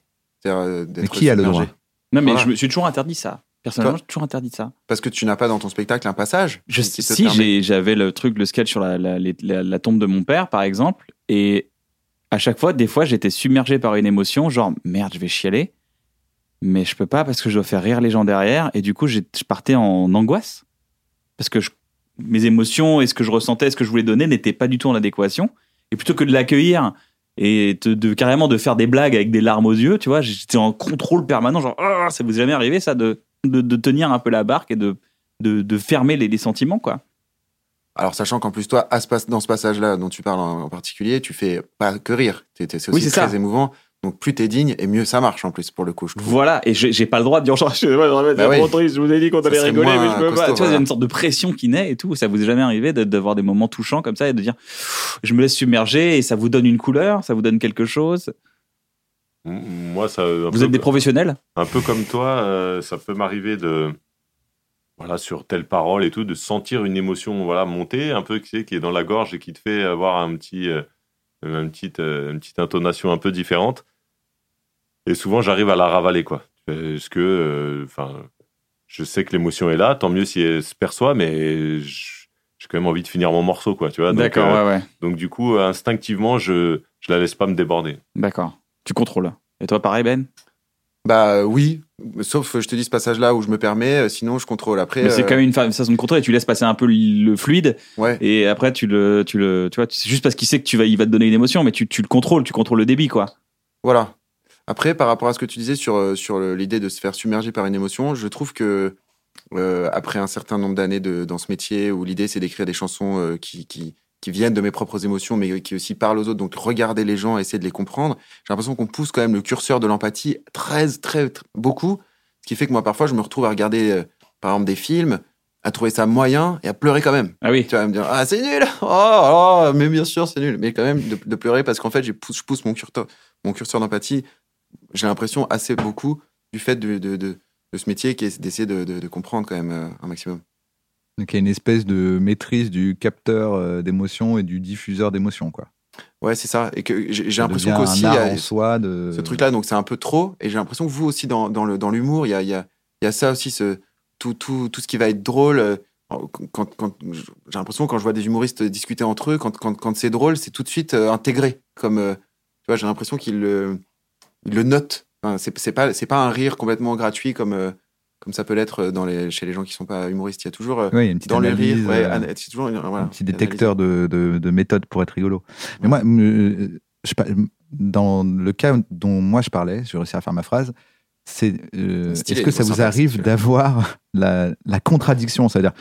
Euh, Mais qui a le droit? Non, mais Voilà. je me suis toujours interdit ça. Personnellement, j'ai toujours interdit ça. Parce que tu n'as pas dans ton spectacle un passage. Je, qui te si, j'avais le truc, le sketch sur la, la, les- la- la tombe de mon père, par exemple, et à chaque fois, des fois, j'étais submergé par une émotion, genre merde, je vais chialer, mais je peux pas parce que je dois faire rire les gens derrière, et du coup, je partais en angoisse parce que je, mes émotions et ce que je ressentais, ce que je voulais donner n'étaient pas du tout en adéquation. Et plutôt que de l'accueillir et de, de- carrément de faire des blagues avec des larmes aux yeux, tu vois, j'étais en contrôle permanent, genre, Ah, ça vous est jamais arrivé ça, de, de, de tenir un peu la barque et de, de, fermer les, les sentiments, quoi. Alors, sachant qu'en plus, toi, à ce dans ce passage-là dont tu parles en, particulier, tu fais pas que rire. C'est Oui, aussi c'est très ça. émouvant. Donc, plus t'es digne et mieux ça marche en plus, pour le coup, je. Voilà, et j'ai pas le droit de dire, genre, je, ouais, Bah oui. triste, je vous ai dit qu'on allait rigoler, mais je peux pas. Tu vois, il y a une sorte de pression qui naît et tout. Ça vous est jamais arrivé de- d'avoir des moments touchants comme ça et de dire, je me laisse submerger et ça vous donne une couleur, ça vous donne quelque chose? M- Moi, ça. Vous peu- êtes des professionnels? Un peu comme toi, euh, ça peut m'arriver de, voilà, sur telle parole et tout, de sentir une émotion, voilà, monter un peu, qui, sais, qui est dans la gorge et qui te fait avoir un petit, euh, une petite, euh, une petite intonation un peu différente. Et souvent, j'arrive à la ravaler, quoi. Parce que, euh, enfin, je sais que l'émotion est là, tant mieux si elle se perçoit, mais j'ai quand même envie de finir mon morceau, quoi, tu vois. Donc, D'accord, euh, ouais, ouais. donc, du coup, instinctivement, je, je la laisse pas me déborder. D'accord. Tu contrôles. Et toi, pareil, Ben? Bah oui, sauf je te dis ce passage-là où je me permets, euh, sinon je contrôle. Après, Mais c'est euh, quand même une fa- façon de contrôler. Tu laisses passer un peu le fluide ouais. et après tu le, tu le, tu vois, c'est juste parce qu'il sait que tu vas, il va te donner une émotion, mais tu, tu le contrôles, tu contrôles le débit, quoi. Voilà. Après, par rapport à ce que tu disais sur, euh, sur l'idée de se faire submerger par une émotion, je trouve que euh, après un certain nombre d'années dans ce métier, où l'idée c'est d'écrire des chansons euh, qui, qui, qui viennent de mes propres émotions, mais qui aussi parlent aux autres, donc regarder les gens, essayer de les comprendre, j'ai l'impression qu'on pousse quand même le curseur de l'empathie très, très, très- beaucoup, ce qui fait que moi parfois je me retrouve à regarder euh, par exemple des films, à trouver ça moyen et à pleurer quand même. Ah oui. Tu vas me dire, ah, c'est nul! Oh, oh, mais bien sûr, c'est nul. Mais quand même, de, de pleurer parce qu'en fait, pousse, je pousse mon curseur d'empathie, j'ai l'impression, assez beaucoup du fait de, de, de, de ce métier qui est d'essayer de, comprendre quand même euh, un maximum. Donc il y a une espèce de maîtrise du capteur euh, d'émotions et du diffuseur d'émotions, quoi. Ouais, c'est ça. Et que j'ai l'impression qu'aussi, de... ce truc-là, donc c'est un peu trop. Et j'ai l'impression que vous aussi, dans, dans l'humour, il y a, il y, a, il y a ça aussi, ce, tout, tout, tout ce qui va être drôle. euh, Quand, quand, j'ai l'impression, quand je vois des humoristes discuter entre eux, quand, quand, quand c'est drôle, c'est tout de suite intégré. Comme, tu vois, j'ai l'impression qu'ils le, ils le notent. Enfin, c'est pas, c'est pas un rire complètement gratuit comme, euh, comme ça peut l'être dans les, chez les gens qui sont pas humoristes. Il y a toujours, euh, Ouais, il y a une dans les analyse, rires, ouais, euh, ana- c'est toujours voilà, un petit détecteur de, de, de méthode pour être rigolo. Mais moi, je, dans le cas dont moi je parlais, je vais réussir à faire ma phrase, c'est euh, est-ce que ça vous arrive d'avoir la, la contradiction? C'est-à-dire,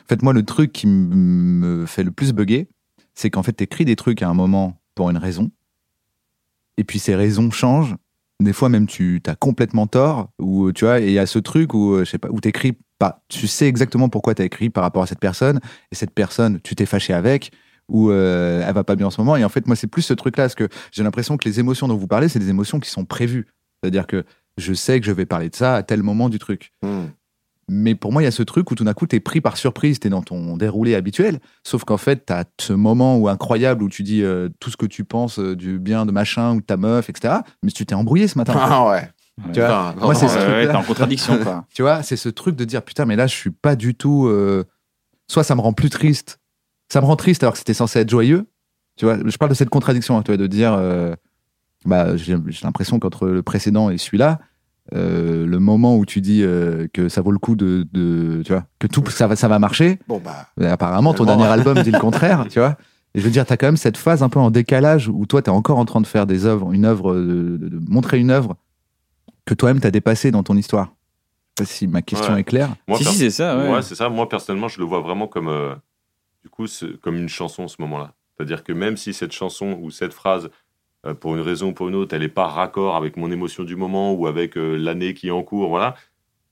en fait, moi, le truc qui me fait le plus bugger, c'est qu'en fait, tu écris des trucs à un moment pour une raison, et puis ces raisons changent. Des fois, même, tu as complètement tort, ou tu vois, et il y a ce truc où, euh, je sais pas, où t'écris pas, tu sais exactement pourquoi tu as écrit par rapport à cette personne, et cette personne, tu t'es fâché avec, ou euh, elle va pas bien en ce moment. Et en fait, moi, c'est plus ce truc-là, parce que j'ai l'impression que les émotions dont vous parlez, c'est des émotions qui sont prévues. C'est-à-dire que je sais que je vais parler de ça à tel moment du truc. Hmm. Mais pour moi, il y a ce truc où tout d'un coup, tu es pris par surprise, tu es dans ton déroulé habituel. Sauf qu'en fait, tu as ce moment où incroyable où tu dis euh, tout ce que tu penses euh, du bien de machin ou de ta meuf, etc. Mais tu t'es embrouillé ce matin. Ah ouais. Tu vois, Putain, moi, c'est non, ce Ouais, ouais, en contradiction, quoi. Tu vois, c'est ce truc de dire putain, mais là, je suis pas du tout. euh, Soit ça me rend plus triste, ça me rend triste alors que c'était censé être joyeux. Tu vois, je parle de cette contradiction, hein, tu vois, de dire, euh, bah, j'ai l'impression qu'entre le précédent et celui-là, euh, le moment où tu dis euh, que ça vaut le coup de, de- tu vois, que tout ça va, ça va marcher. Bon, bah. mais apparemment, ton dernier album dit le contraire, tu vois. Et je veux dire, tu as quand même cette phase un peu en décalage où toi, tu es encore en train de faire des œuvres, une œuvre, de, de- de montrer une œuvre que toi-même t'as dépassée dans ton histoire. Je sais pas si ma question Ouais. est claire. Moi, si, si, c'est ça, ouais. Ouais, c'est ça. Moi, personnellement, je le vois vraiment comme, euh, du coup, c'est comme une chanson, ce moment-là. C'est-à-dire que même si cette chanson ou cette phrase, pour une raison ou pour une autre, elle n'est pas raccord avec mon émotion du moment ou avec euh, l'année qui est en cours, voilà,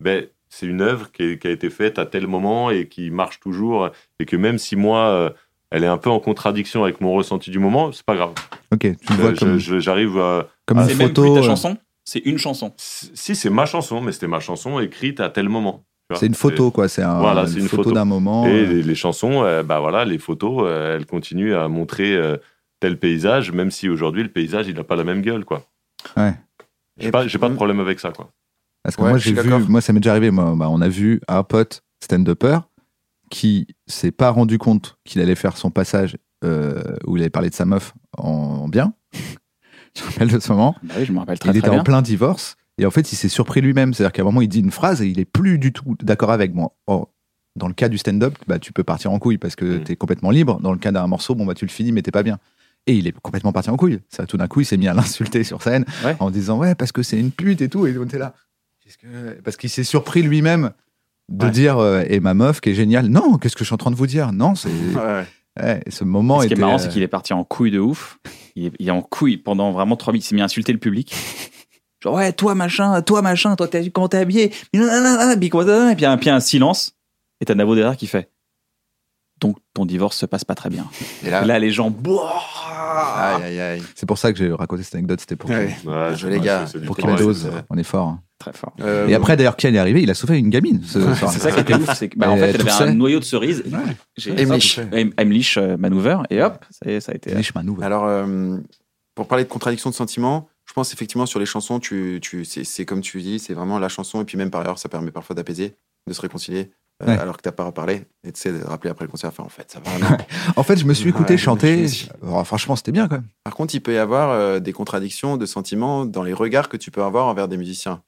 ben, c'est une œuvre qui, a été faite à tel moment et qui marche toujours. Et que même si moi, euh, elle est un peu en contradiction avec mon ressenti du moment, c'est pas grave. Ok, tu le vois Euh, comme, J'arrive à. comme ah, une même photo. plus ta euh, chanson, c'est une chanson. Si, c'est ma chanson, mais c'était ma chanson écrite à tel moment. C'est une photo, quoi. C'est un- Voilà, une, c'est une photo, photo. d'un moment. Et euh, les, les chansons, euh, bah voilà, les photos, euh, elles continuent à montrer euh, tel paysage, même si aujourd'hui le paysage il n'a pas la même gueule, quoi. Ouais. J'ai pas, pas de problème avec ça, quoi. Parce que Ouais, moi, j'ai vu, moi, ça m'est déjà arrivé. Moi, bah, on a vu un pote stand-upper qui s'est pas rendu compte qu'il allait faire son passage euh, où il allait parler de sa meuf en bien. je me rappelle de ce moment. Bah oui, je me rappelle très il très était bien. en plein divorce et en fait, il s'est surpris lui-même. C'est-à-dire qu'à un moment, il dit une phrase et il est plus du tout d'accord avec moi. Or, Dans le cas du stand-up, bah, tu peux partir en couille parce que Mm. tu es complètement libre. Dans le cas d'un morceau, bon, bah, tu le finis, mais t'es pas bien. Et il est complètement parti en couille. Ça, tout d'un coup, il s'est mis à l'insulter sur scène Ouais. en disant Ouais, parce que c'est une pute et tout. Et on était là. Que- Parce qu'il s'est surpris lui-même de Ouais. dire euh, Et ma meuf qui est géniale. Non, qu'est-ce que je suis en train de vous dire? Non, c'est. Ouais, et ce moment Ce qui est marrant, euh, c'est qu'il est parti en couille de ouf. Il est, il est en couille pendant vraiment trois minutes. Il s'est mis à insulter le public. Genre, ouais, toi machin, toi machin, toi, comment t'es habillé? Puis Et puis un, puis un silence. Et t'as Navo derrière qui fait. Donc ton divorce se passe pas très bien. Et là, Et là, les gens. Boah aïe, aïe, aïe. C'est pour ça que j'ai raconté cette anecdote. C'était pour, Ouais. Ouais, Je les gars, pour travail, dose, on est fort. hein. Très fort. Euh, Et après, d'ailleurs, qui elle est arrivé Il a sauvé une gamine. ce. C'est ça qui était ouf. C'est que, bah, en fait, elle avait un noyau de cerise. Heimlich euh, maneuver. Et hop, ça, y est, ça a été. Les chemins nouveaux. Alors, euh, pour parler de contradiction de sentiments, je pense effectivement sur les chansons, tu, tu, c'est, c'est comme tu dis, c'est vraiment la chanson, et puis même par ailleurs, ça permet parfois d'apaiser, de se réconcilier, euh, Ouais. alors que t'as pas reparlé, et tu sais, de rappeler après le concert, enfin, en fait, ça va. En fait, je me suis écouté Ouais, chanter. suis- Alors, franchement, c'était bien quand même. Par contre, il peut y avoir euh, des contradictions de sentiments dans les regards que tu peux avoir envers des musiciens.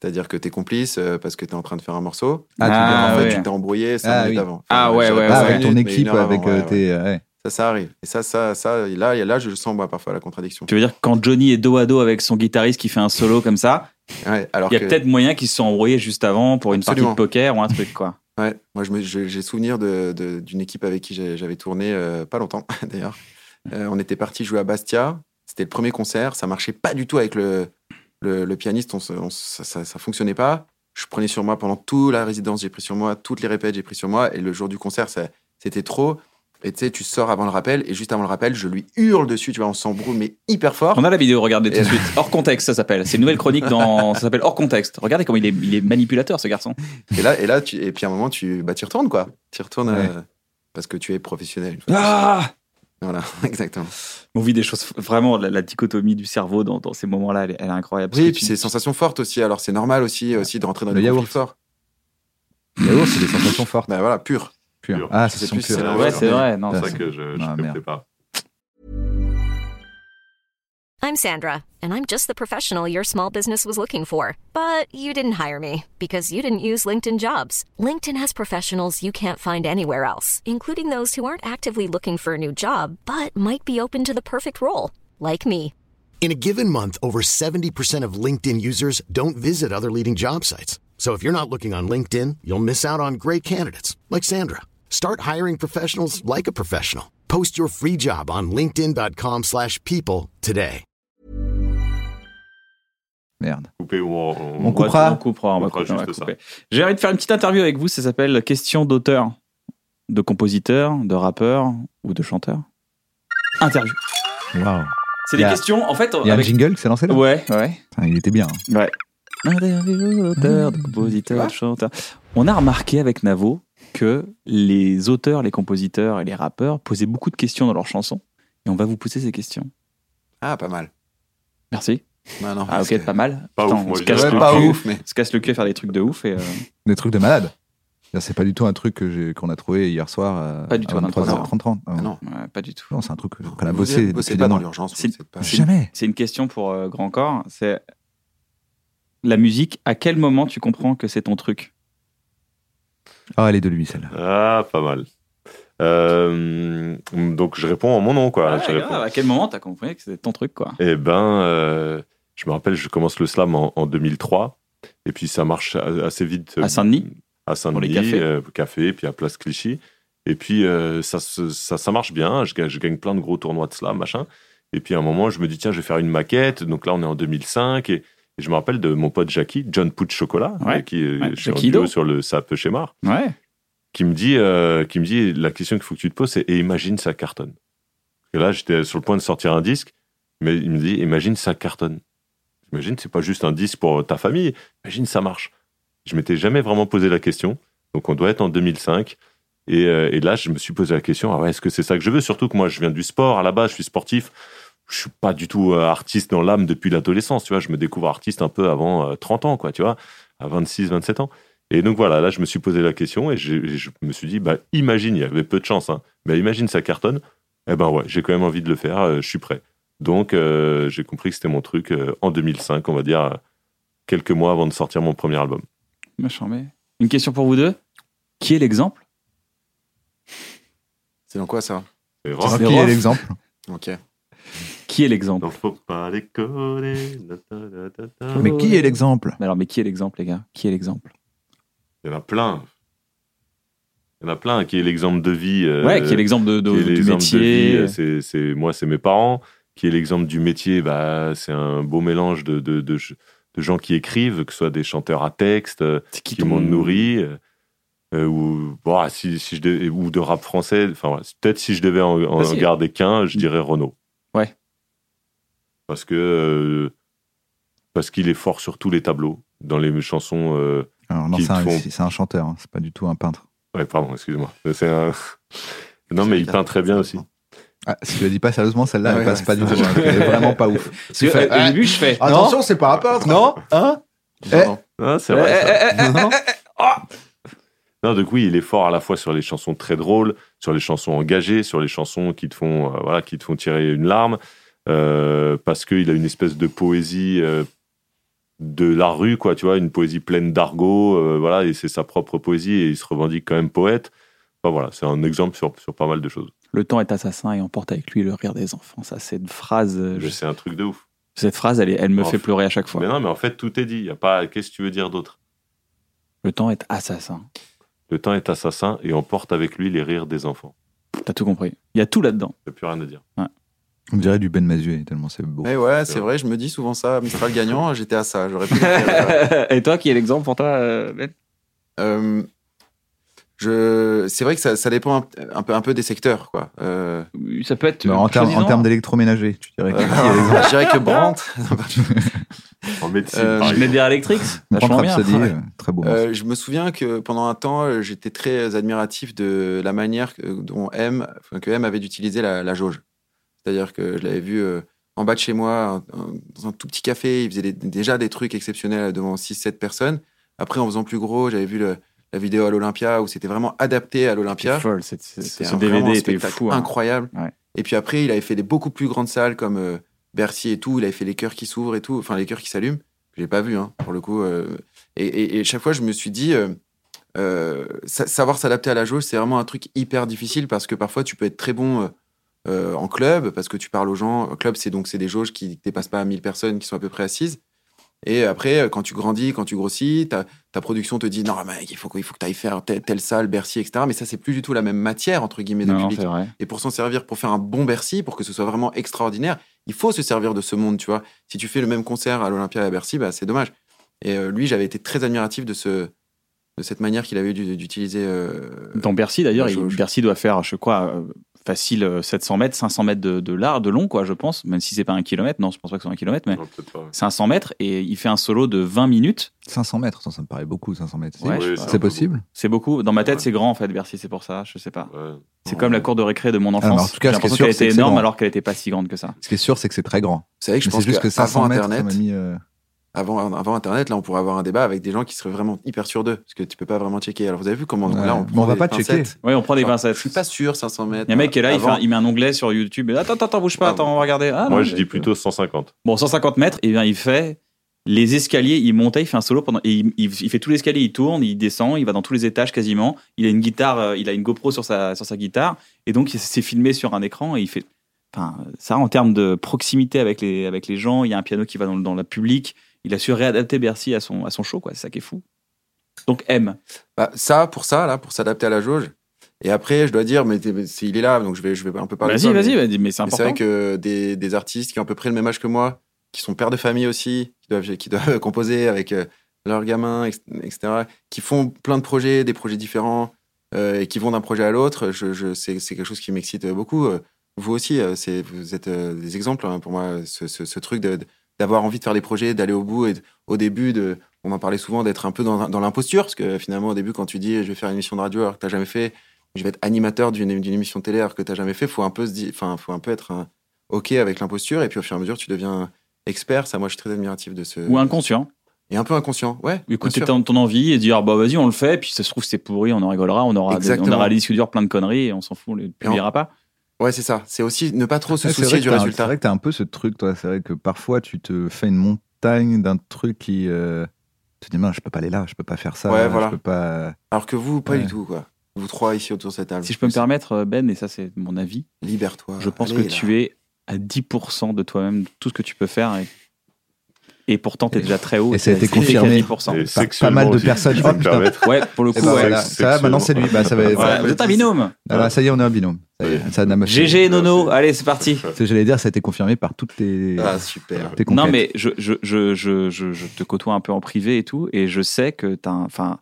C'est-à-dire que t'es complice euh, parce que t'es en train de faire un morceau. Ah, tu Ah, veux dire, en fait, ouais. tu t'es embrouillé cinq Ah, minutes oui. avant. Ah, ouais, ouais, Ah, avec ton minutes, équipe, avec avant, euh, tes. ouais. ouais. Ça, ça arrive. Et ça, ça, ça, et là, et là, je sens moi parfois la contradiction. Tu veux dire que quand Johnny est dos à dos avec son guitariste qui fait un solo comme ça, Ouais, alors il y a que- peut-être moyen qu'ils se sont embrouillés juste avant pour une Absolument. partie de poker ou un truc quoi. Ouais, moi j'ai souvenir de- de- d'une équipe avec qui j'avais tourné euh, pas longtemps d'ailleurs. Euh, on était parti jouer à Bastia. C'était le premier concert. Ça marchait pas du tout avec le, le, le pianiste. On on ça, ça, ça fonctionnait pas. Je prenais sur moi pendant toute la résidence. J'ai pris sur moi toutes les répètes. J'ai pris sur moi. Et le jour du concert, c'était trop. Et tu sais, tu sors avant le rappel. Et juste avant le rappel, je lui hurle dessus. Tu vois, on s'embrouille mais hyper fort. On a la vidéo, regardez tout de suite. Hors contexte, ça s'appelle. C'est une nouvelle chronique dans. Ça s'appelle Hors contexte. Regardez comment il est, il est manipulateur, ce garçon. Et là, et là, tu, et puis à un moment, tu, bah, tu retournes quoi. Tu retournes Ouais. euh, parce que tu es professionnel. Ah. Voilà, exactement. On vit des choses. Vraiment, la, la dichotomie du cerveau dans, dans ces moments-là, elle, est- elle est incroyable. Oui, et puis tu- c'est des sensations fortes aussi. Alors c'est normal aussi, aussi de rentrer dans Le des yaourt. Les yaourts, c'est des sensations fortes. Bah voilà, pur. Pures. Pure. Ah, Je sais ça sent plus si pur. c'est Ouais, c'est vrai. Non, C'est ça- ça que je ne Ah, merde. pas. I'm Sandra, and I'm just the professional your small business was looking for. But you didn't hire me because you didn't use LinkedIn jobs. LinkedIn has professionals you can't find anywhere else, including those who aren't actively looking for a new job but might be open to the perfect role, like me. In a given month, over 70% of LinkedIn users don't visit other leading job sites. So if you're not looking on LinkedIn, you'll miss out on great candidates like Sandra. Start hiring professionals like a professional. Post your free job on linkedin.com/people slash people today. Merde. Couper ou on, On On coupera. On coupera, on va On fera couper, juste ça. J'ai envie de faire une petite interview avec vous. Ça s'appelle Question d'auteur, de compositeur, de rappeur ou de chanteur. Interview. Waouh. C'est des a- questions, en fait. Il y a un avec- jingle qui s'est lancé là Ouais, ouais. Putain, Il était bien. hein. Ouais. Interview d'auteur, de compositeur, de chanteur. On a remarqué avec Navo que les auteurs, les compositeurs et les rappeurs posaient beaucoup de questions dans leurs chansons. Et on va vous poser ces questions. Ah, pas mal. Merci. Non, non. Ah, ok, pas mal. Pas ouf, on moi, se casse le pas cul. ouf, mais. Se casse le cul à faire des trucs de ouf. Et, euh, Des trucs de malade. C'est pas du tout un truc qu'on a trouvé hier soir euh, Pas du tout, à à 23h30. Ah non. ouais, pas du tout. Non, c'est un truc qu'on a bossé. pas dans l'urgence. pas- Jamais. C'est une question pour euh, Grand Corps. C'est la musique. À quel moment tu comprends que c'est ton truc? Ah, elle est de lui, celle-là. Ah, pas mal. Euh, donc je réponds en mon nom, quoi. Ah, Je grave, À quel moment t'as compris que c'était ton truc, quoi? Eh ben, euh, je me rappelle, je commence le slam en, en 2003, et puis ça marche assez vite. À Saint-Denis? À Pour les Saint-Denis, cafés. euh, café, puis à Place Clichy. Et puis euh, ça, ça, ça marche bien, je gagne, je gagne plein de gros tournois de slam, machin. Et puis à un moment, je me dis, tiens, je vais faire une maquette. Donc là, on est en 2005, et, et je me rappelle de mon pote Jackie, John Pout Chocolat, Ouais. avec qui euh, Ouais, je suis en Jackie duo Do. sur le Sap chez Mar, Ouais. qui me dit, euh, qui me dit, la question qu'il faut que tu te poses, c'est, et imagine ça cartonne. Et là, j'étais sur le point de sortir un disque, mais il me dit, imagine ça cartonne. Imagine, c'est pas juste un disque pour ta famille. Imagine, ça marche. Je m'étais jamais vraiment posé la question. Donc, on doit être en 2005. Et, euh, et là, je me suis posé la question, ah ouais, est-ce que c'est ça que je veux? Surtout que moi, je viens du sport à la base, je suis sportif. Je suis pas du tout euh, artiste dans l'âme depuis l'adolescence, tu vois. Je me découvre artiste un peu avant euh, 30 ans, quoi, tu vois, à 26, 27 ans. Et donc voilà, là, je me suis posé la question et je me suis dit, bah, imagine, il y avait peu de chance, hein, mais imagine ça cartonne. Eh ben ouais, j'ai quand même envie de le faire, euh, je suis prêt. Donc, euh, j'ai compris que c'était mon truc euh, en 2005, on va dire, euh, quelques mois avant de sortir mon premier album. Machin, mais. Une question pour vous deux Qui est l'exemple? C'est dans quoi ça? C'est qui est l'exemple Ok. Qui est l'exemple? Faut pas. Mais qui est l'exemple? Mais Alors, mais qui est l'exemple, les gars? Qui est l'exemple? Il y en a plein. Il y en a plein. Qui est l'exemple de vie euh, Ouais, qui est l'exemple de, de- qui est du de métier vie, euh, c'est, moi, c'est mes parents. Qui est l'exemple du métier bah, C'est un beau mélange de, de, de, de gens qui écrivent, que ce soit des chanteurs à texte, euh, qui, t'ont- m'ont nourri. euh, ou, bon, ah, si, si je devais- ou de rap français. Enfin, peut-être si je devais en, garder qu'un, je dirais Renaud. Parce que euh, parce qu'il est fort sur tous les tableaux. Dans les chansons. euh, Alors non, Qui c'est un, font- c'est un chanteur, hein, c'est pas du tout un peintre. Ouais, pardon, excuse-moi. C'est un... Non, mais il peint très bien aussi. Ah, si tu la dis pas sérieusement, celle-là, Ah elle ouais, passe ouais, pas du tout. hein, Elle est vraiment pas ouf. Tu fais, euh, au ah, début, je fais. Attention, c'est pas un peintre. Non, hein Non, Eh. non. Ah, c'est vrai. ça. Non. Non, donc oui, il est fort à la fois sur les chansons très drôles, sur les chansons engagées, sur les chansons qui te font, euh, voilà, qui te font tirer une larme, euh, parce qu'il a une espèce de poésie euh, de la rue, quoi, tu vois, une poésie pleine d'argot, euh, voilà, et c'est sa propre poésie, et il se revendique quand même poète. Enfin, voilà, c'est un exemple sur, sur pas mal de choses. Le temps est assassin et emporte avec lui le rire des enfants. Ça, c'est une phrase. je- C'est un truc de ouf. Cette phrase, elle, elle me fait pleurer à chaque fois. Mais non, mais en fait, tout est dit. Y a pas... Qu'est-ce que tu veux dire d'autre? Le temps est assassin. Le temps est assassin et emporte avec lui les rires des enfants. T'as tout compris. Il y a tout là-dedans. Il n'y a plus rien à dire. On dirait du Ben Mazué, tellement c'est beau. Mais ouais, c'est vrai, je me dis souvent ça. Mistral gagnant, j'étais à ça. J'aurais pu. et toi, qui est l'exemple pour toi, euh, Ben? Euh, je, c'est vrai que ça, ça dépend un, un peu, un peu des secteurs, quoi. Euh, Ça peut être. Mais en termes en termes d'électroménager, tu dirais que euh, je dirais que Brandt. En médecine, Euh, Je mets des euh, très beau. Euh, je me souviens que pendant un temps, euh, j'étais très admiratif de la manière que, dont M, que M avait d'utiliser la, la jauge. C'est-à-dire que je l'avais vu euh, en bas de chez moi, un- un- dans un tout petit café, il faisait des- déjà des trucs exceptionnels devant 6-7 personnes. Après, en faisant plus gros, j'avais vu le- la vidéo à l'Olympia où c'était vraiment adapté à l'Olympia. C'était Ce DVD était fou. hein. incroyable. Ouais. Et puis après, il avait fait des beaucoup plus grandes salles comme euh, Bercy et tout. Il avait fait les cœurs qui s'ouvrent et tout, enfin les cœurs qui s'allument. Je l'ai pas vu, hein, pour le coup. euh. et, et- et chaque fois, je me suis dit, euh, euh, sa- savoir s'adapter à la jauge, c'est vraiment un truc hyper difficile parce que parfois, tu peux être très bon euh, en club parce que tu parles aux gens. Club, c'est donc c'est des jauges qui dépassent pas 1000 personnes qui sont à peu près assises. Et après, euh, quand tu grandis, quand tu grossis, ta, ta production te dit non, mec, il faut, que- il faut que tu ailles faire telle, telle salle, Bercy, etc. Mais ça, c'est plus du tout la même matière, entre guillemets, de Non, public. Et pour s'en servir, pour faire un bon Bercy, pour que ce soit vraiment extraordinaire, il faut se servir de ce monde, tu vois. Si tu fais le même concert à l'Olympia et à Bercy, bah, c'est dommage. Et euh, lui, j'avais été très admiratif de, ce, de cette manière qu'il avait d'utiliser. euh, Dans Bercy, d'ailleurs. Bercy doit faire, je crois, facile euh, 700 mètres, 500 mètres de, de large, de long, quoi, je pense. Même si c'est pas un kilomètre. Non, je pense pas que ce soit un kilomètre, mais Non, peut-être pas, ouais. 500 mètres. Et il fait un solo de 20 minutes. 500 mètres, ça, ça me paraît beaucoup, 500 mètres. Ouais, C'est- Oui, c'est possible C'est beaucoup. Dans ma tête, Ouais. c'est grand, en fait, Bercy, c'est pour ça. Je sais pas. Ouais. C'est comme la cour de récré de mon mais enfance. en tout cas, J'ai ce qui est l'impression sûr, qu'elle c'est était que c'est énorme alors qu'elle était pas si grande que ça. Ce qui est sûr, c'est que c'est très grand. Vous savez que je Mais pense c'est juste que 500 avant mètres, ça Internet, m'a mis. euh, avant, avant Internet, là, on pourrait avoir un débat avec des gens qui seraient vraiment hyper sûrs d'eux, parce que tu peux pas vraiment checker. Alors, vous avez vu comment Ouais. là, on, Mais prend on va des pas checker. pincettes. Oui, on prend des Genre, pincettes. Je suis pas sûr, 500 mètres. Il y a un mec qui est là, il, fait Avant- un- il met un onglet sur YouTube. Et, attends, attends, attends, bouge pas, attends, on va regarder. Ah, Moi, non, je dis plutôt 150. Bon, 150 mètres, et bien il fait les escaliers, il montait, il fait un solo pendant, et il, il- il fait tous les escaliers, il tourne, il descend, il va dans tous les étages quasiment. Il a une guitare, euh, il a une GoPro sur sa, sur sa guitare, et donc il s'est filmé sur un écran et il fait. Enfin, ça, en termes de proximité avec les, avec les gens, il y a un piano qui va dans, dans le public. Il a su réadapter Bercy à son, à son show, quoi. C'est ça qui est fou. Donc M. Bah, ça, pour ça, là, pour s'adapter à la jauge. Et après, je dois dire, mais, mais c'est- il est là, donc je vais, je vais un peu parler de Vas-y, mais- vas-y, vas-y, mais c'est Mais c'est important. vrai que des, des artistes qui ont à peu près le même âge que moi, qui sont pères de famille aussi, qui doivent, qui doivent composer avec euh, leurs gamins, etc., qui font plein de projets, des projets différents, euh, et qui vont d'un projet à l'autre, je, je, c'est, c'est quelque chose qui m'excite beaucoup. Euh, Vous aussi, c'est, vous êtes des exemples hein, pour moi, ce, ce, ce truc de, d'avoir envie de faire des projets, d'aller au bout, et de- au début, de, on en parlait souvent, d'être un peu dans, dans l'imposture, parce que finalement, au début, quand tu dis je vais faire une émission de radio alors que tu n'as jamais fait, je vais être animateur d'une, émission de télé alors que tu n'as jamais fait, faut un peu se dire, enfin, faut un peu être un- OK avec l'imposture, et puis au fur et à mesure, tu deviens expert. Ça, moi, je suis très admiratif de ce. Ou inconscient. Et un peu inconscient, ouais. Écouter ton, ton envie et dire, bah vas-y, on le fait, puis ça se trouve, c'est pourri, on en rigolera, on aura, des, on aura des disques durs, plein de conneries, et on s'en fout, on les publiera pas. Ouais, c'est ça. C'est aussi ne pas trop se soucier vrai du un- C'est résultat. vrai que t'as un peu ce truc, toi. C'est vrai que parfois, tu te fais une montagne d'un truc qui, euh, Tu te dis, non, je peux pas aller là, je peux pas faire ça, Ouais, je voilà. peux pas. Alors que vous, pas Ouais. du tout, quoi. Vous trois ici autour de cette table. Si je peux me permettre, Ben, et ça c'est mon avis, Libère-toi. je pense Allez, que là. tu es à 10% de toi-même, de tout ce que tu peux faire. Et, et pourtant, tu es déjà très haut. Et ça a t'es été t'es confirmé. 10%. Et Pas- mal de personnes. Oh. Ouais, pour le coup, ben ça, maintenant c'est lui. Bah, ça va, Voilà, vous êtes un binôme. Ah bah, ça y est, on est un binôme. GG Nono, allez, c'est parti. Ce que j'allais dire, ça a été confirmé par toutes tes, Ah, super. tes Non, mais je, je, je, je, te côtoie un peu en privé et tout, et je sais que t'as. Enfin.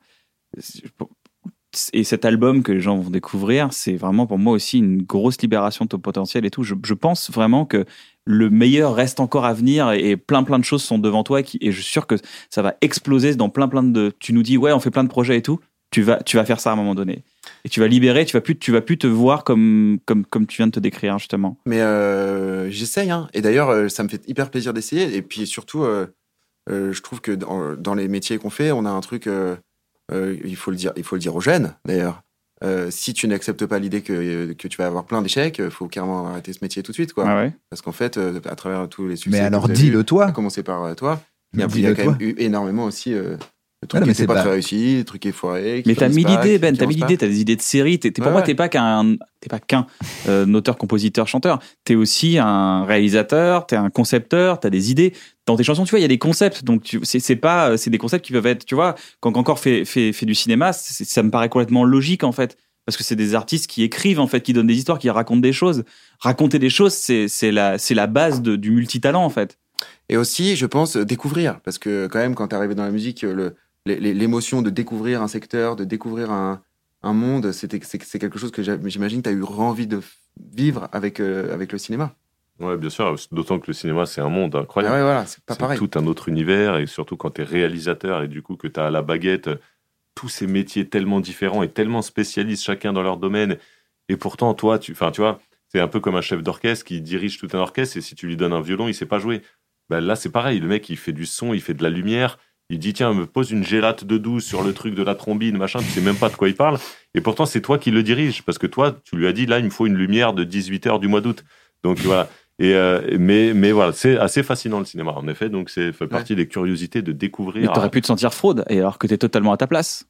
Et cet album que les gens vont découvrir, c'est vraiment pour moi aussi une grosse libération de ton potentiel et tout. Je, je pense vraiment que le meilleur reste encore à venir et, plein plein de choses sont devant toi et, je suis sûr que ça va exploser dans plein plein de. Tu nous dis ouais, on fait plein de projets et tout. Tu vas, tu vas faire ça à un moment donné et tu vas libérer. Tu vas plus, tu vas plus te voir comme comme comme tu viens de te décrire justement. Mais euh, j'essaye, hein. Et d'ailleurs, euh, ça me fait hyper plaisir d'essayer. Et puis surtout, euh, je trouve que dans, les métiers qu'on fait, on a un truc. il faut le dire, il faut le dire aux jeunes, d'ailleurs. Euh, si tu n'acceptes pas l'idée que, que tu vas avoir plein d'échecs, il faut carrément arrêter ce métier tout de suite, quoi. Ah ouais. Parce qu'en fait, euh, à travers tous les succès. Mais alors dis-le toi. À commencer par euh, toi. Il y a, quand toi. même eu énormément aussi euh, de Ouais, trucs non, qui mais n'étaient c'est pas pas- très réussis, des trucs qui foirés. qui Mais t'as l'idée, qui- Ben, t'as pas. l'idée, t'as des idées de séries. T'es- t'es- pour Ouais, moi, ouais. t'es pas qu'un, t'es pas qu'un euh, auteur, compositeur, chanteur. T'es aussi un réalisateur, t'es un concepteur, t'as des idées. Dans tes chansons, tu vois, il y a des concepts. Donc, c'est, pas, euh, c'est des concepts qui peuvent être, tu vois, quand encore fait, fait, fait du cinéma, ça me paraît complètement logique, en fait. Parce que c'est des artistes qui écrivent, en fait, qui donnent des histoires, qui racontent des choses. Raconter des choses, c'est, la, la base du multitalent, en fait. Et aussi, je pense, découvrir. Parce que quand même, quand t'es arrivé dans la musique, euh, l'émotion de découvrir un secteur, de découvrir un, un monde, c'est quelque chose que j'imagine que tu as eu envie de vivre avec, euh, avec le cinéma. Ouais, bien sûr. D'autant que le cinéma, c'est un monde Ah incroyable. ouais, voilà, c'est pas c'est pareil. tout un autre univers et surtout quand tu es réalisateur et du coup que tu as à la baguette euh, tous ces métiers tellement différents et tellement spécialistes chacun dans leur domaine et pourtant toi tu tu vois c'est un peu comme un chef d'orchestre qui dirige tout un orchestre et si tu lui donnes un violon il sait pas jouer ben là c'est pareil le mec il fait du son il fait de la lumière il dit tiens me pose une gélate de 12 sur le truc de la trombine machin tu sais même pas de quoi il parle et pourtant c'est toi qui le dirige parce que toi tu lui as dit là il me faut une lumière de 18 heures du mois d'août donc voilà et euh, mais mais voilà c'est assez fascinant le cinéma en effet. Donc c'est fait partie des curiosités de Mais découvrir t'aurais pu te sentir fraude, et alors que t'es totalement à ta place.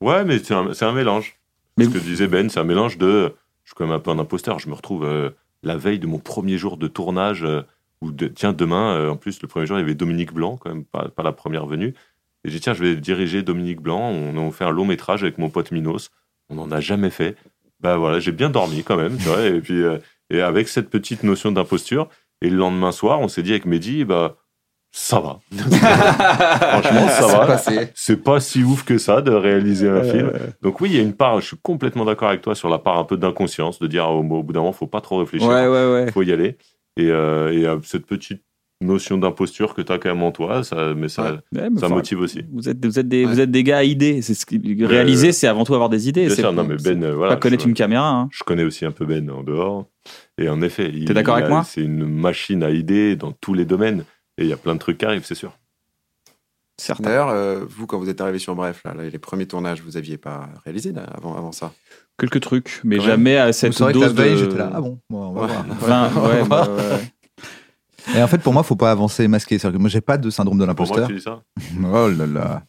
ouais mais c'est un, mélange. Mais- ce que disait Ben c'est un mélange de je suis quand même un peu un imposteur je me retrouve euh, la veille de mon premier jour de tournage euh, où de, tiens demain en plus le premier jour il y avait Dominique Blanc quand même pas, pas la première venue. Et j'ai dit tiens je vais diriger Dominique Blanc on a fait un long métrage avec mon pote Minos on n'en a jamais fait. Bah voilà j'ai bien dormi quand même tu vois et puis euh, et avec cette petite notion d'imposture et le lendemain soir on s'est dit avec Mehdi bah ça va franchement ça va c'est pas si ouf que ça de réaliser un film. Donc oui, il y a une part, je suis complètement d'accord avec toi sur la part un peu d'inconscience, de dire au, au bout d'un moment, faut pas trop réfléchir, Ouais, ouais, ouais. faut y aller. Et, euh, et euh, cette petite notion d'imposture que tu as quand même en toi, ça, mais ça, Ouais. Ouais, mais ça motive aussi. Vous êtes, vous êtes des, Ouais. vous êtes des gars à idées. C'est ce qui, réaliser, c'est avant tout avoir des idées. C'est sûr, non, mais Ben, euh, voilà, pas connaître je, une caméra. Hein. je connais aussi un peu Ben en dehors. Et en effet, il- T'es d'accord il avec a- moi? C'est une machine à idées dans tous les domaines. Et il y a plein de trucs qui arrivent, c'est sûr. Certain. D'ailleurs, euh, vous, quand vous êtes arrivé sur Bref, là, les premiers tournages, vous aviez pas réalisé là, avant, avant ça? Quelques trucs, mais Quand même. jamais à Vous cette saurez que la dose veille, de... j'étais là. Ah bon, bon, on va Ouais. voir. 20, ouais, bah, ouais. Et en fait, pour moi, faut pas avancer masqué. C'est-à-dire que moi, j'ai pas de syndrome de l'imposteur. tu dis ça Oh là là.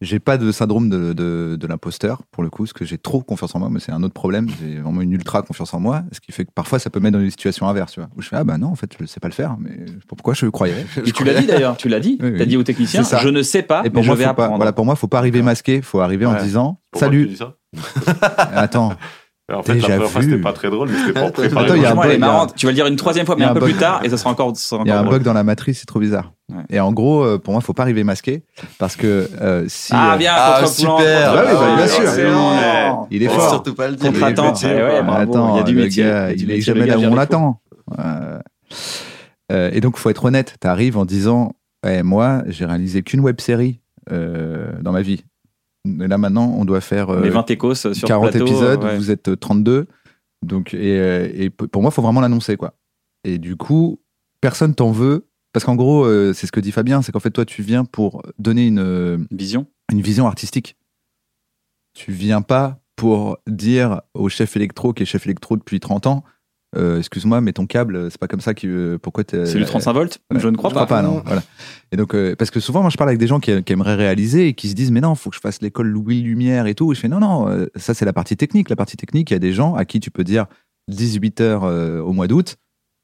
J'ai pas de syndrome de, de, de l'imposteur, pour le coup, parce que j'ai trop confiance en moi, mais c'est un autre problème. J'ai vraiment une ultra confiance en moi, ce qui fait que parfois ça peut me mettre dans des situations inverses, tu vois. Où je fais, ah bah non, en fait, je sais pas le faire, mais pourquoi je croyais? Et tu l'as dit d'ailleurs, tu l'as dit. Oui, oui. T'as dit au technicien, C'est ça. je ne sais pas, Et pour mais moi, je vais faut pas, apprendre. voilà, pour moi, faut pas arriver masqué, faut arriver en disant, Pourquoi tu salut, dis ça attends, En fait, Déjà la première fois, c'était pas très drôle, mais c'était pour préparer. Attends, il y a un Franchement, elle est bug. Tu vas le dire une troisième fois, mais un un peu plus tard, et ça sera encore, il y a un drôle. bug dans la matrice, c'est trop bizarre. Ouais. Et en gros, euh, pour moi, faut pas arriver masqué, parce que euh, si. Ah euh, bien, Ah, super. Ouais, bah, bien sûr. Excellent. il est fort. surtout pas le dire. Contre-attente. Il est Eh ouais. Attends, il y a du métier. gars, Il est jamais là où on l'attend. Euh, et donc, faut être honnête. Tu arrives en disant Ouais, Moi, j'ai réalisé qu'une web série dans ma vie. Et là, maintenant, on doit faire euh, Les 20 écos sur 40 le plateau. épisodes. ouais. Vous êtes euh, 32. Donc, et, euh, et pour moi, faut vraiment l'annoncer. quoi. Et du coup, personne t'en veut. Parce qu'en gros, euh, c'est ce que dit Fabien c'est qu'en fait, toi, tu viens pour donner une. euh, Vision. une vision artistique. Tu viens pas pour dire au chef électro qui est chef électro depuis 30 ans euh, excuse-moi, mais ton câble, c'est pas comme ça que. pourquoi t'es- C'est du 35 volts Je ne crois je pas. crois pas, non. Voilà. Et donc, euh, parce que souvent, moi, je parle avec des gens qui, qui aimeraient réaliser et qui se disent, mais non, faut que je fasse l'école Louis Lumière et tout. Et je fais, non, non, euh, ça, c'est la partie technique. La partie technique, il y a des gens à qui tu peux dire 18 heures euh, au mois d'août.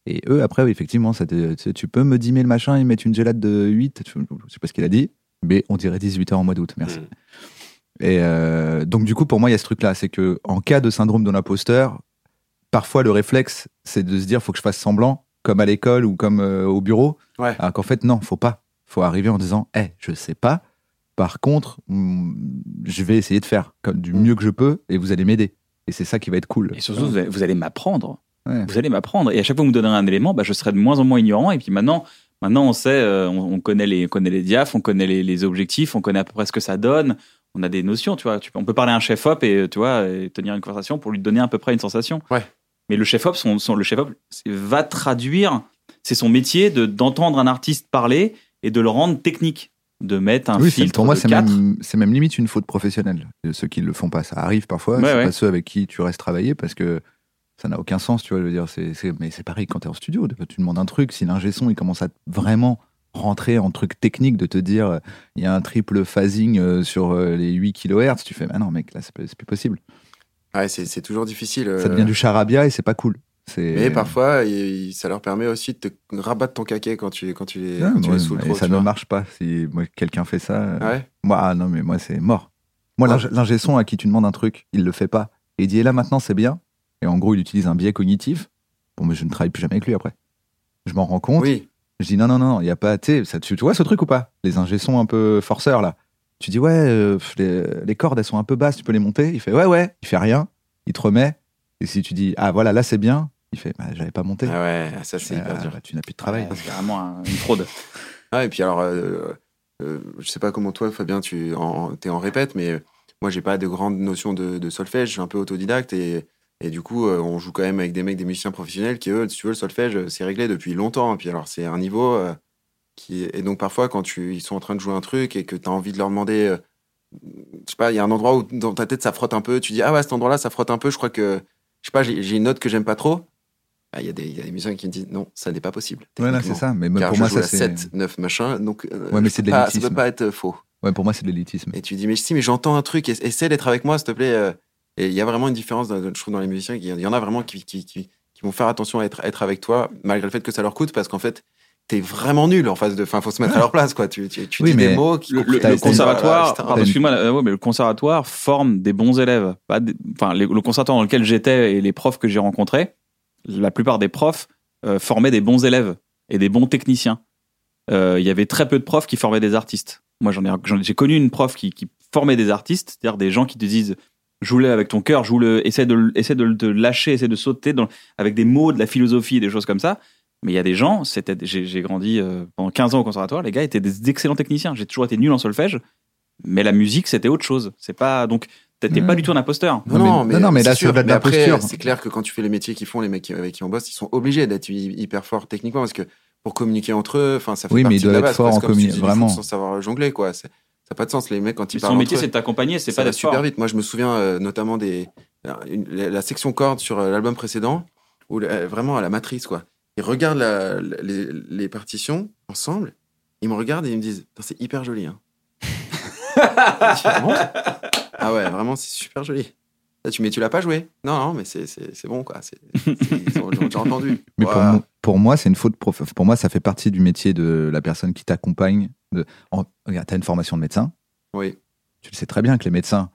Et eux, après, effectivement, ça te- tu, peux me dimer le machin, ils mettent une gelade de 8. Je, sais pas ce qu'il a dit, mais on dirait 18 heures au mois d'août. Merci. Mm. Et euh, donc, du coup, pour moi, il y a ce truc-là. C'est que en cas de syndrome de l'imposteur, parfois, le réflexe, c'est de se dire, faut que je fasse semblant, comme à l'école ou comme euh, au bureau. Ouais. Alors qu'en fait, non, faut pas. Faut arriver en disant, eh, je sais pas. Par contre, mm, je vais essayer de faire comme du mieux que je peux et vous allez m'aider. Et c'est ça qui va être cool. Et surtout, vous allez, vous allez m'apprendre. Ouais. Vous allez m'apprendre. Et à chaque fois que vous me donnerez un élément, bah, je serai de moins en moins ignorant. Et puis maintenant, maintenant on sait, euh, on, on connaît les, on connaît les diaphs, on connaît les, les objectifs, on connaît à peu près ce que ça donne. On a des notions, tu vois. Tu on peut parler à un chef-op et, tu vois, et tenir une conversation pour lui donner à peu près une sensation. Ouais. Mais le chef-op, son, son- le c'est- va traduire, c'est son métier de, d'entendre un artiste parler et de le rendre technique. De mettre un Oui, filtre pour moi, c'est même, même limite une faute professionnelle. Euh, Ceux qui le font pas, ça arrive parfois. Ouais, c'est ouais. pas ceux avec qui tu restes travailler parce que ça n'a aucun sens, tu vois. Je veux dire, mais c'est pareil quand tu es en studio. Tu demandes un truc, si l'ingé son il commence à vraiment rentrer en truc technique, de te dire euh, il y a un triple phasing euh, sur les 8 kHz, tu fais, ah non, mec, là, c'est plus possible. Ouais, c'est toujours difficile. Ça euh, devient du charabia et c'est pas cool. Mais parfois, il- ça leur permet aussi de te rabattre ton caquet quand tu, quand tu les, Ouais, quand tu les et trop. ça ne vois. marche pas. Si quelqu'un fait ça, euh, Ouais. moi, ah non, mais moi, c'est mort. Moi, Ouais. l'ingé- son à qui tu demandes un truc, il le fait pas. Et il dit, et là, maintenant, c'est bien. Et en gros, il utilise un biais cognitif. Bon, mais je ne travaille plus jamais avec lui après. Je m'en rends compte. Oui. Je dis, non, non, non, il n'y a pas, ça- tu tu vois ce truc ou pas? Les ingé un peu forceurs, là. Tu dis, ouais, euh, les, les cordes, elles sont un peu basses, tu peux les monter. Il fait, ouais, ouais. Il fait rien. Il te remet. Et si tu dis, ah, voilà, là, c'est bien. Il fait, bah, j'avais pas monté. Ah ouais, ça Je c'est hyper Ah, dur. bah, tu n'as plus de travail. Ouais, c'est carrément un- une fraude. Ah, et puis alors, euh, euh, je sais pas comment toi, Fabien, tu en, es en répète, mais moi, j'ai pas de grande notion de, de solfège, je suis un peu autodidacte et, et du coup, euh, on joue quand même avec des mecs, des musiciens professionnels qui, eux, si tu veux, le solfège, c'est réglé depuis longtemps. Et puis alors, c'est un niveau euh, qui. Et donc, parfois, quand tu, ils sont en train de jouer un truc et que tu as envie de leur demander. euh, je sais pas, il y a un endroit où dans ta tête ça frotte un peu, tu dis, ah ouais, cet endroit-là, ça frotte un peu, je crois que. Je sais pas, j'ai une note que j'aime pas trop. Ah, Il y, a des- musiciens qui me disent, non, ça n'est pas possible. Ouais, là, c'est ça. Mais Car pour je moi, joue ça, à c'est. 7, 9, machin. Donc, euh, Ouais, mais c'est de pas- ça peut pas être faux. Ouais, pour moi, c'est de l'élitisme. Et tu dis, mais si, mais j'entends un truc, essa- essaie d'être avec moi, s'il te plaît. euh. Et il y a vraiment une différence, dans- je trouve, dans les musiciens. Il y en a vraiment qui, qui, qui, qui vont faire attention à être, être avec toi, malgré le fait que ça leur coûte, parce qu'en fait, t'es vraiment nul en face de. Enfin, faut se mettre à leur place, quoi. Tu, tu, tu Oui, dis mais des mots qui. le, conservatoire, pardon, excuse-moi, euh, ouais, mais le conservatoire forme des bons élèves. Pas des- enfin, les- le conservatoire dans lequel j'étais et les profs que j'ai rencontrés, la plupart des profs euh, formaient des bons élèves et des bons techniciens. Euh, Il y avait très peu de profs qui formaient des artistes. Moi, j'en ai, j'ai connu une prof qui, qui formait des artistes, c'est-à-dire des gens qui te disent joue-le avec ton cœur, joue-le, essaie de, le- essaie de lâcher, essaie de sauter dans, avec des mots, de la philosophie et des choses comme ça. Mais il y a des gens, c'était, j'ai, j'ai grandi euh, pendant 15 ans au conservatoire, les gars étaient des excellents techniciens. J'ai toujours été nul en solfège, mais la musique, c'était autre chose. C'est pas, donc, t'étais Ouais. pas du tout un imposteur. Non, mais- mais, non, non, mais c'est là, sûr. au-delà de Mais la après, posture. C'est clair que quand tu fais les métiers qu'ils font, les mecs qui- avec qui on bosse, ils sont obligés d'être hy- hyper forts techniquement parce que pour communiquer entre eux, enfin, ça fait Oui, mais partie ils de doivent la être base. forts en C'est comme si tu communi- faisais du vraiment. Sans savoir jongler, quoi. C'est- Ça n'a pas de sens. Les mecs, quand ils Son parlent métier, entre c'est de t'accompagner, c'est ça pas va d'être super fort. vite. Moi, je me souviens euh, notamment des une- la, la section cordes sur euh, l'album précédent, où euh, vraiment à la matrice, quoi. Ils regardent la- la- les, les partitions ensemble, ils me regardent et ils me disent c'est hyper joli. Hein. Ah ouais, vraiment, c'est super joli. Là, tu, mais tu l'as pas joué Non, non, mais c'est- bon, quoi. Déjà entendu. Mais pour, moi, c'est une faute. prof- Pour moi, ça fait partie du métier de la personne qui t'accompagne. De... en- Regarde, t'as une formation de médecin. Oui. Tu le sais très bien que les médecins,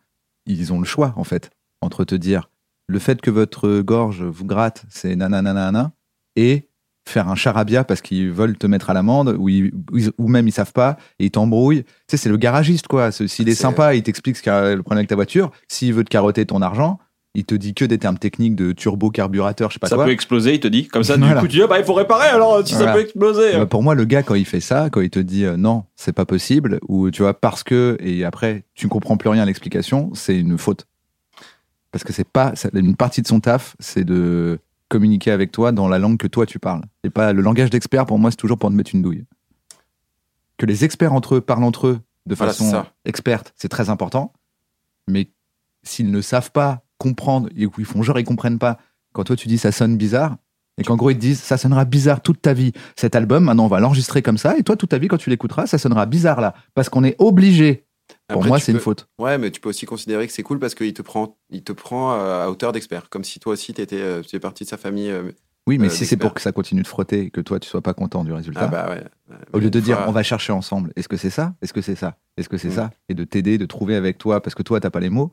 ils ont le choix, en fait, entre te dire le fait que votre gorge vous gratte, c'est nananana, et faire un charabia parce qu'ils veulent te mettre à l'amende, ou, ils- ou même ils savent pas, et ils t'embrouillent. Tu sais, c'est le garagiste, quoi. S'il est C'est- sympa, il t'explique ce a le problème avec ta voiture. S'il veut te carotter ton argent, il te dit que des termes techniques de turbo, carburateur, je sais pas Ça quoi. peut exploser, il te dit. Comme ça, Voilà. du coup, tu dis, ah, bah, il faut réparer, alors, si ça peut exploser. Euh, pour moi, le gars, quand il fait ça, quand il te dit euh, non, c'est pas possible, ou tu vois, parce que, et après, tu comprends plus rien à l'explication, c'est une faute. Parce que c'est pas, ça- une partie de son taf, c'est de communiquer avec toi dans la langue que toi tu parles. Et pas le langage d'expert, pour moi, c'est toujours pour te mettre une douille. Que les experts entre eux parlent entre eux de Voilà, façon c'est ça. experte, c'est très important. Mais s'ils ne savent pas comprendre, et qu'ils font genre ils comprennent pas, Quand toi tu dis ça sonne bizarre, et qu'en gros ils te disent ça sonnera bizarre toute ta vie, cet album, maintenant on va l'enregistrer comme ça, et toi toute ta vie quand tu l'écouteras, ça sonnera bizarre là, parce qu'on est obligé. Pour Après, moi, c'est une faute. Ouais, mais tu peux aussi considérer que c'est cool parce qu'il te prend, il te prend euh, à hauteur d'expert, comme si toi aussi t'étais, euh, tu fais partie de sa famille. euh, Oui, mais euh, si c'est pour que ça continue de frotter, que toi tu sois pas content du résultat, Ah bah ouais. au lieu de dire fois- on va chercher ensemble, est-ce que c'est ça? Est-ce que c'est ça? Est-ce que c'est Mm. ça? Et de t'aider, de trouver avec toi, parce que toi t'as pas les mots.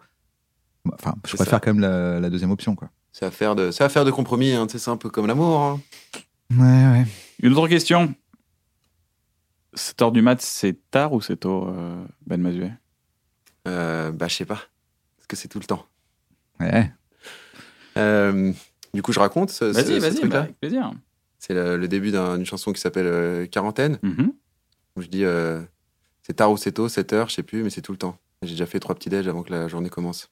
Bah, Enfin, je préfère ça. quand même la, la deuxième option, quoi. C'est affaire de, c'est affaire de compromis. Hein, c'est un peu comme l'amour. hein. Ouais, ouais. Une autre question. 7 heures du mat, c'est tard ou c'est tôt, euh, Ben Mazuet Euh, bah je sais pas, parce que c'est tout le temps. Ouais. Euh, du coup, je raconte. ce- ce- Vas-y, ce vas-y, truc-là. bah, avec plaisir. C'est le, le début d'un- d'une chanson qui s'appelle euh, Quarantaine. Mhm. où je dis euh, c'est tard ou c'est tôt, 7 heures, je sais plus, mais c'est tout le temps. J'ai déjà fait trois petits déj avant que la journée commence.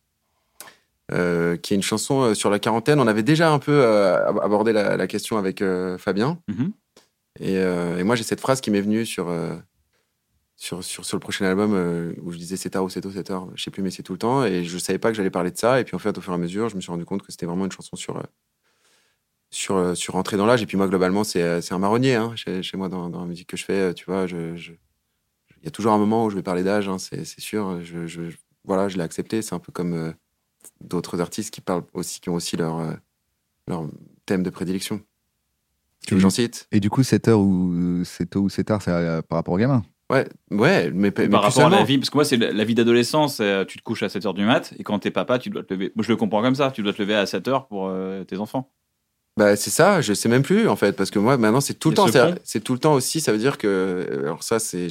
Euh, qui est une chanson euh, sur la quarantaine. On avait déjà un peu euh, ab- abordé la, la question avec euh, Fabien. Mhm. Et, euh, et moi, j'ai cette phrase qui m'est venue sur, euh, sur, sur, sur le prochain album euh, où je disais c'est tard ou c'est tôt, 7 heures, je sais plus, mais c'est tout le temps. Et je savais pas que j'allais parler de ça. Et puis en fait, au fur et à mesure, je me suis rendu compte que c'était vraiment une chanson sur. sur, sur rentrer dans l'âge. Et puis moi, globalement, c'est c'est un marronnier hein, chez, chez moi dans, dans la musique que je fais. Tu vois, je, je- il y a toujours un moment où je vais parler d'âge, hein, c'est c'est sûr. Je- je- voilà, je l'ai accepté. C'est un peu comme euh, d'autres artistes qui parlent aussi, qui ont aussi leur, euh, leur thème de prédilection. Tu veux que j'en cite? Et du coup, 7 heures ou c'est tôt ou c'est tard, c'est euh, par rapport au gamin? Ouais, ouais, mais, mais Par rapport à la vie, parce que moi, c'est la vie d'adolescence, euh, tu te couches à 7 heures du mat, et quand t'es papa, tu dois te lever. Moi, je le comprends comme ça, tu dois te lever à 7 heures pour euh, tes enfants. Bah, c'est ça, je sais même plus en fait, parce que moi maintenant c'est tout le temps. ce C'est tout le temps aussi, ça veut dire que. Alors ça, c'est.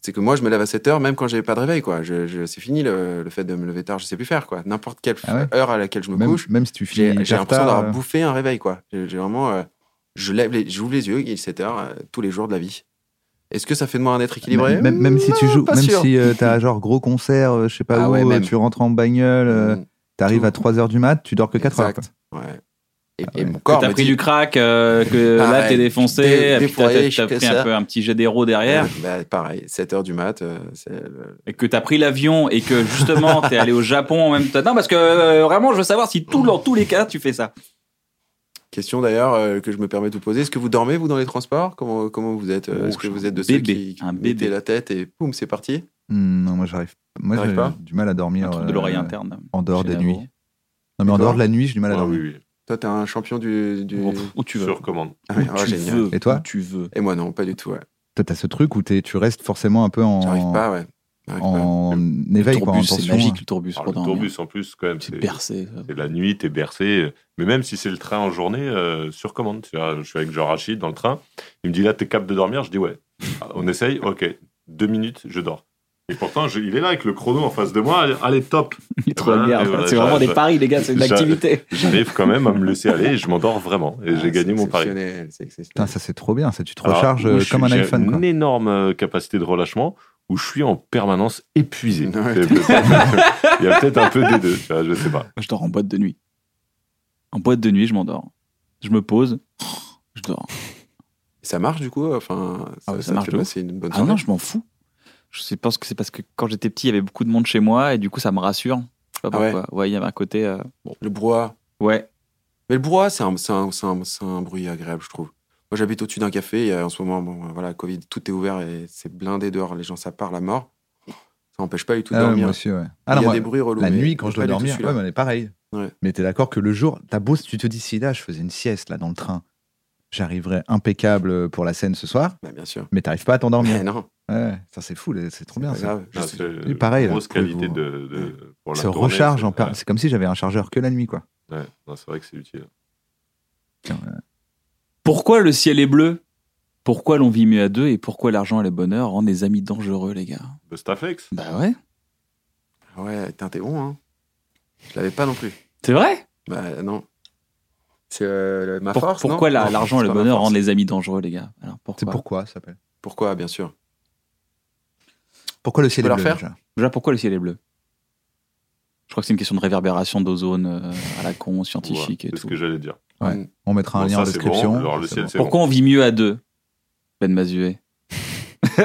C'est que moi je me lève à 7 heures, même quand j'avais pas de réveil, quoi. Je, je- c'est fini le, le fait de me lever tard, je sais plus faire, quoi. N'importe quelle Ah ouais heure à laquelle je me Même, couche, même si tu finis j'ai l'impression d'avoir euh, bouffé un réveil, quoi. J'ai j'ai vraiment. euh, je lève les, j'ouvre les yeux, il est 7 heures euh, tous les jours de la vie. Est-ce que ça fait de moi un être équilibré Même, même si tu Non, joues, même sûr. si euh, t'as genre gros concert, euh, je sais pas Ah où, ouais, euh, même. tu rentres en bagnole, euh, Mm, t'arrives à 3 heures du mat, tu dors que 4 heures. Exact. Ouais. Et, Ah et ouais. mon Que corps t'as pris dit- du crack, euh, que là, Pareil, t'es défoncé, dé- et puis t'as, pris un peu un petit jet d'héros derrière, Ouais, bah, pareil, 7 heures du mat, euh, c'est le- et que t'as pris l'avion, et que justement, t'es allé au Japon en même temps. Non, parce que euh, vraiment, je veux savoir si tout, dans tous les cas, tu fais ça. Question d'ailleurs euh, que je me permets de vous poser. Est-ce que vous dormez, vous, dans les transports? Comment, comment vous êtes euh, Oh, Est-ce que vous êtes de ceux bébé, qui un mettez bébé. la tête et poum, c'est parti? Hmm, non, moi j'arrive. Moi j'ai pas? du mal à dormir. Un de euh, l'oreille interne. En dehors des nuits. Non, mais en dehors de la nuit, j'ai du mal à dormir. oui, oui. Toi, t'es un champion du. du... Où, où tu veux. Sur commande. Ah génial. veux. Et toi Où tu veux. Et moi, non, pas du tout. Ouais. Toi, t'as ce truc où t'es- tu restes forcément un peu en, J'arrive pas, ouais. Pas. en Le éveil, c'est magique, le tourbus Alors, pour le tourbus, en plus, quand même, Tu c'est es bercé. c'est la nuit, t'es bercé. Mais même si c'est le train en journée, euh, sur commande. Tu vois, je suis avec Jean Rachid dans le train. Il me dit là, t'es capable de dormir? Je dis ouais. Ah, On essaye? Ok. Deux minutes, je dors. Et pourtant, je- il est là avec le chrono en face de moi. Allez, top Il voilà, c'est vraiment des paris, les gars, c'est une j'a- activité. J'arrive quand même à me laisser aller et je m'endors vraiment. Et Ah, j'ai gagné mon pari. exceptionnel, c'est exceptionnel. Putain, ça c'est trop bien. Ça, tu te recharges euh, je comme un j'ai iPhone. Quoi. une énorme euh, capacité de relâchement où je suis en permanence épuisé. Ouais. C'est Il y a peut-être un peu des deux, je sais pas. Moi, je dors en boîte de nuit. En boîte de nuit, je m'endors. Je me pose, je dors. Ça marche du coup Enfin, Ah ouais, ça marche passer une bonne Ah non, je m'en fous. Je ce que c'est parce que quand j'étais petit, il y avait beaucoup de monde chez moi et du coup, ça me rassure. Je sais pas Ah ouais pourquoi. Ouais, il y avait un côté. euh, bon. Le brouhaha. Ouais. Mais le brouhaha, c'est un, c'est un, c'est un- c'est un bruit agréable, je trouve. Moi, j'habite au-dessus d'un café. Et en ce moment, bon, voilà, Covid, tout est ouvert et c'est blindé dehors. Les gens, ça part la mort. Ça n'empêche pas du tout de Ah ouais, dormir. moi aussi, ouais. Il Ah non, y a moi, des bruits relous. la nuit, quand je dois dormir, ouais, mais pareil. Ouais. Mais t'es d'accord que le jour, t'as beau, tu te dis, si là, je faisais une sieste là dans le train, j'arriverais impeccable pour la scène ce soir, Bah, bien sûr. mais t'arrives pas à t'endormir. Non, Ouais, ça c'est fou, c'est trop bien ça. grave. Ah, Je- c'est Oui, pareil, là, grosse le qualité de, de- pour la Se tournée, recharge c'est- en per- ouais, C'est comme si j'avais un chargeur que la nuit, quoi. ouais. Non, c'est vrai que c'est utile. Pourquoi le ciel est bleu? Pourquoi l'on vit mieux à deux et pourquoi l'argent et le bonheur rendent des amis dangereux, les gars? De Staflex Bah ouais. Ouais, putain, t'es bon, hein. Je l'avais pas non plus. C'est vrai? Bah non. C'est euh, ma Pour- force, non? Pourquoi la- Non, l'argent et le bonheur rendent les amis dangereux, les gars? Alors C'est pourquoi pourquoi ça s'appelle Pourquoi, bien sûr. Pourquoi le ciel est bleu refaire déjà? Déjà, pourquoi le ciel est bleu? Je crois que c'est une question de réverbération d'ozone euh, à la con, scientifique Ouais, et C'est ce tout. que j'allais dire. Ouais. Mm. On mettra un Bon, lien ça, en description. bon. Alors, le C'est ciel, bon. c'est Pourquoi on vit mieux à deux Ben Mazuet.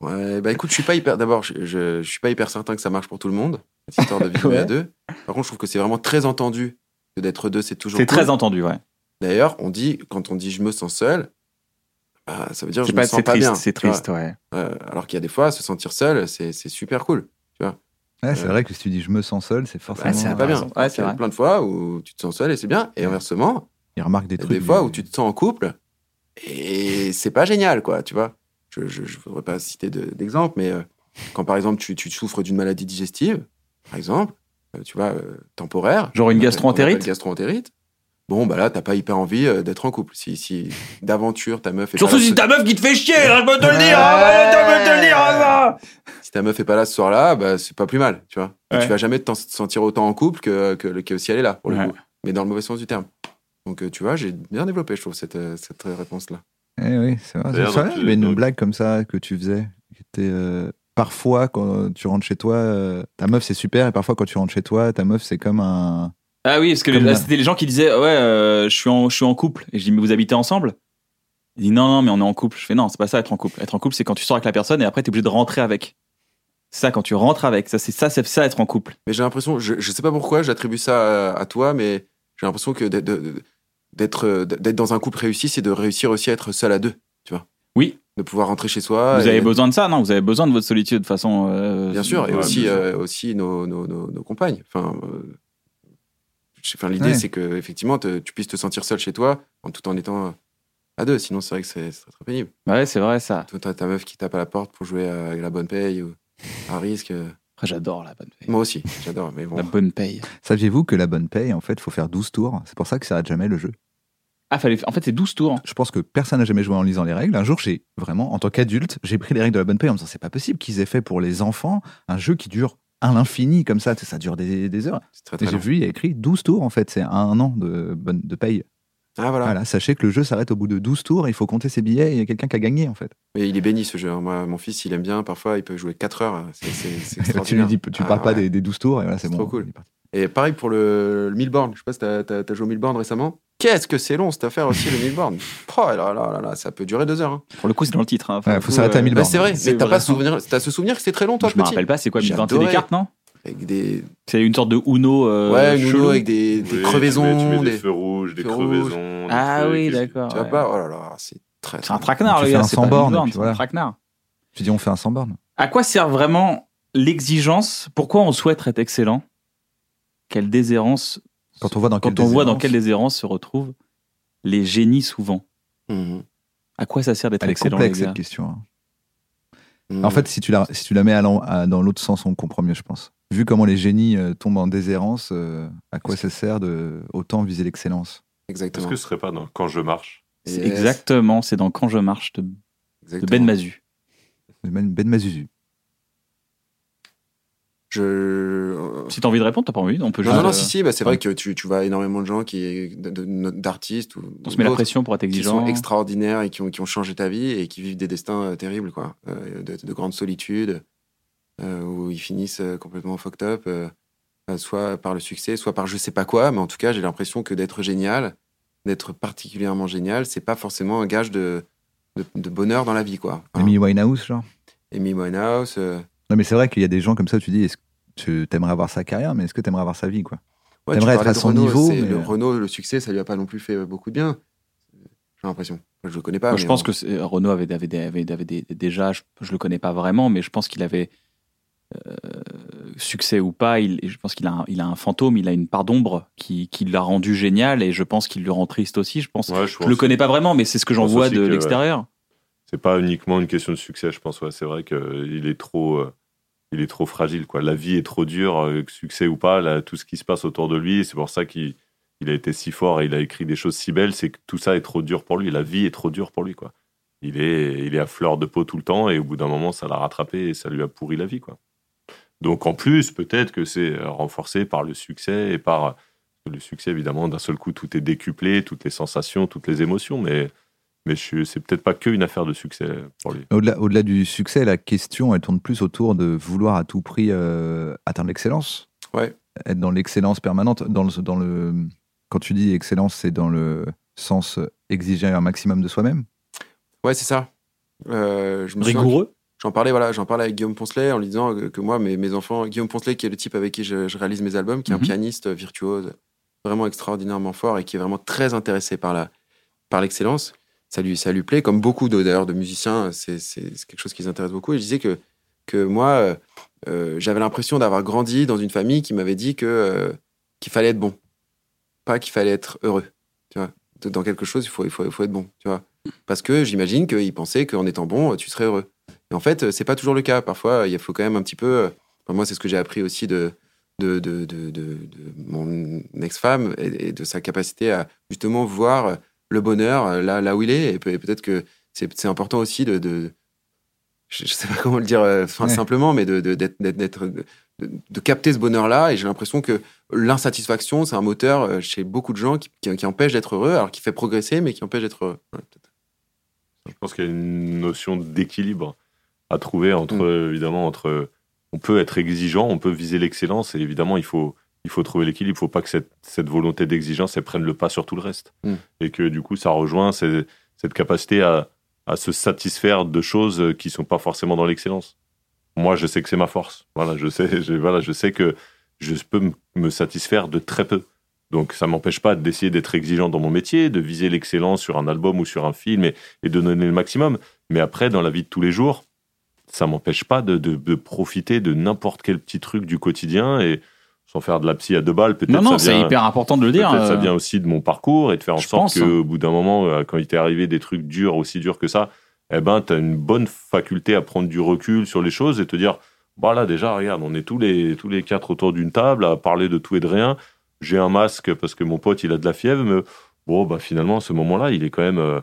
Ouais, bah écoute, je suis pas hyper. D'abord, je, je, je suis pas hyper certain que ça marche pour tout le monde. cette histoire de vivre Ouais. à deux. Par contre, je trouve que c'est vraiment très entendu que d'être deux, c'est toujours C'est cool. très entendu, ouais. D'ailleurs, on dit, quand on dit je me sens seul, bah, ça veut dire je me sens c'est pas triste, bien. c'est triste, ouais. Euh, alors qu'il y a des fois, se sentir seul, c'est super cool. Ouais, c'est Euh, vrai que si tu dis je me sens seul, c'est forcément. C'est pas bien. Ouais, Alors c'est plein de fois où tu te sens seul et c'est bien. Et inversement, Il remarque des il y a trucs. des fois où tu te sens en couple et c'est pas génial, quoi, tu vois. Je ne voudrais pas citer de- d'exemple, mais euh, quand par exemple tu, tu souffres d'une maladie digestive, par exemple, euh, tu vois, euh, temporaire. Genre une Gastro-entérite. Bon, bah là, t'as pas hyper envie euh, d'être en couple. Si, si d'aventure ta meuf est Surtout pas si ce- ta meuf qui te fait chier, là, je peux te le dire, hein, ouais, je peux te le dire, hein, ça. si ta meuf est pas là ce soir-là, bah, c'est pas plus mal, tu vois. Ouais. Tu vas jamais te sentir autant en couple que, que, que si elle est là, pour le Ouais. coup. Mais dans le mauvais sens du terme. Donc, euh, tu vois, j'ai bien développé, je trouve, cette, euh, cette réponse-là. Eh oui, c'est vrai. C'est vrai, avait une donc- blague comme ça que tu faisais. Qui était, euh, parfois, quand tu rentres chez toi, euh, ta meuf c'est super, et parfois, quand tu rentres chez toi, ta meuf c'est comme un. Ah oui, parce que là, c'était les gens qui disaient ouais, euh, je suis en je suis en couple et je dis mais vous habitez ensemble? Il dit non non mais on est en couple. Je fais non, c'est pas ça être en couple. Être en couple c'est quand tu sors avec la personne et après tu es obligé de rentrer avec. C'est ça quand tu rentres avec, ça c'est ça c'est ça être en couple. Mais j'ai l'impression, je, je sais pas pourquoi j'attribue ça à, à toi, mais j'ai l'impression que d'être- d'être dans un couple réussi, c'est de réussir aussi à être seul à deux, tu vois. Oui. De pouvoir rentrer chez soi. vous et- avez besoin de ça, non? Vous avez besoin de votre solitude de façon euh, Bien sûr, et Ouais, aussi, euh, aussi nos, nos, nos, nos compagnes. Enfin, euh, enfin l'idée, Ouais. c'est que effectivement, te- tu puisses te sentir seul chez toi, en tout en étant euh, à deux. Sinon, c'est vrai que c'est très, très pénible. Ouais, c'est vrai ça. Toi, t'as ta meuf qui tape à la porte pour jouer à la bonne paye ou à risque. euh. Après j'adore la bonne paye. Moi aussi, j'adore. Mais bon, La bonne paye. Saviez-vous que la bonne paye, en fait, faut faire 12 tours? C'est pour ça que ça arrête jamais le jeu. Ah fallait en fait c'est 12 tours. Je pense que personne n'a jamais joué en lisant les règles. Un jour, j'ai vraiment, en tant qu'adulte, j'ai pris les règles de la bonne paye en me disant c'est pas possible qu'ils aient fait pour les enfants un jeu qui dure à l'infini comme ça. Ça dure des, des heures. j'ai vu, il y a écrit 12 tours en fait. C'est un an de, bonne, de paye. Ah voilà. Voilà, sachez que le jeu s'arrête au bout de 12 tours. Il faut compter ses billets et il y a quelqu'un qui a gagné en fait. Mais il est béni ce jeu. hein. Moi, mon fils, il aime bien. Parfois, il peut jouer 4 heures. Tu lui dis, tu Ah, parles pas des, des 12 tours et voilà, c'est C'est bon. trop cool. Et pareil pour le, le Milborn. Je sais pas si t'as as, joué au Milborn récemment. Qu'est-ce que c'est long cette affaire aussi, le Milborn. Oh là là là là, ça peut durer deux heures. hein. Pour le coup c'est dans le titre. Hein. Pour Ouais, faut s'arrêter à 1000 Bah, bornes. c'est vrai, C'est mais t'as pas souvenir, t'as ce souvenir que c'était très long, toi, je me rappelle pas c'est quoi J'ai 1020 c'est des cartes non Avec des, C'est une sorte de Uno euh, ouais, une. Uno avec des, des Oui, crevaisons, Tu mets, tu mets des, des- feux rouges, des feux crevaisons. Ah oui d'accord. Tu vois pas Oh là là, c'est très. C'est un traquenard le fais gars, un c'est c'est un voilà. traquenard. Tu dis on fait un sans borne. À quoi sert vraiment l'exigence? Pourquoi on souhaite être excellent? Quelle déshérence Quand on voit dans quand quelle on voit dans déshérence. quelle déshérence se retrouvent les génies souvent Mhm. À quoi ça sert d'être excellent complexe les gars cette question. hein. Mhm. En fait, si tu la, si tu la mets à l'en- à- dans l'autre sens, on comprend mieux, je pense. Vu comment les génies euh, tombent en déshérence, euh, à quoi ça sert de autant viser l'excellence? Est-ce exactement. que ce serait pas dans Quand je marche? Yes. exactement, c'est dans Quand je marche de. Ben Mazu. Ben, ben Mazuzu. Je. euh, Si t'as envie de répondre, t'as pas envie, on peut Non, juste. non, non, euh, si, si, bah, c'est vrai que tu, tu vois énormément de gens qui, d'artistes ou On se met la pression pour être qui exigeant. sont extraordinaires et qui ont, qui ont changé ta vie et qui vivent des destins euh, terribles, quoi. Euh, de, de grande solitude, euh, où ils finissent euh, complètement fucked up, euh, soit par le succès, soit par je sais pas quoi, mais en tout cas, j'ai l'impression que d'être génial, d'être particulièrement génial, c'est pas forcément un gage de, de, de bonheur dans la vie, quoi. Hein. Amy Winehouse, genre? Amy Winehouse. euh, Non, mais c'est vrai qu'il y a des gens comme ça, tu dis, est-ce que tu aimerais avoir sa carrière, mais est-ce que tu aimerais avoir sa vie, quoi? Ouais, T'aimerais tu être à son niveau, mais- Le Renault, le succès, ça lui a pas non plus fait beaucoup de bien. J'ai l'impression. Je le connais pas. Moi, mais je pense bon. que c'est- Renaud avait, avait, des- avait, avait des- déjà, je, je le connais pas vraiment, mais je pense qu'il avait euh, succès ou pas, il, je pense qu'il a, un- il a un fantôme, il a une part d'ombre qui, qui l'a rendu génial et je pense qu'il le rend triste aussi. Je pense. Ouais, je, le connais pas vraiment, mais c'est ce que j'en vois de l'extérieur. C'est pas uniquement une question de succès, je pense. Ouais. C'est vrai qu'il est trop. euh, il est trop fragile. Quoi. La vie est trop dure, euh, succès ou pas, tout ce qui se passe autour de lui. C'est pour ça qu'il il a été si fort et il a écrit des choses si belles. C'est que tout ça est trop dur pour lui. La vie est trop dure pour lui. Quoi. Il, est, il est à fleur de peau tout le temps et au bout d'un moment, ça l'a rattrapé et ça lui a pourri la vie. Quoi. Donc en plus, peut-être que c'est euh, renforcé par le succès et par le succès, évidemment, d'un seul coup, tout est décuplé, toutes les sensations, toutes les émotions. Mais, mais c'est peut-être pas qu'une affaire de succès pour lui. Au-delà, au-delà du succès, la question, elle tourne plus autour de vouloir à tout prix euh, atteindre l'excellence. Ouais. Être dans l'excellence permanente. Dans le, dans le, quand tu dis excellence, c'est dans le sens exiger un maximum de soi-même. Ouais, c'est ça. Euh, je me souviens Rigoureux. j'en parlais, voilà, j'en parlais avec Guillaume Poncelet en lui disant que, moi, mes, mes enfants, Guillaume Poncelet, qui est le type avec qui je, je réalise mes albums, qui est Mhm. un pianiste virtuose, vraiment extraordinairement fort et qui est vraiment très intéressé par la, par l'excellence. Ça lui, ça lui plaît, comme beaucoup d'ailleurs de musiciens, c'est quelque chose qui les intéresse beaucoup. Et je disais que, que moi, euh, euh, j'avais l'impression d'avoir grandi dans une famille qui m'avait dit que euh, qu'il fallait être bon, pas qu'il fallait être heureux. Tu vois, dans quelque chose, il faut, il faut, il faut être bon. Tu vois, parce que j'imagine qu'ils pensaient qu'en étant bon, tu serais heureux. Et en fait, c'est pas toujours le cas. Parfois, il faut quand même un petit peu. moi, c'est ce que j'ai appris aussi de de, de, de, de- mon ex-femme et de sa capacité à justement voir le bonheur là, là où il est. Et peut- et peut-être que c'est important aussi de, de je, je sais pas comment le dire euh, enfin, Ouais. simplement, mais de, de, d'être- de, de- de capter ce bonheur-là. Et j'ai l'impression que l'insatisfaction, c'est un moteur euh, chez beaucoup de gens qui, qui, qui empêche d'être heureux, alors qui fait progresser, mais qui empêche d'être heureux. Ouais. Je pense qu'il y a une notion d'équilibre à trouver entre, Mm. euh, évidemment, entre. On peut être exigeant, on peut viser l'excellence, et évidemment, il faut, il faut trouver l'équilibre. Il ne faut pas que cette, cette volonté d'exigence, elle prenne le pas sur tout le reste. Mm. Et que du coup, ça rejoint ces- cette capacité à, à se satisfaire de choses qui ne sont pas forcément dans l'excellence. Moi, je sais que c'est ma force. Voilà, je sais, je, voilà, je sais que je peux m- me satisfaire de très peu. Donc, ça m'empêche pas d'essayer d'être exigeant dans mon métier, de viser l'excellence sur un album ou sur un film et, et de donner le maximum. Mais après, dans la vie de tous les jours, ça m'empêche pas de, de- de profiter de n'importe quel petit truc du quotidien et sans faire de la psy à deux balles. Peut-être Non, non, c'est hyper important de le dire. Ça euh, vient aussi de mon parcours et de faire en sorte pense, hein. qu'au bout d'un moment, euh, quand il t'est arrivé des trucs durs, aussi durs que ça, eh ben, tu as une bonne faculté à prendre du recul sur les choses et te dire, bah là, déjà, regarde, on est tous les, tous les quatre autour d'une table à parler de tout et de rien. J'ai un masque parce que mon pote, il a de la fièvre, mais bon, bah, finalement, ce moment-là, il est quand même, euh,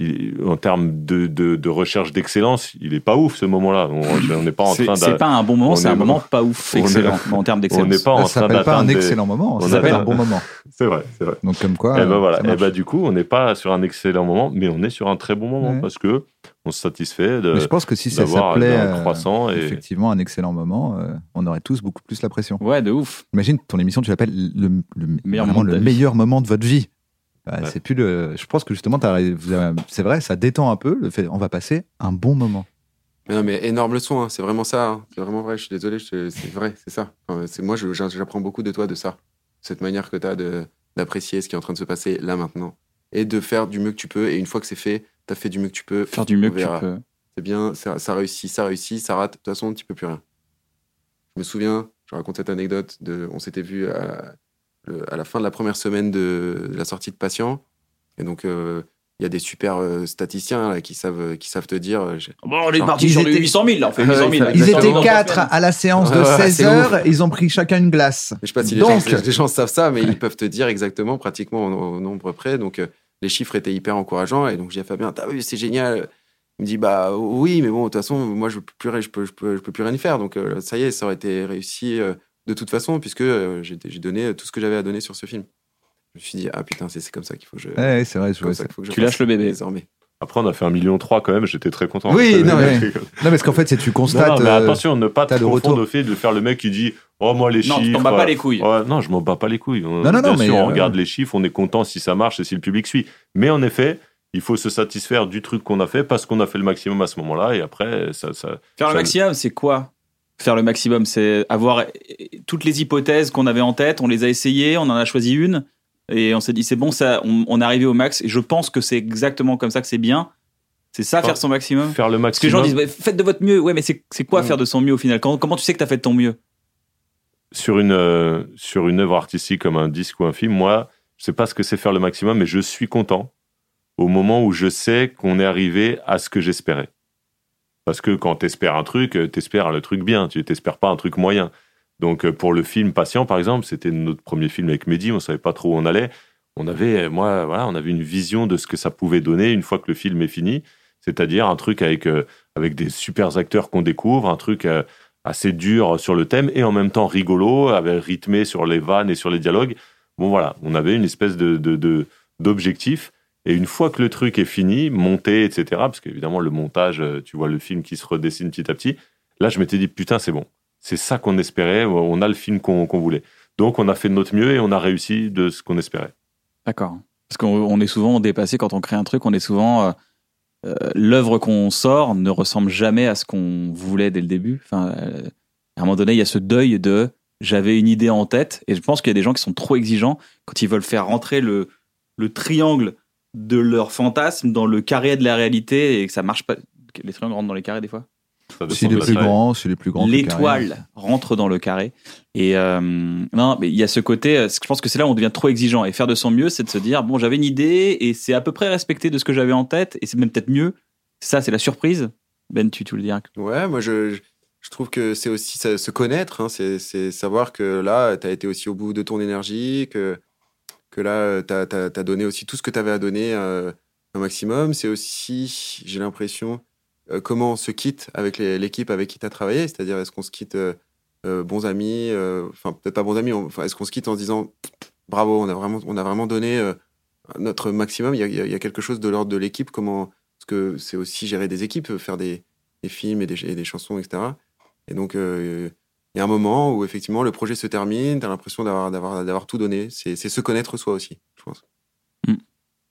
il- en termes de, de, de recherche d'excellence, il est pas ouf ce moment-là. On n'est pas en train c'est pas un bon moment, c'est est- un moment pas ouf, est- excellent en termes on n'est d'excellence. pas en Ça train s'appelle pas un d'atteindre des- excellent moment, on ça s'appelle a- un bon moment. C'est vrai, c'est vrai. Donc comme quoi. Et ben euh, voilà. ça Et marche. ben du coup, on n'est pas sur un excellent moment, mais on est sur un très bon moment Ouais. parce que on se satisfait de Mais je pense que si ça s'appelait euh, et effectivement un excellent moment, euh, on aurait tous beaucoup plus la pression. Ouais, de ouf. Imagine ton émission, tu l'appelles le, moment meilleur moment de votre vie. Ouais. C'est plus le. Je pense que justement, c'est vrai, ça détend un peu. Le fait, on va passer un bon moment. Mais non, mais énorme leçon, hein, c'est vraiment ça. hein. C'est vraiment vrai, je suis désolé, c'est vrai, c'est ça. Enfin, c'est moi, j'apprends beaucoup de toi de ça. Cette manière que tu as d'apprécier ce qui est en train de se passer là maintenant. Et de faire du mieux que tu peux. Et une fois que c'est fait, tu as fait du mieux que tu peux. Faire du mieux que tu peux. C'est bien, ça, ça réussit, ça réussit, ça rate. De toute façon, tu peux plus rien. Je me souviens, je raconte cette anecdote, de, on s'était vu à, à la fin de la première semaine de, de la sortie de Patient. Et donc, euh, il y a des super euh, statisticiens là, qui, savent, qui savent te dire. euh, j'ai- Bon, on est parti sur étaient- 800 000, là, on fait Ouais, 800 000. ils étaient Dans quatre trois à la séance de Ouais, ouais, 16 c'est heures. Ils ont pris chacun une glace. Je sais pas si les, Donc- gens, les gens savent ça, mais ils peuvent te dire exactement, pratiquement au, au nombre près. Donc, euh, les chiffres étaient hyper encourageants. Et donc, je dis à Fabien, t'as vu, c'est génial. Il me dit, bah oui, mais bon, de toute façon, moi, je peux plus, rien- je peux, je peux, je peux plus rien y faire. Donc, euh, ça y est, ça aurait été réussi euh, de toute façon, puisque euh, j'ai donné tout ce que j'avais à donner sur ce film. Je me suis dit, ah putain, c'est comme ça qu'il faut que je. Ouais, c'est vrai. Je comme vois ça ça. qu'il faut que je Tu lâches le bébé. Désormais. après on a fait un million trois quand même. J'étais très content. Oui, non, mais... mais- Non, parce qu'en fait, c'est tu Non, constates. non, mais euh, attention, ne pas te le confondre retour. au fait de faire le mec qui dit Oh, moi, les Non, tu chiffres. t'en bats pas euh, les couilles. ouais, non, je m'en bats pas les couilles. On- Non, non, non, Bien mais, sûr, on euh, regarde les chiffres, on est content si ça marche et si le public suit. Mais en effet, il faut se satisfaire du truc qu'on a fait parce qu'on a fait le maximum à ce moment-là et après, ça. ça Faire le ça- maximum, c'est quoi? Faire le maximum, c'est avoir toutes les hypothèses qu'on avait en tête, on les a essayées, on en a choisi une, et on s'est dit, c'est bon, ça, on, on est arrivé au max, et je pense que c'est exactement comme ça que c'est bien. C'est ça, Enfin, faire son maximum Faire le Parce que les maximum. gens disent, bah, faites de votre mieux. Ouais, mais c'est quoi Mm. faire de son mieux au final? Comment, comment tu sais que tu as fait de ton mieux? Sur une, euh, sur une œuvre artistique comme un disque ou un film, moi, je sais pas ce que c'est faire le maximum, mais je suis content au moment où je sais qu'on est arrivé à ce que j'espérais. Parce que quand tu espères un truc, tu espères le truc bien, tu t'espères pas un truc moyen. Donc euh, pour le film Patient, par exemple, c'était notre premier film avec Mehdi, on savait pas trop où on allait. On avait, euh, moi, voilà, on avait une vision de ce que ça pouvait donner une fois que le film est fini, c'est-à-dire un truc avec, euh, avec des super acteurs qu'on découvre, un truc euh, assez dur sur le thème et en même temps rigolo, avec rythmé sur les vannes et sur les dialogues. Bon voilà, on avait une espèce de- d'objectif. Et une fois que le truc est fini, monté, etc., parce qu'évidemment le montage, euh, tu vois le film qui se redessine petit à petit, là je m'étais dit putain c'est bon, c'est ça qu'on espérait, on a le film qu'on, voulait. Donc on a fait de notre mieux et on a réussi de ce qu'on espérait. D'accord. Parce qu'on on est souvent dépassé quand on crée un truc, on est souvent. euh, euh, l'œuvre qu'on sort ne ressemble jamais à ce qu'on voulait dès le début. À un moment donné, il y a ce deuil de j'avais une idée en tête, et je pense qu'il y a des gens qui sont trop exigeants quand ils veulent faire rentrer le triangle de leur fantasme dans le carré de la réalité et que ça marche pas. Les triangles rentrent dans les carrés des fois. De les plus grands, c'est les plus grands. L'étoile rentre dans le carré. Et euh, non, mais il y a ce côté. euh, Je pense que c'est là où on devient trop exigeant. Et faire de son mieux, c'est de se dire bon, j'avais une idée et c'est à peu près respecté de ce que j'avais en tête et c'est même peut-être mieux. Ça, c'est la surprise. Ben, tu, tu le diras. Ouais, moi je, je- trouve que c'est aussi ça- se connaître, hein, c'est c'est savoir que là, tu as été aussi au bout de ton énergie, que, que là, tu as, donné aussi tout ce que tu avais à donner euh, un maximum. C'est aussi, j'ai l'impression, euh, comment on se quitte avec l'équipe avec qui tu as travaillé, c'est-à-dire est-ce qu'on se quitte euh, euh, bons amis, euh, enfin peut-être pas bons amis, est-ce qu'on se quitte en se disant bravo, on a vraiment, on a vraiment donné euh, notre maximum, il y y a- quelque chose de l'ordre de l'équipe, comment, parce que c'est aussi gérer des équipes, faire des, des films et des, et des chansons, etc. Et donc, euh, il y a un moment où effectivement le projet se termine, tu as l'impression d'avoir, d'avoir, d'avoir tout donné. C'est, c'est se connaître soi aussi, je pense.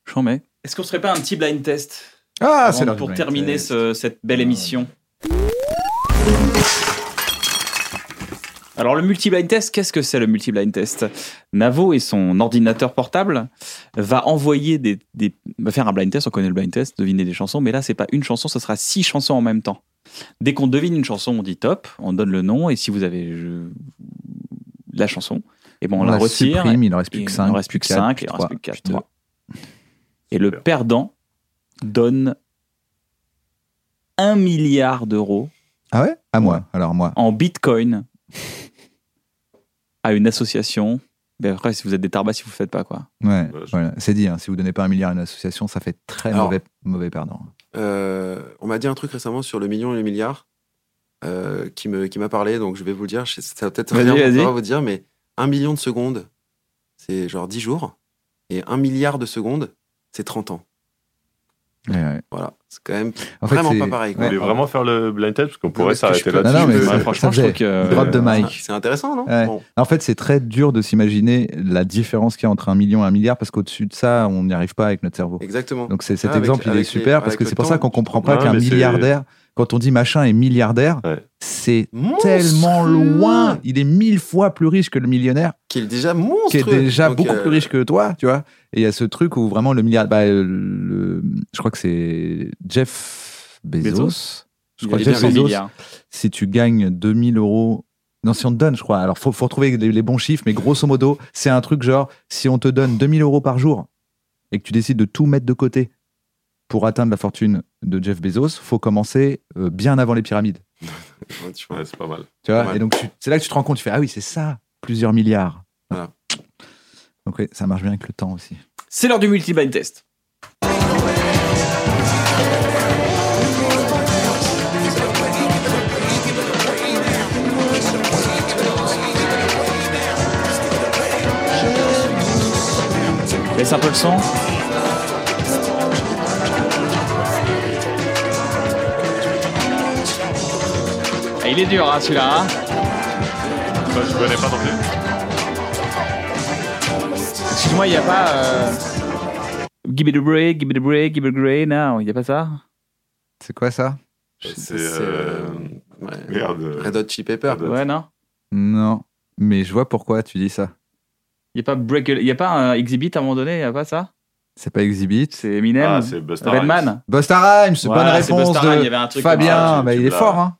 J'en mets. Est-ce qu'on serait pas un petit blind test Ah, c'est pour terminer ce- cette belle émission? Alors le multi-blind test, qu'est-ce que c'est le multi-blind test? Navo et son ordinateur portable va envoyer des, des- va faire un blind test. On connaît le blind test, deviner des chansons, mais là c'est pas une chanson, ce sera six chansons en même temps. Dès qu'on devine une chanson, on dit top, on donne le nom et si vous avez je- la chanson, et bon on, On la la retire. supprime, il en reste plus que Il cinq, en reste plus que puis quatre, 5, puis il en reste plus que 4. puis trois. Et le perdant donne 1 milliard d'euros Ah ouais? À moi. Alors moi. en bitcoin à une association. Mais après, si vous êtes des tarbas, si vous ne faites pas, quoi. Ouais, Ouais, je- voilà. c'est dit. hein, si vous donnez pas un milliard à une association, ça fait très Alors- mauvais, mauvais perdant. Euh, on m'a dit un truc récemment sur le million et le milliard euh, qui, me, qui m'a parlé, donc je vais vous le dire. Je- Ça va peut-être rien pas vous dire, mais un million de secondes, c'est genre 10 jours. Et un milliard de secondes, c'est 30 ans. Ouais, ouais. Voilà, c'est quand même En fait, vraiment pas pareil. Vous quoi. voulez vraiment faire le blind test Parce qu'on pourrait s'arrêter là-dessus. Non, non, mais Ouais, franchement, je trouve faisait que. drop de C'est- mic. C'est intéressant, non Ouais. Bon. En fait, c'est très dur de s'imaginer la différence qu'il y a entre un million et un milliard parce qu'au-dessus de ça, on n'y arrive pas avec notre cerveau. Exactement. Donc c'est- cet Ah, avec- exemple, il est super les- parce que c'est pour temps, ça qu'on comprend pas Ouais, qu'un milliardaire, quand on dit machin est milliardaire, Ouais. c'est tellement loin. Il est mille fois plus riche que le millionnaire, Qui est déjà monstre. qui est déjà Donc, beaucoup euh, plus riche que toi, tu vois. Et il y a ce truc où vraiment le milliard, bah, le- je crois que c'est Jeff Bezos. Bezos. Je crois que Jeff Bezos, milliards. si tu gagnes 2000 euros, non, si on te donne, je crois. Alors, faut, faut retrouver les, les bons chiffres, mais grosso modo, c'est un truc genre, si on te donne 2000 euros par jour et que tu décides de tout mettre de côté pour atteindre la fortune de Jeff Bezos, faut commencer euh, bien avant les pyramides. ouais. Ouais, c'est pas mal. Tu vois Ouais. Et donc, c'est là que tu te rends compte, tu fais, ah oui, c'est ça, plusieurs milliards. Voilà. Donc, oui, ça marche bien avec le temps aussi. C'est l'heure du multi-blind test. Laisse un peu le son. Il est dur, hein, celui-là. hein. Bah, je connais pas non plus. Excuse-moi, il n'y a pas. euh, Give me the break, give me the break, give me the break now. Il n'y a pas ça? C'est quoi ça? C'est. C'est, euh, ouais. Merde. Red Hot Chili Pepper. Ouais, non? Non, mais je vois pourquoi tu dis ça. Il n'y a pas break. Il y a pas un exhibit à un moment donné, il n'y a pas ça? C'est pas Exhibit. C'est Eminem Ah, c'est Busta Rhymes. Redman Busta Rhymes, bonne Voilà, c'est réponse Busta Rhymes, il y de avait un truc Fabien. tu- bah, tu il est l'as. fort, hein.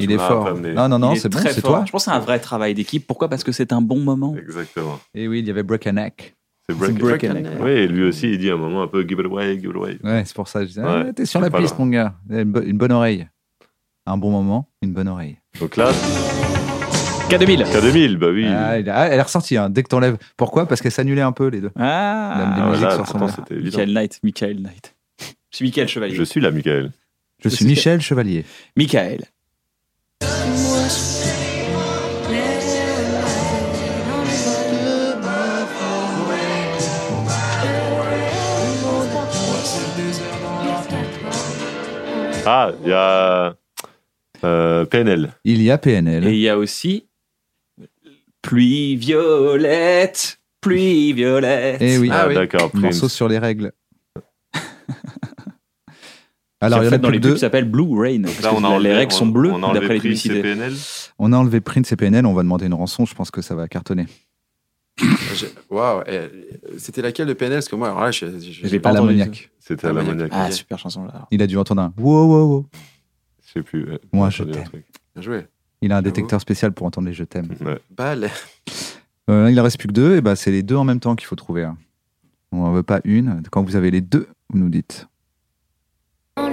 Il est fort. amené. Non, non, non, c'est bon, c'est toi. Je pense que c'est un vrai travail d'équipe. Pourquoi? Parce que c'est un bon moment. Exactement. Et oui, il y avait Break a Neck. C'est C'est break. Break a Break Neck. a Oui, et lui aussi, il dit à un moment un peu give it away, give it away. Ouais, c'est pour ça. Je disais, Ouais, ah, t'es sur la piste, mon gars. Une, bo- une bonne oreille. Un bon moment, une bonne oreille. Donc là, K2000 K2000, bah oui. Ah, il a- ah, elle est ressortie, hein, dès que t'enlèves. Pourquoi? Parce qu'elle s'annulait un peu, les deux. Ah, La- Ah, musiques là, se pourtant. Michael Knight, Michael Knight. Je suis Michael Chevalier. Je suis là, Michael. Je suis Michel Chevalier. Michael. Ah, il y a euh, PNL. Il y a PNL. Et il y a aussi Pluie violette, pluie violette. Eh oui, Ah Ah, oui. d'accord. Prince. morceau sur les règles. Alors, il y en a dans plus les que pubs deux. qui s'appelle Blue Rain. Parce Là, que on a les enlevé- règles sont on- bleues on a enlevé d'après les Prince et publicités. PNL. On a enlevé Prince et PNL, on va demander une rançon, je pense que ça va cartonner. Waouh, eh, c'était laquelle de PNL Parce que moi, alors là, je, je- Je pas. C'était à Ah, l'ammoniaque. Ah, super chanson là. Il a dû entendre un wow, wow, wow. Je sais plus. ouais. Moi, je t'aime. Bien joué. Il a un détecteur spécial pour entendre les je t'aime. Ouais. Balle. Euh, il en reste plus que deux, et bah c'est les deux en même temps qu'il faut trouver. hein. On en veut pas une. Quand vous avez les deux, vous nous dites. Ok.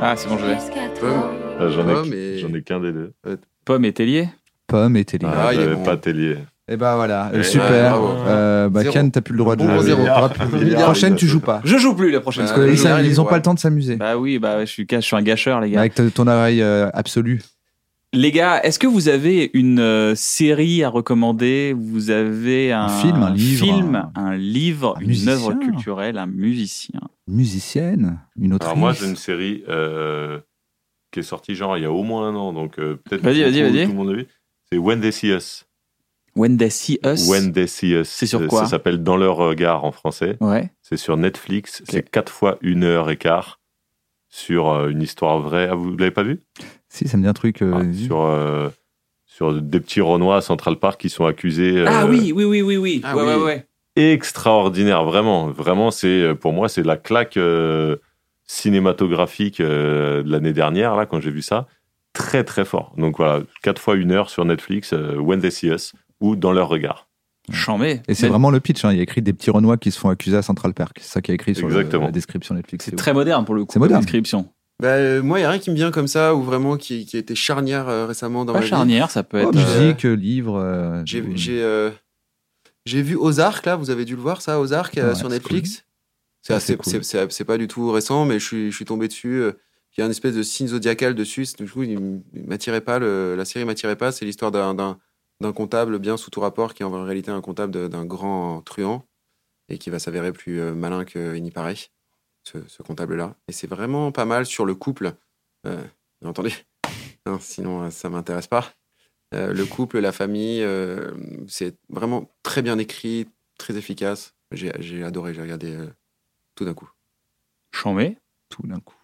Ah, c'est bon, je l'ai. Ah, J'en ai, et- j'en ai qu'un des deux. Pomme et Tellier. Pomme et Télé. Ah, il est j'avais bon. pas Tellier. Et bah voilà, euh, Ouais, super. bravo. Euh, bah Zéro. Ken, t'as plus le droit de Bon, jouer. zéro. Milliard, La milliard, prochaine, il tu a joues pas. Je joue plus la prochaine Ah, Parce qu'ils il est ils ont pas le temps de s'amuser. Bah oui, bah je suis, je suis un gâcheur, les gars. Avec ton oreille euh, absolue. Les gars, est-ce que vous avez une euh, série à recommander? Vous avez un, Un film, un livre, film, un- un livre, un une œuvre culturelle, un musicien. Musicienne, une autrice. Alors moi, j'ai une série euh, qui est sortie genre il y a au moins un an, donc euh, peut-être Vas-y, que vas-y, tout- vas-y. tout le monde a vu. C'est When They See Us. When They See Us. When They See Us. C'est sur Euh, quoi Ça s'appelle Dans leur regard en français. Ouais. C'est sur Netflix. C'est quatre fois une heure et quart sur euh, une histoire vraie. Ah, vous l'avez pas vu? Si, ça me dit un truc. euh, Ah, Sur euh, sur des petits Renois à Central Park qui sont accusés. Ah oui, oui, oui, oui, oui. Ah ouais, oui. ouais, ouais. extraordinaire, vraiment. Vraiment, c'est pour moi, c'est la claque euh, cinématographique euh, de l'année dernière, là, quand j'ai vu ça. Très, très fort. Donc voilà, quatre fois une heure sur Netflix, euh, When They See Us, ou Dans leur regard. Chambé. Et c'est Mais vraiment le pitch. hein. Il y a écrit des petits Renois qui se font accuser à Central Park. C'est ça qui est écrit sur le- la description Netflix. C'est très moderne pour le coup. C'est moderne. la description. Bah, euh, moi, il n'y a rien qui me vient comme ça, ou vraiment qui, qui a été charnière euh, récemment dans Pas ma vie. charnière, ça peut Oh, être. euh, musique, livre. euh, J'ai j'ai, euh, j'ai vu Ozark, là, vous avez dû le voir, ça, Ozark, euh, Ouais, sur Netflix. C'est assez- cool. pas du tout récent, mais je suis, je suis tombé dessus. euh, Il y a une espèce de signe zodiacal dessus. Du coup, il m'attirait pas, le- la série m'attirait pas. C'est l'histoire d'un- comptable bien sous tout rapport qui est en réalité un comptable d'un grand truand et qui va s'avérer plus euh, malin qu'il n'y paraît, ce, ce comptable-là. Et c'est vraiment pas mal sur le couple. Euh, bien entendu. Non, sinon, euh, ça m'intéresse pas. Euh, le couple, la famille, euh, c'est vraiment très bien écrit, très efficace. J'ai adoré, j'ai regardé tout d'un coup. Chambé. tout d'un coup.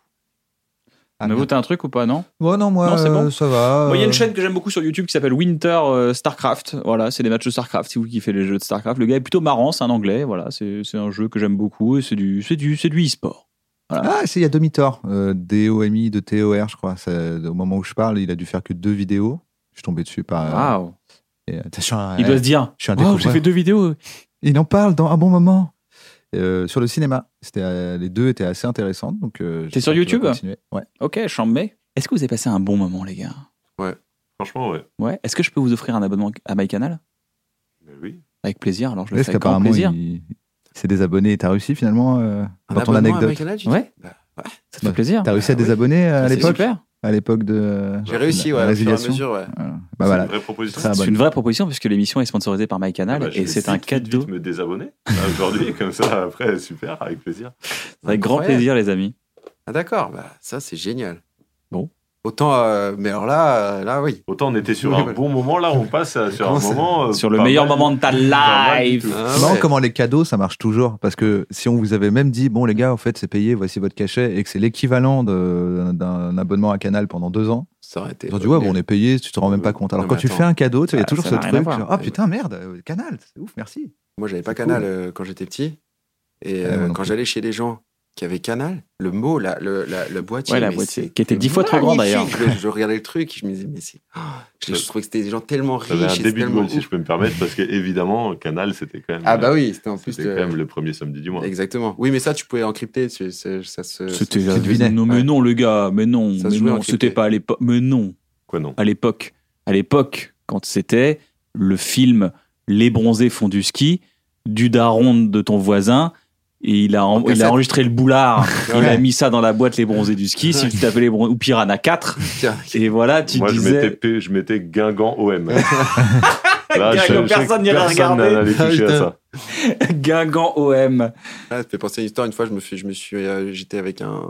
Ah, Mais vous, t'as un truc ou pas, non? Ouais, non, moi, Non, c'est bon euh, ça va. Moi, Il y a une euh, chaîne que j'aime beaucoup sur YouTube qui s'appelle Winter euh, Starcraft. Voilà, c'est des matchs de Starcraft. Si vous kiffez les jeux de Starcraft, le gars est plutôt marrant, c'est un anglais. Voilà, c'est c'est un jeu que j'aime beaucoup et c'est du, c'est du, c'est du e-sport. Ah, c'est il y a demi-tort. Euh, DOMI de TOR, je crois. C'est- Au moment où je parle, il a dû faire que deux vidéos. Je suis tombé dessus par. Waouh. et, euh, Il doit se dire. je suis un Waouh, j'ai découvreur. fait deux vidéos. Il en parle dans un bon moment. Euh, sur le cinéma. C'était, euh, les deux étaient assez intéressantes. Donc, euh, T'es sur YouTube continuer. Ouais. Ok, chambé. Est-ce que vous avez passé un bon moment, les gars? Franchement, ouais. Ouais. Est-ce que je peux vous offrir un abonnement à MyCanal Mais oui. Avec plaisir. Alors, je le Est-ce fais avec grand plaisir. il, s'est désabonné et t'as réussi finalement euh, Un dans ton à anecdote MyCanal, tu dis? Ouais. Bah, Ça te fait plaisir. T'as réussi à Ah oui. désabonner euh, à C'est l'époque? Super. À l'époque de. J'ai réussi, la- ouais, la à résiliation mesure, ouais. Voilà. Bah C'est voilà. une vraie proposition. C'est une vraie proposition puisque l'émission est sponsorisée par Ah MyCanal bah, je et c'est un cadeau. vite me désabonner là, aujourd'hui, comme ça, après, super, avec plaisir. Avec grand plaisir, les amis. Ah d'accord, bah, ça c'est génial. Bon. Autant, euh, mais alors là, euh, là oui. Autant on était sur Oui, un voilà. bon moment, là, on passe à- sur un moment. euh, Sur le meilleur mal moment de ta life. tout. Ah C'est marrant ouais. comment les cadeaux ça marche toujours parce que si on vous avait même dit bon les gars en fait c'est payé voici votre cachet et que c'est l'équivalent de- d'un abonnement à Canal pendant deux ans Ça aurait été. ils ont dit ouais bon, on est payé tu te rends même pas compte alors Non, quand tu fais un cadeau tu il y a Ah, toujours ce truc genre, ah putain merde euh, Canal c'est ouf merci Moi, j'avais pas C'est Canal cool. euh, quand j'étais petit. Et euh, quand j'allais chez des gens qui avaient Canal, le mot, la, le, la, le boîtier, Ouais, la mais boîtier, qui était dix fois trop grand, d'ailleurs. Je, je regardais le truc, je me disais, mais c'est. oh, je, je trouvais que c'était des gens tellement riches. J'avais un début de tellement goal, si je peux me permettre, parce que évidemment, Canal, c'était quand même. Ah bah oui, c'était en plus. C'était de- quand même le premier samedi du mois. Exactement. Oui, mais ça, tu pouvais encrypter. tu- c'est- ça se. C'était ça- tu devinais. non mais Ouais. non les gars mais non Ça mais non c'était pas à l'époque mais non Quoi, non? À l'époque à l'époque quand c'était le film les bronzés font du ski du daron de ton voisin et il a, en- En il a enregistré le boulard il a mis ça dans la boîte les bronzés du ski si tu t'appelais les bronzés ou Piranha 4 Tiens, et voilà tu Moi, je disais mettais, P- je mettais Guingamp OM. Là, Guingamp, je- je personne n'irait personne regarder. n'allait toucher à ça. Guingamp OM Ah, ça fait penser à une histoire. Une fois, je me, suis, je me suis, euh, j'étais avec un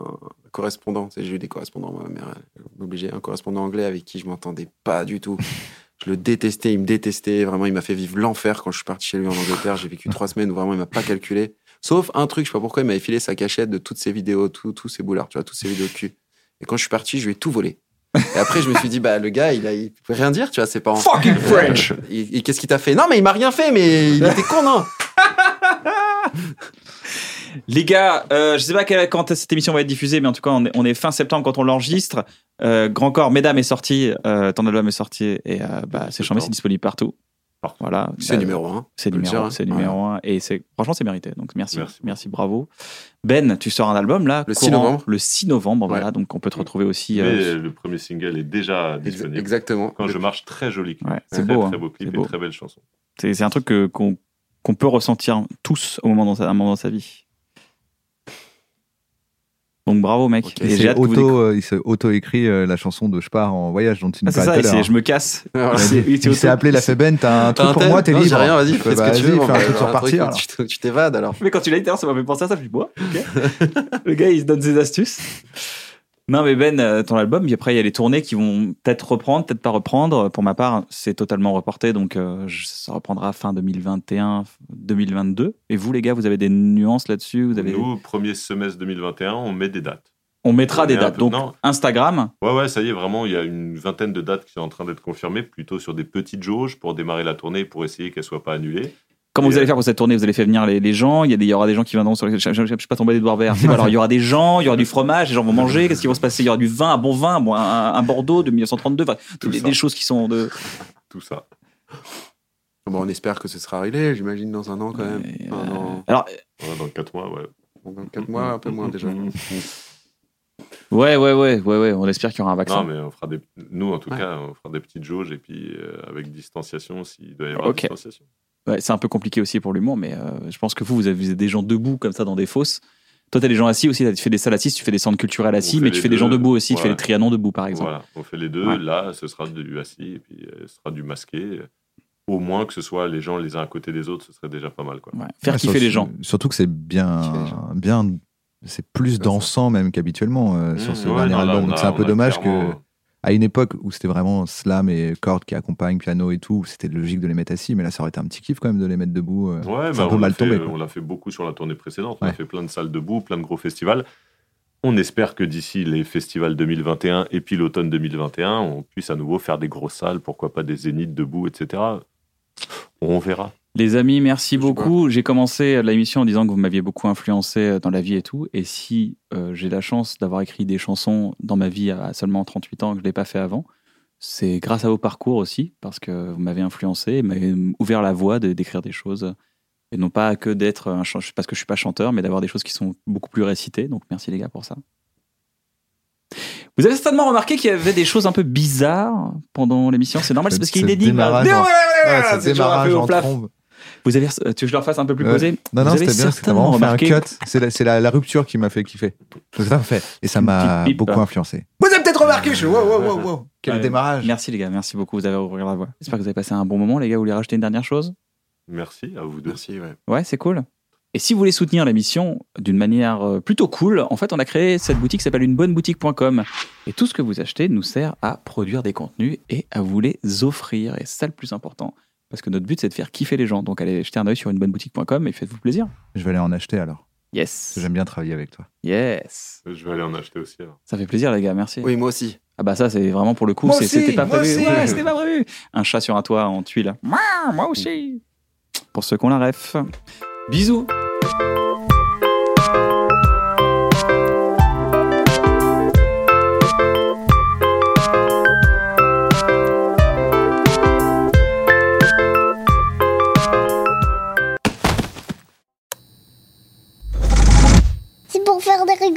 correspondant. J'ai eu des correspondants, ma mère, obligé, un correspondant anglais avec qui je m'entendais pas du tout. Je le détestais, il me détestait. Vraiment, il m'a fait vivre l'enfer quand je suis parti chez lui en Angleterre. J'ai vécu trois semaines où vraiment il m'a pas calculé. Sauf un truc, je sais pas pourquoi, il m'avait filé sa cachette de toutes ses vidéos, tous ses boulards, tu vois, toutes ses vidéos de cul. Et quand je suis parti, je lui ai tout volé. Et après, je me suis dit, bah, le gars, il, a, il pouvait rien dire, tu vois, ses parents. Fucking French Et, et qu'est-ce qu'il t'a fait? Non, mais il m'a rien fait, mais il était con, non? Les gars, euh, je sais pas quand cette émission va être diffusée, mais en tout cas, on est, on est fin septembre quand on l'enregistre. Euh, Grand Corps, Mesdames est sorti, euh, ton album est sorti, et euh, bah, c'est chambé, c'est disponible partout. Voilà. C'est Euh, numéro un. C'est numéro, hein. c'est numéro un, et c'est franchement c'est mérité. Donc merci, merci, Merci. bravo. Ben, tu sors un album là, Le 6 courant- novembre. Le 6 novembre, Ouais. voilà. Donc on peut te retrouver aussi. Mais euh, le premier single est déjà disponible. Exactement. Quand je marche, très joli clip. Ouais, c'est très, beau, Très hein. beau clip C'est et beau. très belle chanson. c'est c'est un truc que- qu'on qu'on peut ressentir tous au moment dans sa, un moment dans sa vie. Donc bravo mec. Ok. Et Il j'ai que vous auto, euh, il s'est auto-écrit euh, la chanson de Je pars en voyage dont tu nous Ah, c'est ça, c'est je me casse. Alors, Il il s'est Il appelé la fait Ben, t'as un truc pour thème moi, t'es Non, libre. J'ai rien, vas-y, fais ce que tu vas-y, veux. fais un truc sur un partir. truc, tu tu t'évades alors. Mais quand tu l'as dit, ça m'a fait penser à ça. Je me dis, ok. le gars, il se donne ses astuces. Non, mais Ben, euh, ton album, puis après, il y a les tournées qui vont peut-être reprendre, peut-être pas reprendre. Pour ma part, c'est totalement reporté, donc euh, ça reprendra fin 2021, 2022. Et vous, les gars, vous avez des nuances là-dessus? Vous avez... Nous, premier semestre 2021, on met des dates. On mettra on des dates. peu- Donc, non. Instagram, Ouais, ouais, ça y est, vraiment, il y a une vingtaine de dates qui sont en train d'être confirmées, plutôt sur des petites jauges pour démarrer la tournée, pour essayer qu'elle soit pas annulée. Comment vous allez euh, faire pour cette tournée? Vous allez faire venir les, les gens, il y, a des, il y aura des gens qui viendront sur les... Je, je, je, je suis pas tombé des doigts verts. Alors, il y aura des gens, il y aura du fromage, les gens vont manger, qu'est-ce qui va se passer? Il y aura du vin, un bon vin, bon, un, un Bordeaux de 1932, enfin, Tout des, choses qui sont de... Tout ça. Bon, on espère que ce sera réglé, j'imagine, dans un an quand même. Euh, dans, Alors, Ouais, dans 4 mois, ouais. dans 4 mois, un peu moins déjà. Ouais, ouais, ouais, ouais, ouais. On espère qu'il y aura un vaccin. Non, mais on fera des... nous, en tout Ouais. cas, on fera des petites jauges et puis euh, avec distanciation s'il doit y avoir Ok. distanciation. Ouais, c'est un peu compliqué aussi pour l'humour, mais euh, je pense que vous, vous avez des gens debout comme ça dans des fosses. Toi, t'as des gens assis aussi. Tu fais des salles assises, tu fais des centres culturels assis, mais tu fais des gens debout aussi. Tu fais des trianons debout, par exemple. Voilà, on fait les deux. Ouais. Là, ce sera du assis et puis euh, ce sera du masqué. Au moins que ce soit les gens les uns à côté des autres, ce serait déjà pas mal. Quoi. Ouais. Faire Ouais, kiffer les gens. Surtout que c'est bien, bien, c'est plus dansant même qu'habituellement euh, sur ce Mmh, ouais, dernier non, album. c'est un peu dommage clairement- que à une époque où c'était vraiment slam et cordes qui accompagnent piano et tout, c'était logique de les mettre assis, mais là ça aurait été un petit kiff quand même de les mettre debout. euh. Ouais, bah, on l'a mal fait, tombé. quoi. On l'a fait beaucoup sur la tournée précédente. On a fait plein de salles debout, plein de gros festivals. On espère que d'ici les festivals 2021 et puis l'automne 2021, on puisse à nouveau faire des grosses salles, pourquoi pas des zéniths debout, etc. On verra. Les amis, merci beaucoup. J'ai commencé l'émission en disant que vous m'aviez beaucoup influencé euh, dans la vie et tout. Et si euh, j'ai la chance d'avoir écrit des chansons dans ma vie à seulement 38 ans que je ne l'ai pas fait avant, c'est grâce à vos parcours aussi, parce que vous m'avez influencé, vous m'avez ouvert la voie de- d'écrire des choses. Et non pas que d'être un chanteur, parce que je suis pas chanteur, mais d'avoir des choses qui sont beaucoup plus récitées. Donc merci les gars pour ça. Vous avez certainement remarqué qu'il y avait des choses un peu bizarres pendant l'émission. C'est normal, c'est parce qu'il Ce énigme. démarrage Ouais, ouais, ouais, ce c'est toujours un peu démarrage au en trombe. Vous avez, tu veux que je leur fasse un peu plus Ouais. posé Non, non, Vous c'était bien, c'était certainement vraiment fait un remarqué cut. C'est la, c'est la, la rupture qui m'a fait kiffer. C'est ça, fait. Et ça m'a beaucoup influencé. Vous avez peut-être remarqué, je suis wow, wow, wow, wow. Quel démarrage Merci les gars, merci beaucoup, vous avez ouvert la voie. J'espère que vous avez passé un bon moment les gars, vous voulez rajouter une dernière chose? Merci à vous deux. Merci, ouais. Ouais, c'est cool. Et si vous voulez soutenir l'émission d'une manière euh, plutôt cool, en fait, on a créé cette boutique qui s'appelle unebonneboutique.com. Et tout ce que vous achetez nous sert à produire des contenus et à vous les offrir. Et c'est ça le plus important. Parce que notre but, c'est de faire kiffer les gens. Donc allez jeter un œil sur unebonneboutique.com et faites-vous plaisir. Je vais aller en acheter alors. Yes. J'aime bien travailler avec toi. Yes. Je vais aller en acheter aussi. alors. Ça fait plaisir les gars, merci. Oui, moi aussi. Ah bah ça, c'est vraiment pour le coup, c'était pas moi prévu. Ouais, c'était pas prévu. Un chat sur un toit en tuile. Moi aussi. Pour ceux qu'on la ref. Bisous.